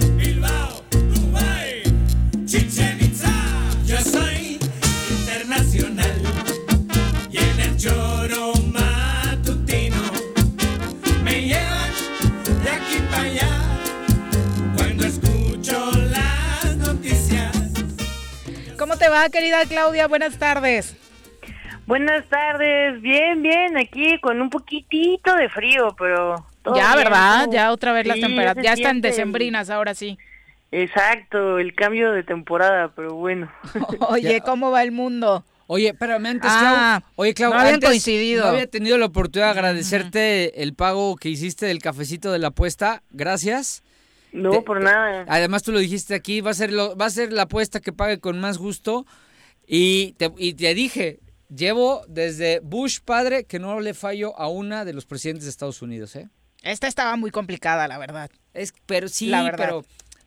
Chichen Itza. Yo soy internacional y en el choro matutino me llevan de aquí para allá cuando escucho las noticias. ¿Cómo te va, querida Claudia? Buenas tardes. Buenas tardes, bien, bien, aquí con un poquitito de frío, pero... todo Ya, bien, ¿verdad? Ya otra vez las Sí, temperaturas. se Ya están decembrinas, ahora sí. Exacto, el cambio de temporada, pero bueno. (laughs) Oye, ¿cómo va el mundo? Oye, espérame antes, Ah, Clau. Oye, Clau, no habían antes coincidido. No había tenido la oportunidad de agradecerte el pago que hiciste del cafecito de la apuesta. Gracias. No, Te- por nada. Además, tú lo dijiste aquí, va a ser lo, va a ser la apuesta que pague con más gusto. Y te, y te dije, llevo desde Bush padre que no le fallo a una de los presidentes de Estados Unidos, ¿eh? Esta estaba muy complicada, la verdad. Es, pero sí, La verdad. pero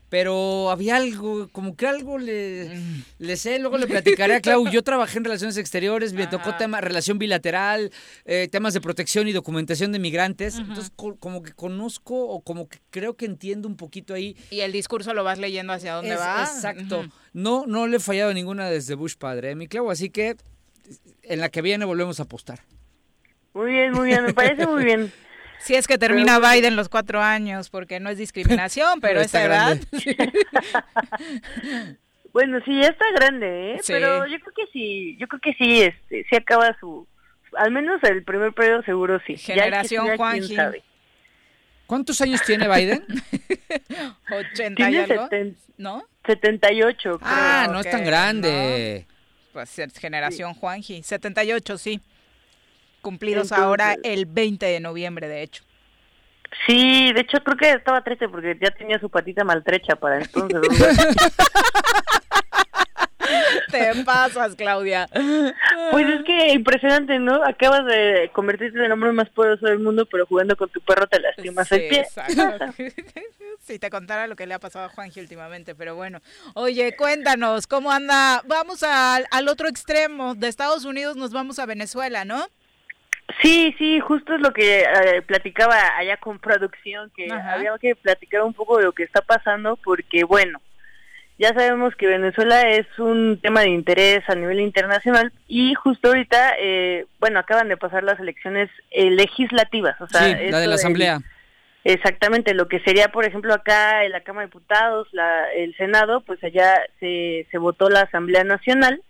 pero había algo, como que algo le, le sé, luego le platicaré a Clau. Yo trabajé en relaciones exteriores, me tocó tema, relación bilateral, eh, temas de protección y documentación de migrantes. Entonces, co- como que conozco o como que creo que entiendo un poquito ahí. Y el discurso lo vas leyendo hacia dónde Es- va. Exacto. No, no le he fallado ninguna desde Bush padre, ¿eh, mi Clau. Así que en la que viene volvemos a apostar. Muy bien, muy bien, me parece muy bien. (laughs) Si es que termina Biden los cuatro años, porque no es discriminación, (laughs) pero Pero esa edad. (laughs) (laughs) Bueno, sí, ya está grande, ¿eh? Sí. Pero yo creo que sí, yo creo que sí, este, sí acaba su, al menos el primer periodo seguro sí. Generación Juanji. quién sabe. ¿Cuántos años tiene Biden? 80 y Tiene algo. seten- ¿No? 78, creo. Ah, no es Ok, tan grande. Pues es generación Juanji. 78, sí. Cumplidos Entonces- ahora el 20 de noviembre, de hecho. Sí, de hecho creo que estaba triste porque ya tenía su patita maltrecha para entonces. (laughs) Te pasas, Claudia. Pues es que impresionante, ¿no? Acabas de convertirte en el hombre más poderoso del mundo, pero jugando con tu perro te lastimas Sí, el pie. exacto. (laughs) si te contara lo que le ha pasado a Juanji últimamente, pero bueno. Oye, cuéntanos, ¿cómo anda? Vamos al, al otro extremo. De Estados Unidos nos vamos a Venezuela, ¿no? Sí, sí, justo es lo que eh, platicaba allá con producción, que Ajá. había que platicar un poco de lo que está pasando, porque bueno, ya sabemos que Venezuela es un tema de interés a nivel internacional y justo ahorita, eh, bueno, acaban de pasar las elecciones eh, legislativas, o sea, sí, la de la asamblea. Exactamente, lo que sería, por ejemplo, acá en la Cámara de Diputados, la, el Senado, pues allá se, se votó la Asamblea Nacional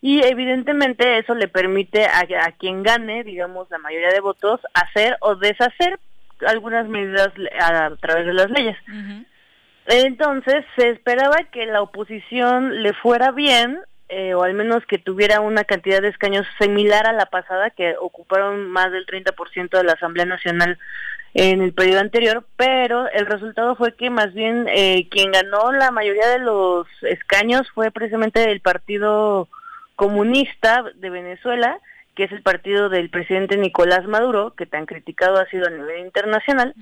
y evidentemente eso le permite a, a quien gane, digamos, la mayoría de votos, hacer o deshacer algunas medidas a, través de las leyes. Entonces se esperaba que la oposición le fuera bien, eh, o al menos que tuviera una cantidad de escaños similar a la pasada, que ocuparon más del 30% de la Asamblea Nacional en el periodo anterior, pero el resultado fue que más bien eh, quien ganó la mayoría de los escaños fue precisamente el Partido Comunista de Venezuela, que es el partido del presidente Nicolás Maduro, que tan criticado ha sido a nivel internacional.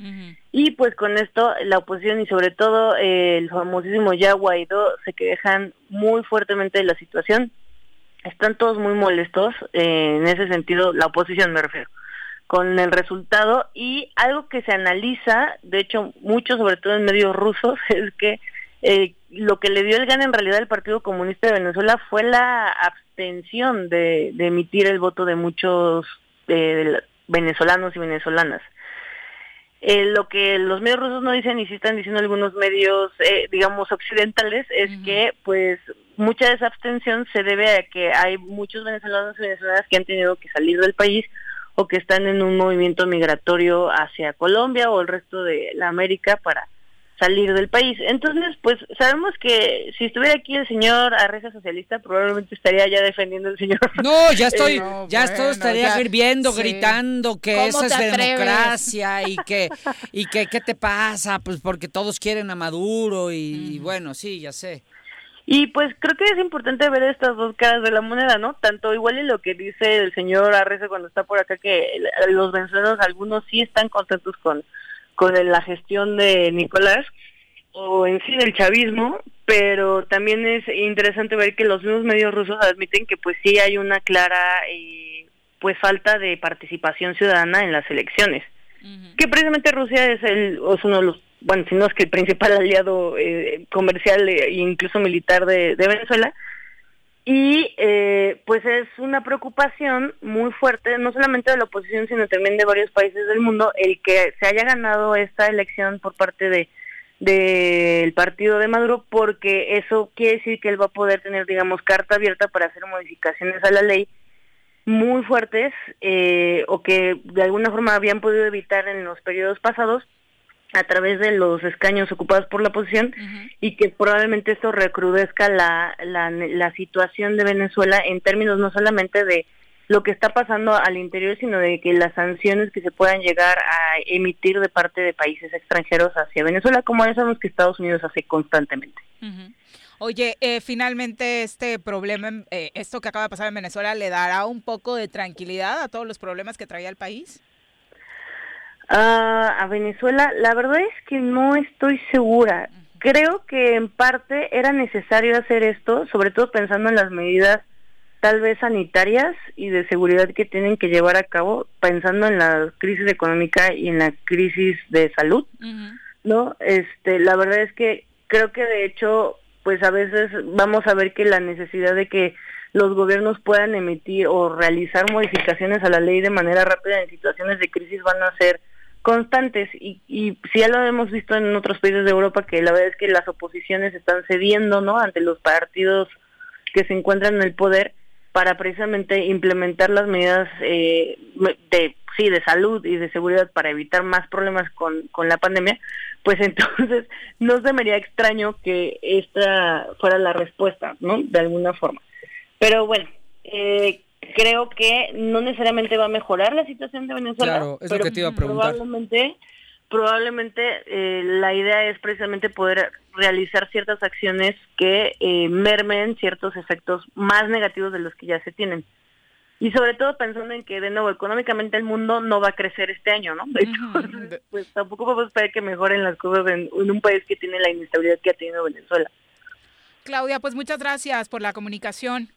Y pues con esto la oposición y sobre todo eh, el famosísimo ya Guaidó se quejan muy fuertemente de la situación. Están todos muy molestos, eh, en ese sentido, la oposición me refiero, con el resultado. Y algo que se analiza, de hecho mucho sobre todo en medios rusos, (laughs) es que eh, lo que le dio el gane en realidad al Partido Comunista de Venezuela fue la abstención de, de emitir el voto de muchos eh, venezolanos y venezolanas. Eh, lo que los medios rusos no dicen y sí están diciendo algunos medios, eh, digamos, occidentales, es que pues mucha de esa abstención se debe a que hay muchos venezolanos y venezolanas que han tenido que salir del país o que están en un movimiento migratorio hacia Colombia o el resto de la América para salir del país. Entonces, pues sabemos que si estuviera aquí el señor Arreza Socialista, probablemente estaría ya defendiendo al señor. No, ya (laughs) estoy, Eh, ya todo estaría ya- hirviendo, sí. gritando que ¿Cómo eso es democracia y (laughs) que, y que, ¿qué te pasa? Pues porque todos quieren a Maduro y, y bueno, sí, ya sé. Y pues creo que es importante ver estas dos caras de la moneda, ¿no? Tanto igual y lo que dice el señor Arreza cuando está por acá, que los venezolanos, algunos sí están contentos con, con la gestión de Nicolás, o en sí del chavismo, pero también es interesante ver que los mismos medios rusos admiten que pues sí hay una clara eh, pues falta de participación ciudadana en las elecciones. Que precisamente Rusia es el es uno de los bueno si no es que el principal (laughs) aliado eh, comercial e incluso militar de, de Venezuela y eh, pues es una preocupación muy fuerte no solamente de la oposición sino también de varios países del mundo el que se haya ganado esta elección por parte de del partido de Maduro porque eso quiere decir que él va a poder tener digamos carta abierta para hacer modificaciones a la ley muy fuertes eh, o que de alguna forma habían podido evitar en los periodos pasados a través de los escaños ocupados por la oposición y que probablemente esto recrudezca la, la, la situación de Venezuela en términos no solamente de lo que está pasando al interior, sino de que las sanciones que se puedan llegar a emitir de parte de países extranjeros hacia Venezuela, como ya sabemos que Estados Unidos hace constantemente. Oye, eh, finalmente este problema, eh, esto que acaba de pasar en Venezuela, ¿le dará un poco de tranquilidad a todos los problemas que traía el país? A Venezuela, la verdad es que no estoy segura. Creo que en parte era necesario hacer esto, sobre todo pensando en las medidas tal vez sanitarias y de seguridad que tienen que llevar a cabo, pensando en la crisis económica y en la crisis de salud, ¿no? Este, la verdad es que creo que de hecho, pues a veces vamos a ver que la necesidad de que los gobiernos puedan emitir o realizar modificaciones a la ley de manera rápida en situaciones de crisis van a ser constantes y, y si ya lo hemos visto en otros países de Europa que la verdad es que las oposiciones están cediendo no ante los partidos que se encuentran en el poder para precisamente implementar las medidas eh, de sí de salud y de seguridad para evitar más problemas con, con la pandemia pues (laughs) entonces no se me haría extraño que esta fuera la respuesta no de alguna forma. Pero bueno eh, creo que no necesariamente va a mejorar la situación de Venezuela. Claro, es lo que te iba a preguntar. Probablemente, probablemente eh, la idea es precisamente poder realizar ciertas acciones que eh, mermen ciertos efectos más negativos de los que ya se tienen. Y sobre todo pensando en que, de nuevo, económicamente el mundo no va a crecer este año, ¿no? (laughs) Pues tampoco podemos esperar que mejoren las cosas en, en un país que tiene la inestabilidad que ha tenido Venezuela. Claudia, pues muchas gracias por la comunicación.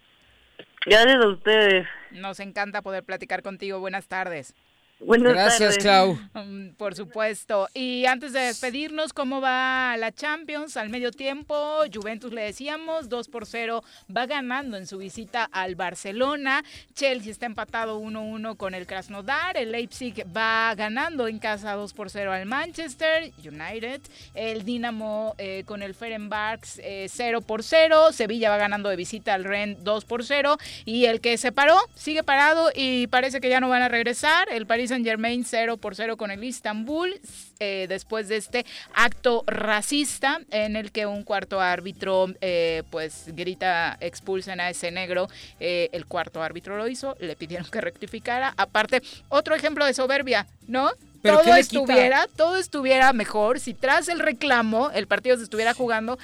Gracias a ustedes. Nos encanta poder platicar contigo. Buenas tardes. Buenas Gracias, tardes. Clau. Mm, Por supuesto. Y antes de despedirnos, ¿cómo va la Champions? Al medio tiempo, Juventus le decíamos, 2 por 0 va ganando en su visita al Barcelona. Chelsea está empatado 1-1 con el Krasnodar. El Leipzig va ganando en casa 2 por 0 al Manchester United. El Dinamo eh, con el Ferenbax eh, 0 por 0. Sevilla va ganando de visita al Rennes 2 por 0. Y el que se paró sigue parado y parece que ya no van a regresar. El Paris Saint Germain 0 por 0 con el Istanbul. eh, después de este acto racista en el que un cuarto árbitro eh, pues grita expulsen a ese negro. Eh, el cuarto árbitro lo hizo, le pidieron que rectificara. Aparte, otro ejemplo de soberbia, ¿no? ¿Pero todo estuviera, todo estuviera mejor si tras el reclamo el partido se estuviera jugando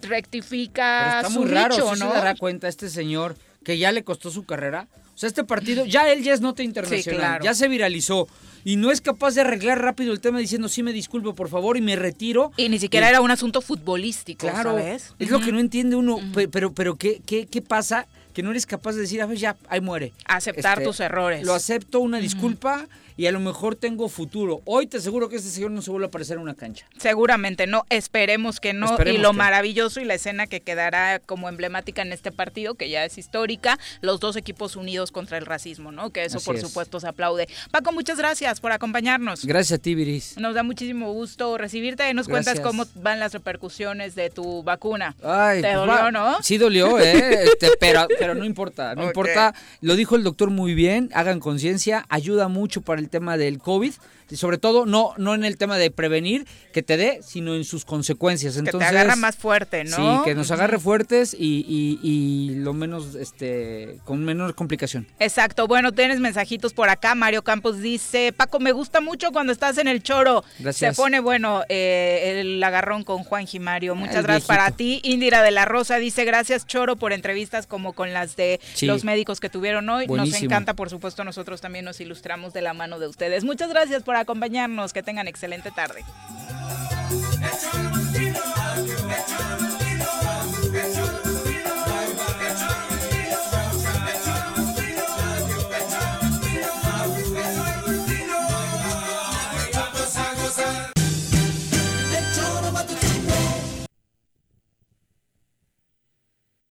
Pero rectifica está su muy raro, dicho, ¿sí ¿no? se dará cuenta este señor que ya le costó su carrera? O sea, este partido, ya él ya es nota internacional, claro. ya se viralizó y no es capaz de arreglar rápido el tema diciendo, sí me disculpo, por favor, y me retiro. Y ni siquiera era un asunto futbolístico, Claro, ¿sabes? es lo que no entiende uno, pe- pero, pero ¿qué, qué, qué pasa? Que no eres capaz de decir, a ver, ya, ahí muere. Aceptar tus errores. Lo acepto, una disculpa, y a lo mejor tengo futuro. Hoy te aseguro que este señor no se vuelve a aparecer en una cancha. Seguramente no, esperemos que no. Esperemos y lo que maravilloso y la escena que quedará como emblemática en este partido, que ya es histórica, los dos equipos unidos contra el racismo, ¿no? Que eso Así por es. supuesto se aplaude. Paco, muchas gracias por acompañarnos. Gracias a ti, Viris. Nos da muchísimo gusto recibirte y nos cuentas cómo van las repercusiones de tu vacuna. Ay, ¿Te pues dolió, va- no? Sí dolió, ¿eh? Este, pero, pero no importa, no (laughs) importa. Lo dijo el doctor muy bien, hagan conciencia, ayuda mucho para el tema del COVID. Y sobre todo, no, no en el tema de prevenir que te dé, sino en sus consecuencias. que Entonces, te agarra más fuerte, ¿no? Sí, que nos agarre fuertes y, y- y lo menos, este, con menor complicación. Exacto, bueno, tienes mensajitos por acá. Mario Campos dice, Paco, me gusta mucho cuando estás en el choro. Gracias. Se pone bueno eh, el agarrón con Juan Jimario. Muchas gracias viejito. para ti. Indira de la Rosa dice, gracias Choro por entrevistas como con las de Sí. los médicos que tuvieron hoy. Nos encanta, por supuesto, nosotros también nos ilustramos de la mano de ustedes. Muchas gracias por acompañarnos. Que tengan excelente tarde.